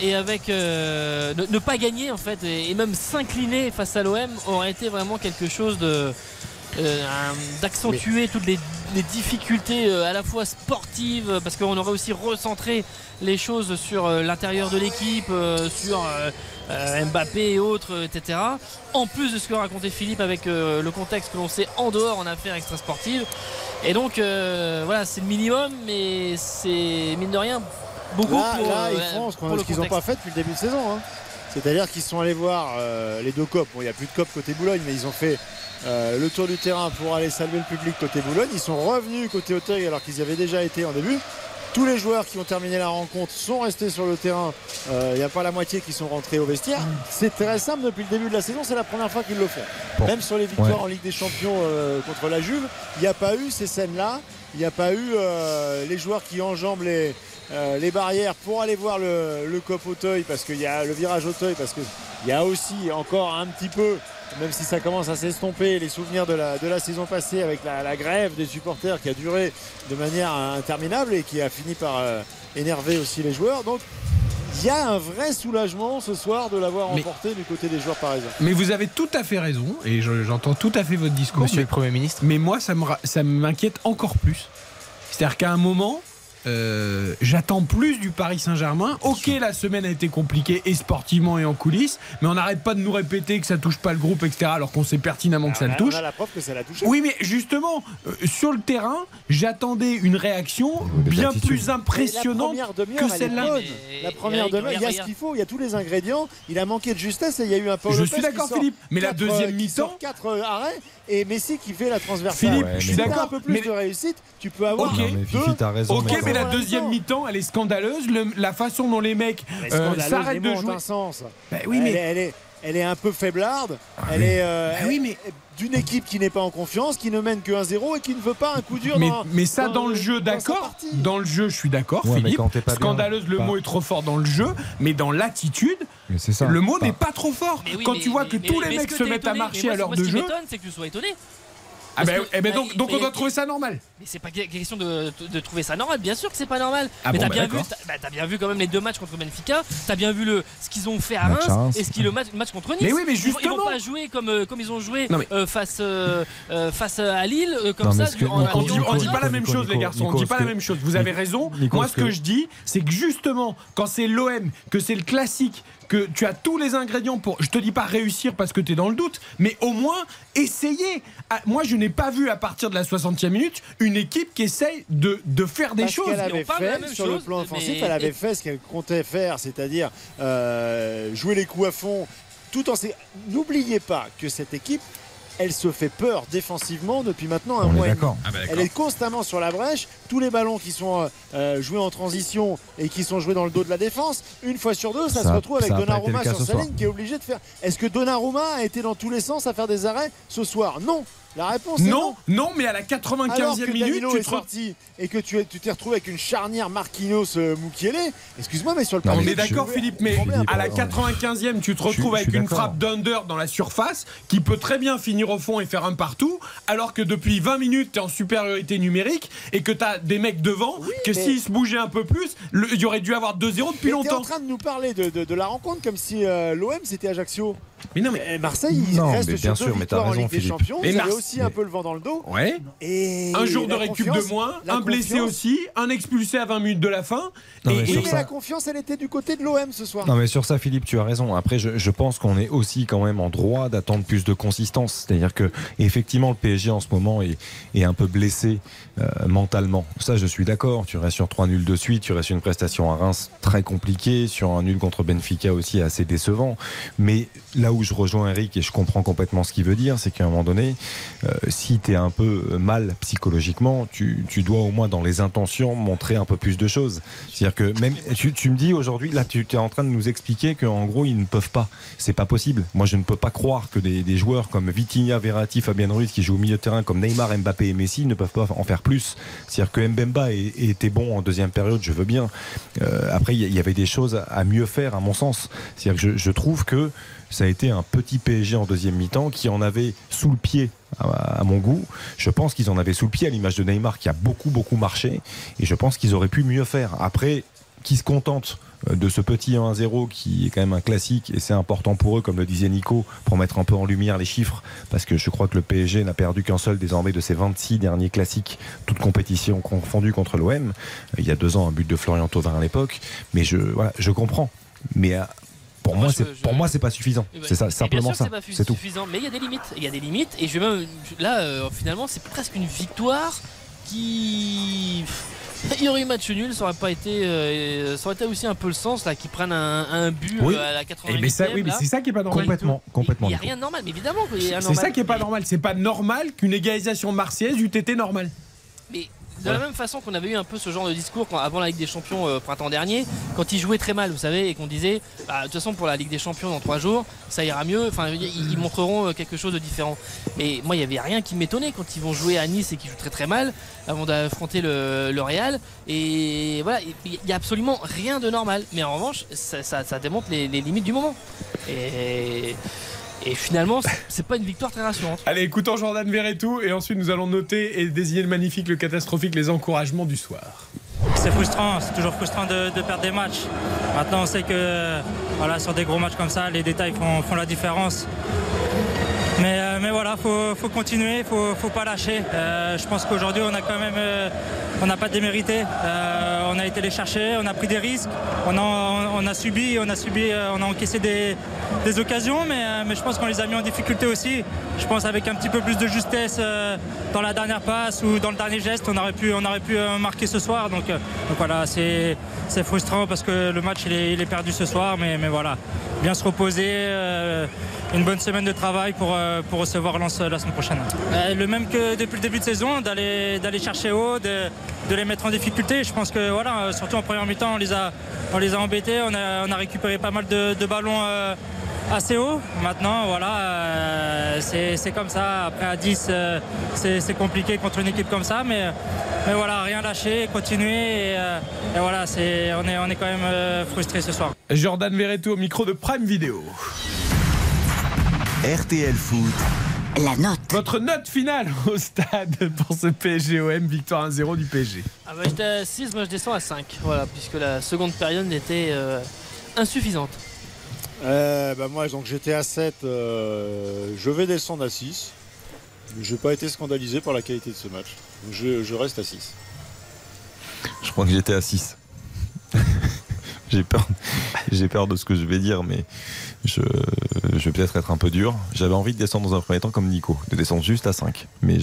et avec ne, pas gagner en fait et même s'incliner face à l'OM aurait été vraiment quelque chose de euh, d'accentuer toutes les, les difficultés euh, à la fois sportives parce qu'on aurait aussi recentré les choses sur euh, l'intérieur de l'équipe sur Mbappé et autres etc en plus de ce que racontait Philippe avec le contexte que l'on sait en dehors en affaires extrasportives et donc euh, voilà c'est le minimum mais c'est mine de rien beaucoup là, pour, là, euh, ils font ce qu'ils n'ont pas fait depuis le début de saison. hein. C'est-à-dire qu'ils sont allés voir euh, les deux copes. Bon, il n'y a plus de copes côté Boulogne, mais ils ont fait euh, le tour du terrain pour aller saluer le public côté Boulogne. Ils sont revenus côté Auteuil alors qu'ils y avaient déjà été en début. Tous les joueurs qui ont terminé la rencontre sont restés sur le terrain. Euh, Il n'y a pas la moitié qui sont rentrés au vestiaire. C'est très simple depuis le début de la saison. C'est la première fois qu'ils le font. Bon. Même sur les victoires Ouais. en Ligue des Champions contre la Juve, il n'y a pas eu ces scènes-là. Il n'y a pas eu les joueurs qui enjambent les, euh, les barrières pour aller voir le, le COP Auteuil parce qu'il y a le virage Auteuil parce qu'il y a aussi encore un petit peu même si ça commence à s'estomper les souvenirs de la, de la saison passée avec la, la grève des supporters qui a duré de manière interminable et qui a fini par euh, énerver aussi les joueurs donc il y a un vrai soulagement ce soir de l'avoir remporté du côté des joueurs parisiens Mais vous avez tout à fait raison, et je- j'entends tout à fait votre discours. Monsieur mais, le Premier ministre. mais moi, ça me ra- ça m'inquiète encore plus. C'est-à-dire qu'à un moment, euh, j'attends plus du Paris Saint-Germain. Ok, la semaine a été compliquée et sportivement et en coulisses, mais on n'arrête pas de nous répéter que ça touche pas le groupe, etc. Alors qu'on sait pertinemment que ça on, le a, touche. on a la preuve que ça l'a touché Oui, mais justement, euh, sur le terrain, j'attendais une réaction bien plus impressionnante que celle-là. La première demi-heure, il y a ce qu'il faut, il y a tous les ingrédients. Il a manqué de justesse et il y a eu un Paul Je Lopez suis d'accord, Philippe, mais la deuxième euh, mi-temps- quatre arrêts et Messi qui fait la transversale. Philippe, Ouais, je suis d'accord. un peu plus mais- de réussite, tu peux avoir Ok. Non, mais deux. Raison. Ok, Trois mais la deuxième mi-temps. elle est scandaleuse. Le- la façon dont les mecs Mais euh, s'arrêtent de jouer. un sens. Bah oui, elle, mais est, elle, est, elle est un peu faiblarde. elle oui. est euh, Bah oui, mais- elle- d'une équipe qui n'est pas en confiance, qui ne mène que 1-0 et qui ne veut pas un coup dur mais, dans mais ça, dans, le jeu, d'accord. Dans le jeu, je suis d'accord, Ouais, mais Philippe. bien, Scandaleuse, le pas- mot est trop fort dans le jeu, mais dans l'attitude, le mot n'est pas trop fort. Oui, Quand mais- tu vois mais- que mais- tous mais les mecs se mettent à marcher à l'heure de Ce qui jeu. m'étonne, c'est que tu sois étonné. Ah ben, que- eh ben donc, mais- donc on doit trouver ça normal. Mais c'est pas question de, de trouver ça normal, bien sûr que c'est pas normal. Ah mais bon, t'as bah bien vu, d'accord. t'as, bah, t'as bien vu quand même les deux matchs contre Benfica. T'as bien vu le ce qu'ils ont fait à Reims et ce qu'ils le match, match contre Nice. Mais oui, mais Ils vont- ils vont, justement. pas jouer comme euh, comme ils ont joué Non, mais- euh, face euh, face à Lille euh, comme Non, ça. ce que- en- On Nico, dit, on pas la même Nico, chose, les Nico, garçons. On dit pas la même chose. Vous avez raison. Moi, ce que- je dis, c'est que justement, quand c'est l'OM, que c'est le classique, que tu as tous les ingrédients pour, je te dis pas réussir parce que tu es dans le doute, mais au moins essayer. Ah, Moi, je n'ai pas vu à partir de la 60e minute une équipe qui essaye de, de faire des Parce choses. on avait la fait même sur le plan mais- offensif, elle avait fait ce qu'elle comptait faire, c'est-à-dire euh, jouer les coups à fond, tout en N'oubliez pas que cette équipe, elle se fait peur défensivement depuis maintenant un On mois est. Ah bah. Elle est constamment sur la brèche. Tous les ballons qui sont euh, euh, joués en transition et qui sont joués dans le dos de la défense, une fois sur deux, ça, Ça se retrouve avec Donnarumma sur sa ligne qui est obligé de faire. Est-ce que Donnarumma a été dans tous les sens à faire des arrêts ce soir? Non. La réponse est Non, non, mais à la 95e Alors que minute, Danilo tu te sorti et que tu es- tu t'es retrouvé avec une charnière Marquinhos euh, Mukiele, excuse-moi, mais sur le plan on est d'accord, Philippe, mais Philippe, à la ouais. 95e, tu te retrouves je avec une frappe d'under dans la surface qui peut très bien finir au fond et faire un partout, alors que depuis 20 minutes, tu es en supériorité numérique et que tu as des mecs devant, que mais- s'ils se bougeaient un peu plus, il y aurait dû avoir 2-0 depuis Mais t'es en longtemps. train de nous parler de, de- de la rencontre comme si euh, l'OM c'était Ajaccio. Mais non, mais Marseille, il Non, reste mais sur bien deux sûr, mais t'as en raison, Ligue des Philippe. Champions. Mais Vous avez Mars- aussi un peu le vent dans le dos. Ouais. Et Un jour de la récup de confiance- moins, la un blessé confiance- aussi, un expulsé à 20 minutes de la fin. Non, et, mais et- sur Oui, mais ça- la confiance, elle était du côté de l'OM ce soir. Non mais sur ça Philippe tu as raison. Après je, je pense qu'on est aussi quand même en droit d'attendre plus de consistance. C'est-à-dire que effectivement le PSG en ce moment est, est un peu blessé euh, mentalement. Ça je suis d'accord. Tu restes sur trois nuls de suite, tu restes sur une prestation à Reims très compliquée, sur un nul contre Benfica aussi assez décevant. Mais là où je rejoins Eric et je comprends complètement ce qu'il veut dire, c'est qu'à un moment donné, euh, si tu es un peu mal psychologiquement, tu, tu dois au moins dans les intentions montrer un peu plus de choses. C'est-à-dire que même tu, tu me dis aujourd'hui, là tu es en train de nous expliquer qu'en gros ils ne peuvent pas. C'est pas possible. Moi je ne peux pas croire que des, des joueurs comme Vitinha, Verratti, Fabien Ruiz qui jouent au milieu de terrain comme Neymar, Mbappé et Messi ne peuvent pas en faire plus. C'est-à-dire que Mbemba était bon en deuxième période, je veux bien. Euh, après il y- avait des choses à mieux faire à mon sens. C'est-à-dire que je trouve que ça a été un petit PSG en deuxième mi-temps qui en avait sous le pied à, mon goût. Je pense qu'ils en avaient sous le pied à l'image de Neymar qui a beaucoup beaucoup marché et je pense qu'ils auraient pu mieux faire. Après, qui se contentent euh, de ce petit 1-0 qui est quand même un classique et c'est important pour eux, comme le disait Nico, pour mettre un peu en lumière les chiffres, parce que je crois que le PSG n'a perdu qu'un seul désormais de ses 26 derniers classiques, toutes compétitions confondues contre l'OM. Il y a deux ans, un but de Florian Thauvin à l'époque, mais je, je comprends. Mais euh, pour moi, je- c'est je- pour moi, c'est pas suffisant. Eh ben, C'est ça, simplement bien sûr ça. c'est suffisant, mais il y a des limites. Il y a des limites, et je vais même là euh, finalement c'est presque une victoire qui. Il y aurait eu match nul, ça aurait pas été, euh, ça aurait été aussi un peu le sens là, qu'ils prennent un, un but Oui. euh, à la 80 Eh ben ça- oui, mais c'est ça qui est pas normal. Complètement, complètement. Il n'y a rien de normal, mais évidemment C'est ça qui est pas normal. C'est pas normal qu'une égalisation marseillaise eût été normale. Mais de la même façon qu'on avait eu un peu ce genre de discours avant la Ligue des Champions euh, printemps dernier, quand ils jouaient très mal, vous savez, et qu'on disait, bah, de toute façon pour la Ligue des Champions dans trois jours, ça ira mieux. Enfin, ils, montreront euh, quelque chose de différent. Mais moi, il y avait rien qui m'étonnait quand ils vont jouer à Nice et qu'ils jouent très très mal avant d'affronter le, Real. Et voilà, il y a absolument rien de normal. Mais en revanche, ça, démontre les, limites du moment. Et, et finalement, c'est- pas une victoire très rassurante. Allez, écoutons Jordan Verretou et ensuite nous allons noter et désigner le magnifique, le catastrophique, les encouragements du soir. C'est frustrant, c'est toujours frustrant de, de perdre des matchs. Maintenant, on sait que voilà, sur des gros matchs comme ça, les détails font, font la différence. Mais, euh, mais voilà, il faut, faut continuer, il faut, faut pas lâcher. Euh, je pense qu'aujourd'hui, on a quand même, euh, on n'a pas démérité. On a été les chercher, on a pris des risques, on a, on a subi, on a subi, on a encaissé des, des occasions, mais, mais je pense qu'on les a mis en difficulté aussi. Je pense avec un petit peu plus de justesse dans la dernière passe ou dans le dernier geste, on aurait pu, on aurait pu marquer ce soir. Donc, voilà, c'est frustrant parce que le match il est, il est perdu ce soir, mais, mais voilà, bien se reposer. une bonne semaine de travail pour, pour recevoir Lens la semaine prochaine. Euh, le même que depuis le début de saison, d'aller chercher haut, de, les mettre en difficulté. Je pense que voilà, euh, surtout en première mi-temps, on les a, on les a embêtés, on a, on a récupéré pas mal de, ballons euh, assez haut. Maintenant, voilà, euh, c'est comme ça. Après à 10, euh, c'est compliqué contre une équipe comme ça, mais, mais voilà, rien lâcher, continuer. Et, euh, voilà, on est, on est quand même euh, frustré ce soir. Jordan Verretou au micro de Prime Video. RTL Foot. La note. Votre note finale au stade pour ce PSGOM, victoire 1-0 du PSG. Ah bah, J'étais à 6, moi je descends à 5. Voilà, puisque la seconde période était euh, insuffisante. Euh, bah moi, donc j'étais à 7, euh, je vais descendre à 6. Je n'ai pas été scandalisé par la qualité de ce match. Donc je, je reste à 6. Je crois que j'étais à 6. *laughs* j'ai peur, j'ai peur de ce que je vais dire, mais je, je vais peut-être être un peu dur. J'avais envie de descendre dans un premier temps comme Nico, de descendre juste à 5. Mais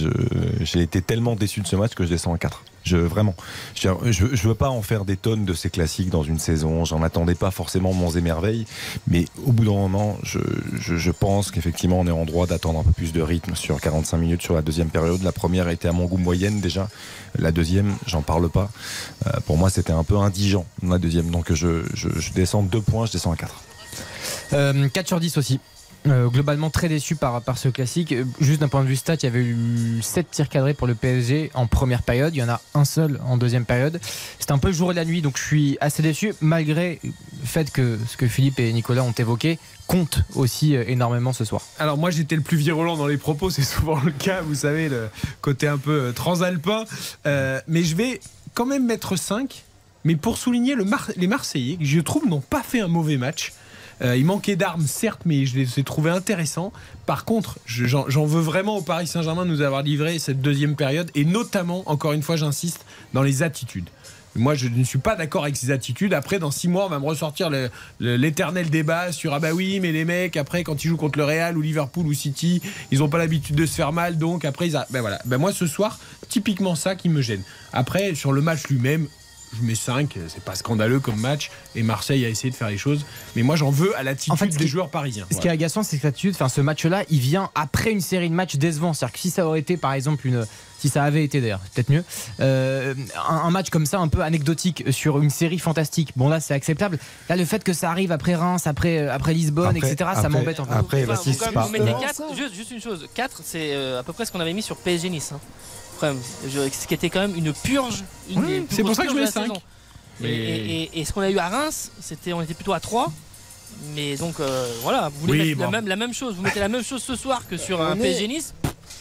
j'ai été tellement déçu de ce match que je descends à 4. Je, vraiment. Je, je, je veux pas en faire des tonnes de ces classiques dans une saison. J'en attendais pas forcément mon émerveil. Mais au bout d'un moment, je, je, pense qu'effectivement, on est en droit d'attendre un peu plus de rythme sur 45 minutes sur la deuxième période. La première était à mon goût moyenne déjà. La deuxième, j'en parle pas. Euh, pour moi, c'était un peu indigent, la deuxième. Donc je descends deux points, je descends à 4. Euh, 4 sur 10 aussi. Euh, globalement très déçu par, par ce classique. Euh, Juste d'un point de vue stat, il y avait eu 7 tirs cadrés pour le PSG en première période. Il y en a un seul en deuxième période. C'était un peu le jour et la nuit, donc je suis assez déçu, malgré le fait que ce que Philippe et Nicolas ont évoqué compte aussi euh, énormément ce soir. Alors moi j'étais le plus virulent dans les propos, c'est souvent le cas, vous savez, le côté un peu euh, transalpin. Euh, mais je vais quand même mettre 5. Mais pour souligner les Marseillais, qui je trouve n'ont pas fait un mauvais match. Euh, il manquait d'armes, certes, mais je les ai trouvés intéressants. Par contre, je- j'en veux vraiment au Paris Saint-Germain de nous avoir livré cette deuxième période, et notamment, encore une fois, j'insiste, dans les attitudes. Moi, je ne suis pas d'accord avec ces attitudes. Après, dans six mois, on va me ressortir l'éternel débat sur ah bah oui, mais les mecs, après, quand ils jouent contre le Real ou Liverpool ou City, ils n'ont pas l'habitude de se faire mal, donc après, ils ben voilà. Ben moi, ce soir, typiquement ça qui me gêne. Après, sur le match lui-même, je mets 5, c'est pas scandaleux comme match, et Marseille a essayé de faire les choses, mais moi, j'en veux à l'attitude En fait, ce des qui- joueurs parisiens. Ce qui est agaçant, c'est que cette attitude, enfin, ce match-là, il vient après une série de matchs décevants. C'est-à-dire que si ça aurait été, par exemple, une. Si ça avait été d'ailleurs, peut-être mieux, euh, un, un match comme ça, un peu anecdotique sur une série fantastique. Bon là, c'est acceptable. Là, le fait que ça arrive après Reims, après euh, après Lisbonne, Après- etc., ça m'embête en fait. après, Enfin, bah, si vous, quand c'est même, pas- vous mettez euh, 4, juste, juste une chose, 4 c'est euh, à peu près ce qu'on avait mis sur PSG Nice. hein. Je- ce qui était quand même une purge. Une plus c'est pour ça que je mets la cinq. saison. Et, et- et- et ce qu'on a eu à Reims, c'était, on était plutôt à 3. Mais donc euh, voilà, vous voulez Oui, mettre la, même, la même chose, vous mettez la même chose ce soir que sur un est- PSG Nice.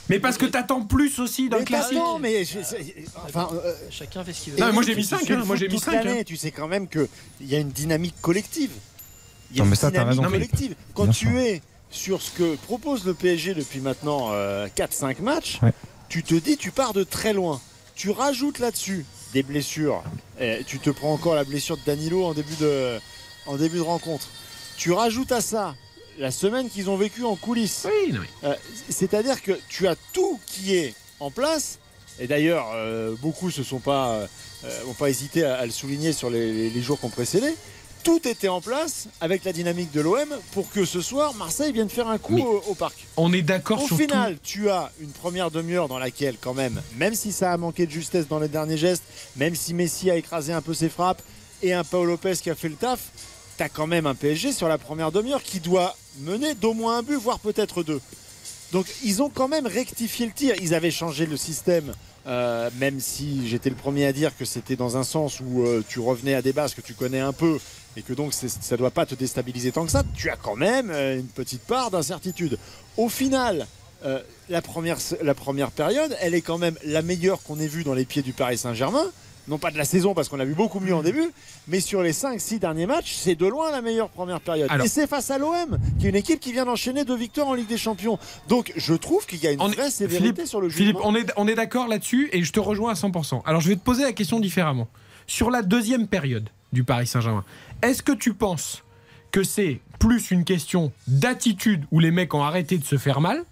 Mais parce que t'attends plus aussi d'un Mais classique. t'attends, mais je- enfin, euh, Chacun fait ce qu'il veut. Non, mais moi, j'ai mis tu cinq, suis hein. le Moi, j'ai mis toute cinq, l'année, hein. Tu sais quand même qu'il y a une dynamique collective. Il y a Non, une mais ça, t'as dynamique raison, collective. Quand Bien tu sûr. es sur ce que propose le PSG depuis maintenant 4-5 matchs, Ouais. Tu te dis tu pars de très loin. Tu rajoutes là-dessus des blessures. Et tu te prends encore la blessure de Danilo en début de, en début de rencontre. Tu rajoutes à ça la semaine qu'ils ont vécue en coulisses. Oui, Euh, C'est-à-dire que tu as tout qui est en place. Et d'ailleurs, euh, beaucoup se sont pas, euh, euh, ont pas hésité à, à le souligner sur les, les- les jours qui ont précédé. Tout était en place avec la dynamique de l'OM pour que ce soir, Marseille vienne faire un coup au, au parc. On est d'accord Au sur final, tu as une première demi-heure dans laquelle, quand même, même si ça a manqué de justesse dans les derniers gestes, même si Messi a écrasé un peu ses frappes et un Paul Lopez qui a fait le taf, tu as quand même un PSG sur la première demi-heure qui doit mener d'au moins un but, voire peut-être deux. Donc ils ont quand même rectifié le tir. Ils avaient changé le système, euh, même si j'étais le premier à dire que c'était dans un sens où euh, tu revenais à des bases que tu connais un peu et que donc ça ne doit pas te déstabiliser tant que ça. Tu as quand même euh, une petite part d'incertitude. Au final, la première période, elle est quand même la meilleure qu'on ait vue dans les pieds du Paris Saint-Germain. Non pas de la saison parce qu'on a vu beaucoup mieux en début, mais sur les 5-6 derniers matchs, c'est de loin la meilleure première période. Alors- Et c'est face à l'OM, qui est une équipe qui vient d'enchaîner deux victoires en Ligue des Champions. Donc je trouve qu'il y a une est- vraie sévérité Philippe, sur le jeu. Philippe, on est, on est d'accord là-dessus et je te rejoins à 100%. Alors je vais te poser la question différemment. Sur la deuxième période du Paris Saint-Germain, est-ce que tu penses que c'est plus une question d'attitude où les mecs ont arrêté de se faire mal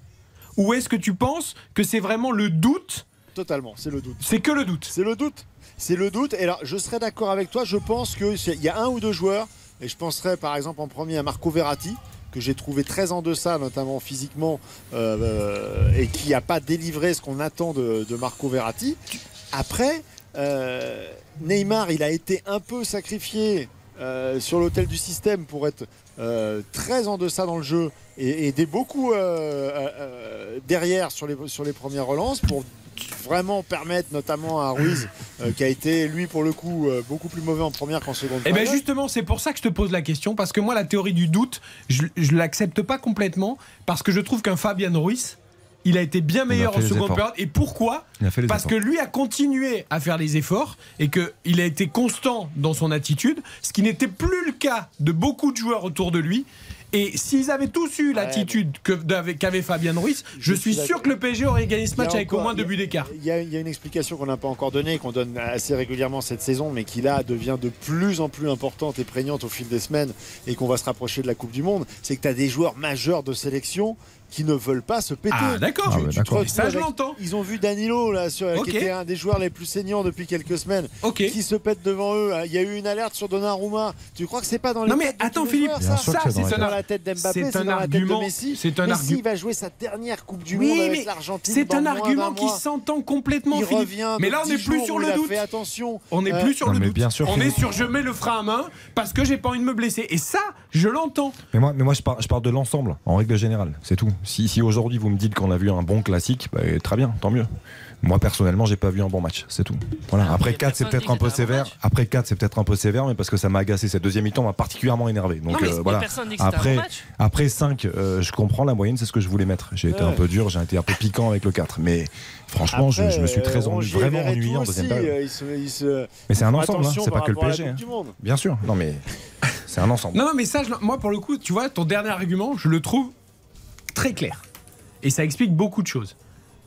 ou est-ce que tu penses que c'est vraiment le doute? Totalement, c'est le doute. C'est que le doute. C'est le doute. C'est le doute. Et alors, je serais d'accord avec toi. Je pense qu'il y a un ou deux joueurs, et je penserais par exemple en premier à Marco Verratti, que j'ai trouvé très en deçà, notamment physiquement, euh, et qui n'a pas délivré ce qu'on attend de, de Marco Verratti. Après, euh, Neymar, il a été un peu sacrifié euh, sur l'hôtel du système pour être euh, très en deçà dans le jeu et aider beaucoup euh, euh, derrière sur les, sur les premières relances pour vraiment permettre notamment à Ruiz euh, qui a été lui pour le coup euh, beaucoup plus mauvais en première qu'en seconde Eh bien justement, c'est pour ça que je te pose la question, parce que moi, la théorie du doute, je ne l'accepte pas complètement, parce que je trouve qu'un Fabian Ruiz, il a été bien meilleur en seconde période. Et pourquoi Il a fait les Parce efforts. que lui a continué à faire les efforts et qu'il a été constant dans son attitude, ce qui n'était plus le cas de beaucoup de joueurs autour de lui. Et s'ils avaient tous eu l'attitude qu'avait Fabian Ruiz, je, Je suis suis sûr que le PSG aurait gagné ce match avec au moins deux il y a- buts d'écart. Il y, y a une explication qu'on n'a pas encore donnée, qu'on donne assez régulièrement cette saison, mais qui là devient de plus en plus importante et prégnante au fil des semaines et qu'on va se rapprocher de la Coupe du Monde. C'est que tu as des joueurs majeurs de sélection qui ne veulent pas se péter. Ah, d'accord. Tu- Ah, Ça, je l'entends. Ils ont vu Danilo, là, sur, qui était un des joueurs les plus saignants depuis quelques semaines, qui se pète devant eux. Il y a eu une alerte sur Donnarumma. Tu crois que c'est pas dans les Non mais attends Philippe, joueurs, ça, ça c'est dans la tête d'Mbappé, c'est dans la tête de argument. Messi. C'est un Messi argument. va jouer sa dernière Coupe du Oui, Monde mais avec l'Argentine. c'est un argument qui s'entend complètement, Il Philippe. Mais là, on n'est 10 plus sur le doute. attention. On n'est Euh, plus sur le mais doute. bien sûr on est sur je mets le frein à main parce que j'ai pas envie de me blesser. Et ça, je l'entends. Mais moi, mais moi je, parle, je parle de l'ensemble, en règle générale, c'est tout. Si, si aujourd'hui vous me dites qu'on a vu un bon classique, bah, très bien, tant mieux. Moi personnellement, j'ai pas vu un bon match, c'est tout. Voilà. Après 4, c'est peut-être un peu sévère. Après 4, c'est peut-être un peu sévère, mais parce que ça m'a agacé. Cette deuxième mi-temps m'a particulièrement énervé. Donc Non, mais euh, voilà. Après, bon match. après 5, je comprends la moyenne, c'est ce que je voulais mettre. J'ai été Ouais. un peu dur, j'ai été un peu piquant avec le 4. Mais franchement, je, je me suis très ennu- Rongier vraiment ennuyé en deuxième aussi, période. euh, il se- il se- Mais c'est un ensemble, hein, c'est pas que le PSG. Monde. Bien sûr, non mais c'est un ensemble. Non, non, mais ça, je- moi, pour le coup, tu vois, ton dernier argument, je le trouve très clair. Et ça explique beaucoup de choses.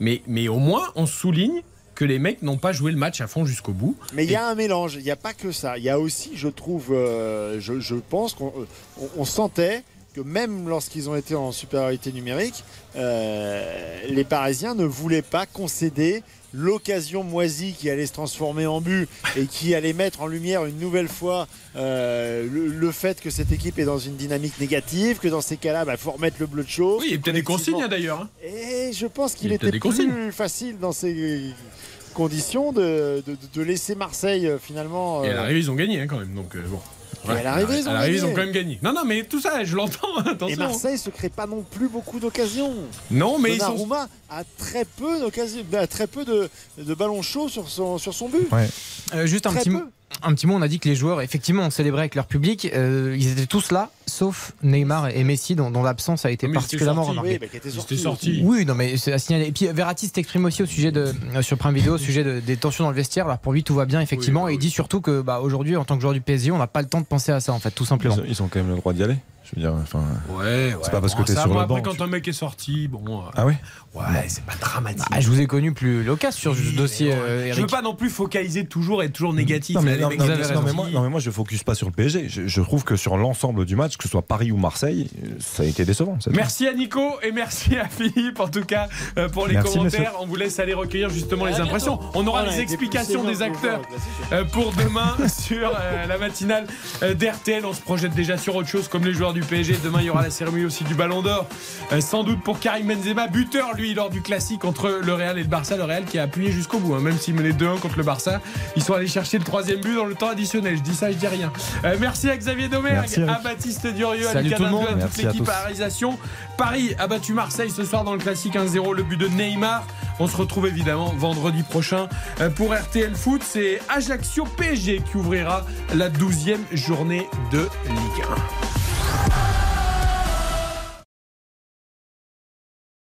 Mais, mais au moins, on souligne que les mecs n'ont pas joué le match à fond jusqu'au bout. Mais il y a un mélange, il n'y a pas que ça. Il y a aussi, je trouve, euh, je, je pense qu'on euh, on- on sentait que même lorsqu'ils ont été en supériorité numérique, euh, les Parisiens ne voulaient pas concéder l'occasion moisie qui allait se transformer en but et qui allait mettre en lumière une nouvelle fois euh, le, le fait que cette équipe est dans une dynamique négative, que dans ces cas-là, il faut remettre le bleu de chaud. Oui, il y a peut-être des consignes hein, d'ailleurs. hein. Et je pense Il qu'il était consignes. plus facile dans ces conditions de, de- de laisser Marseille euh, finalement. Et à euh, l'arrivée, ils ont gagné hein, quand même. Donc, euh, bon. Et à l'arrivée, ils ont ils quand même gagné. Non, non, mais tout ça, je l'entends. *laughs* Et. Marseille se crée pas non plus beaucoup d'occasions. Non, mais ils sont. A très peu d'occasions, a très peu de, de ballons chauds sur son, sur son but. Euh, juste un Très petit, peu. mot, un petit mot, on a dit que les joueurs, effectivement, ont célébré avec leur public. Euh, ils étaient tous là, sauf Neymar et Messi, dont, dont l'absence a été Mais particulièrement remarquée. Oui, bah, qui était Ils sorti. étaient sortis. Oui, non, mais c'est à signaler. Et puis Verratti s'exprime aussi au sujet de euh, sur Prime Vidéo, au sujet de- des tensions dans le vestiaire. Alors pour lui, tout va bien effectivement. Oui, bah et il dit surtout que bah, aujourd'hui, en tant que joueur du PSG, on n'a pas le temps de penser à ça, en fait, tout simplement. Ils, ils ont quand même le droit d'y aller. Je veux dire, enfin. Ouais, ouais. C'est pas parce que t'es sur le après, banc, quand un mec est sorti, bon. euh, Ah ouais? Ouais, c'est pas dramatique. Ah, je vous ai connu plus loquace sur Oui, ce dossier, euh, je veux pas non plus focaliser toujours et être toujours négatif. Non mais, non, non, non, moi, mais moi, je focus pas sur le PSG. Je, je trouve que sur l'ensemble du match, que ce soit Paris ou Marseille, euh, ça a été décevant. Merci à Nico et merci à Philippe en tout cas euh, pour les Merci, commentaires. monsieur. On vous laisse aller recueillir justement les impressions. On aura les explications des acteurs pour demain *laughs* sur la matinale d'RTL. On se projette déjà sur autre chose comme les joueurs du PSG. Demain, il y aura la cérémonie aussi du Ballon d'Or. Euh, sans doute pour Karim Benzema, buteur lui lors du classique entre le Real et le Barça. Le Real qui a appuyé jusqu'au bout, hein, même s'il menait 2-1 contre le Barça. Ils sont allés chercher le troisième but dans le temps additionnel. Je dis ça, je dis rien. Euh, merci à Xavier Domergue, à Baptiste Durieux, à Lucas tout le monde. À toute à l'équipe à la réalisation. Paris a battu Marseille ce soir dans le classique 1-0, le but de Neymar. On se retrouve évidemment vendredi prochain euh, pour RTL Foot. C'est Ajaccio PSG qui ouvrira la 12e journée de Ligue 1. Bye.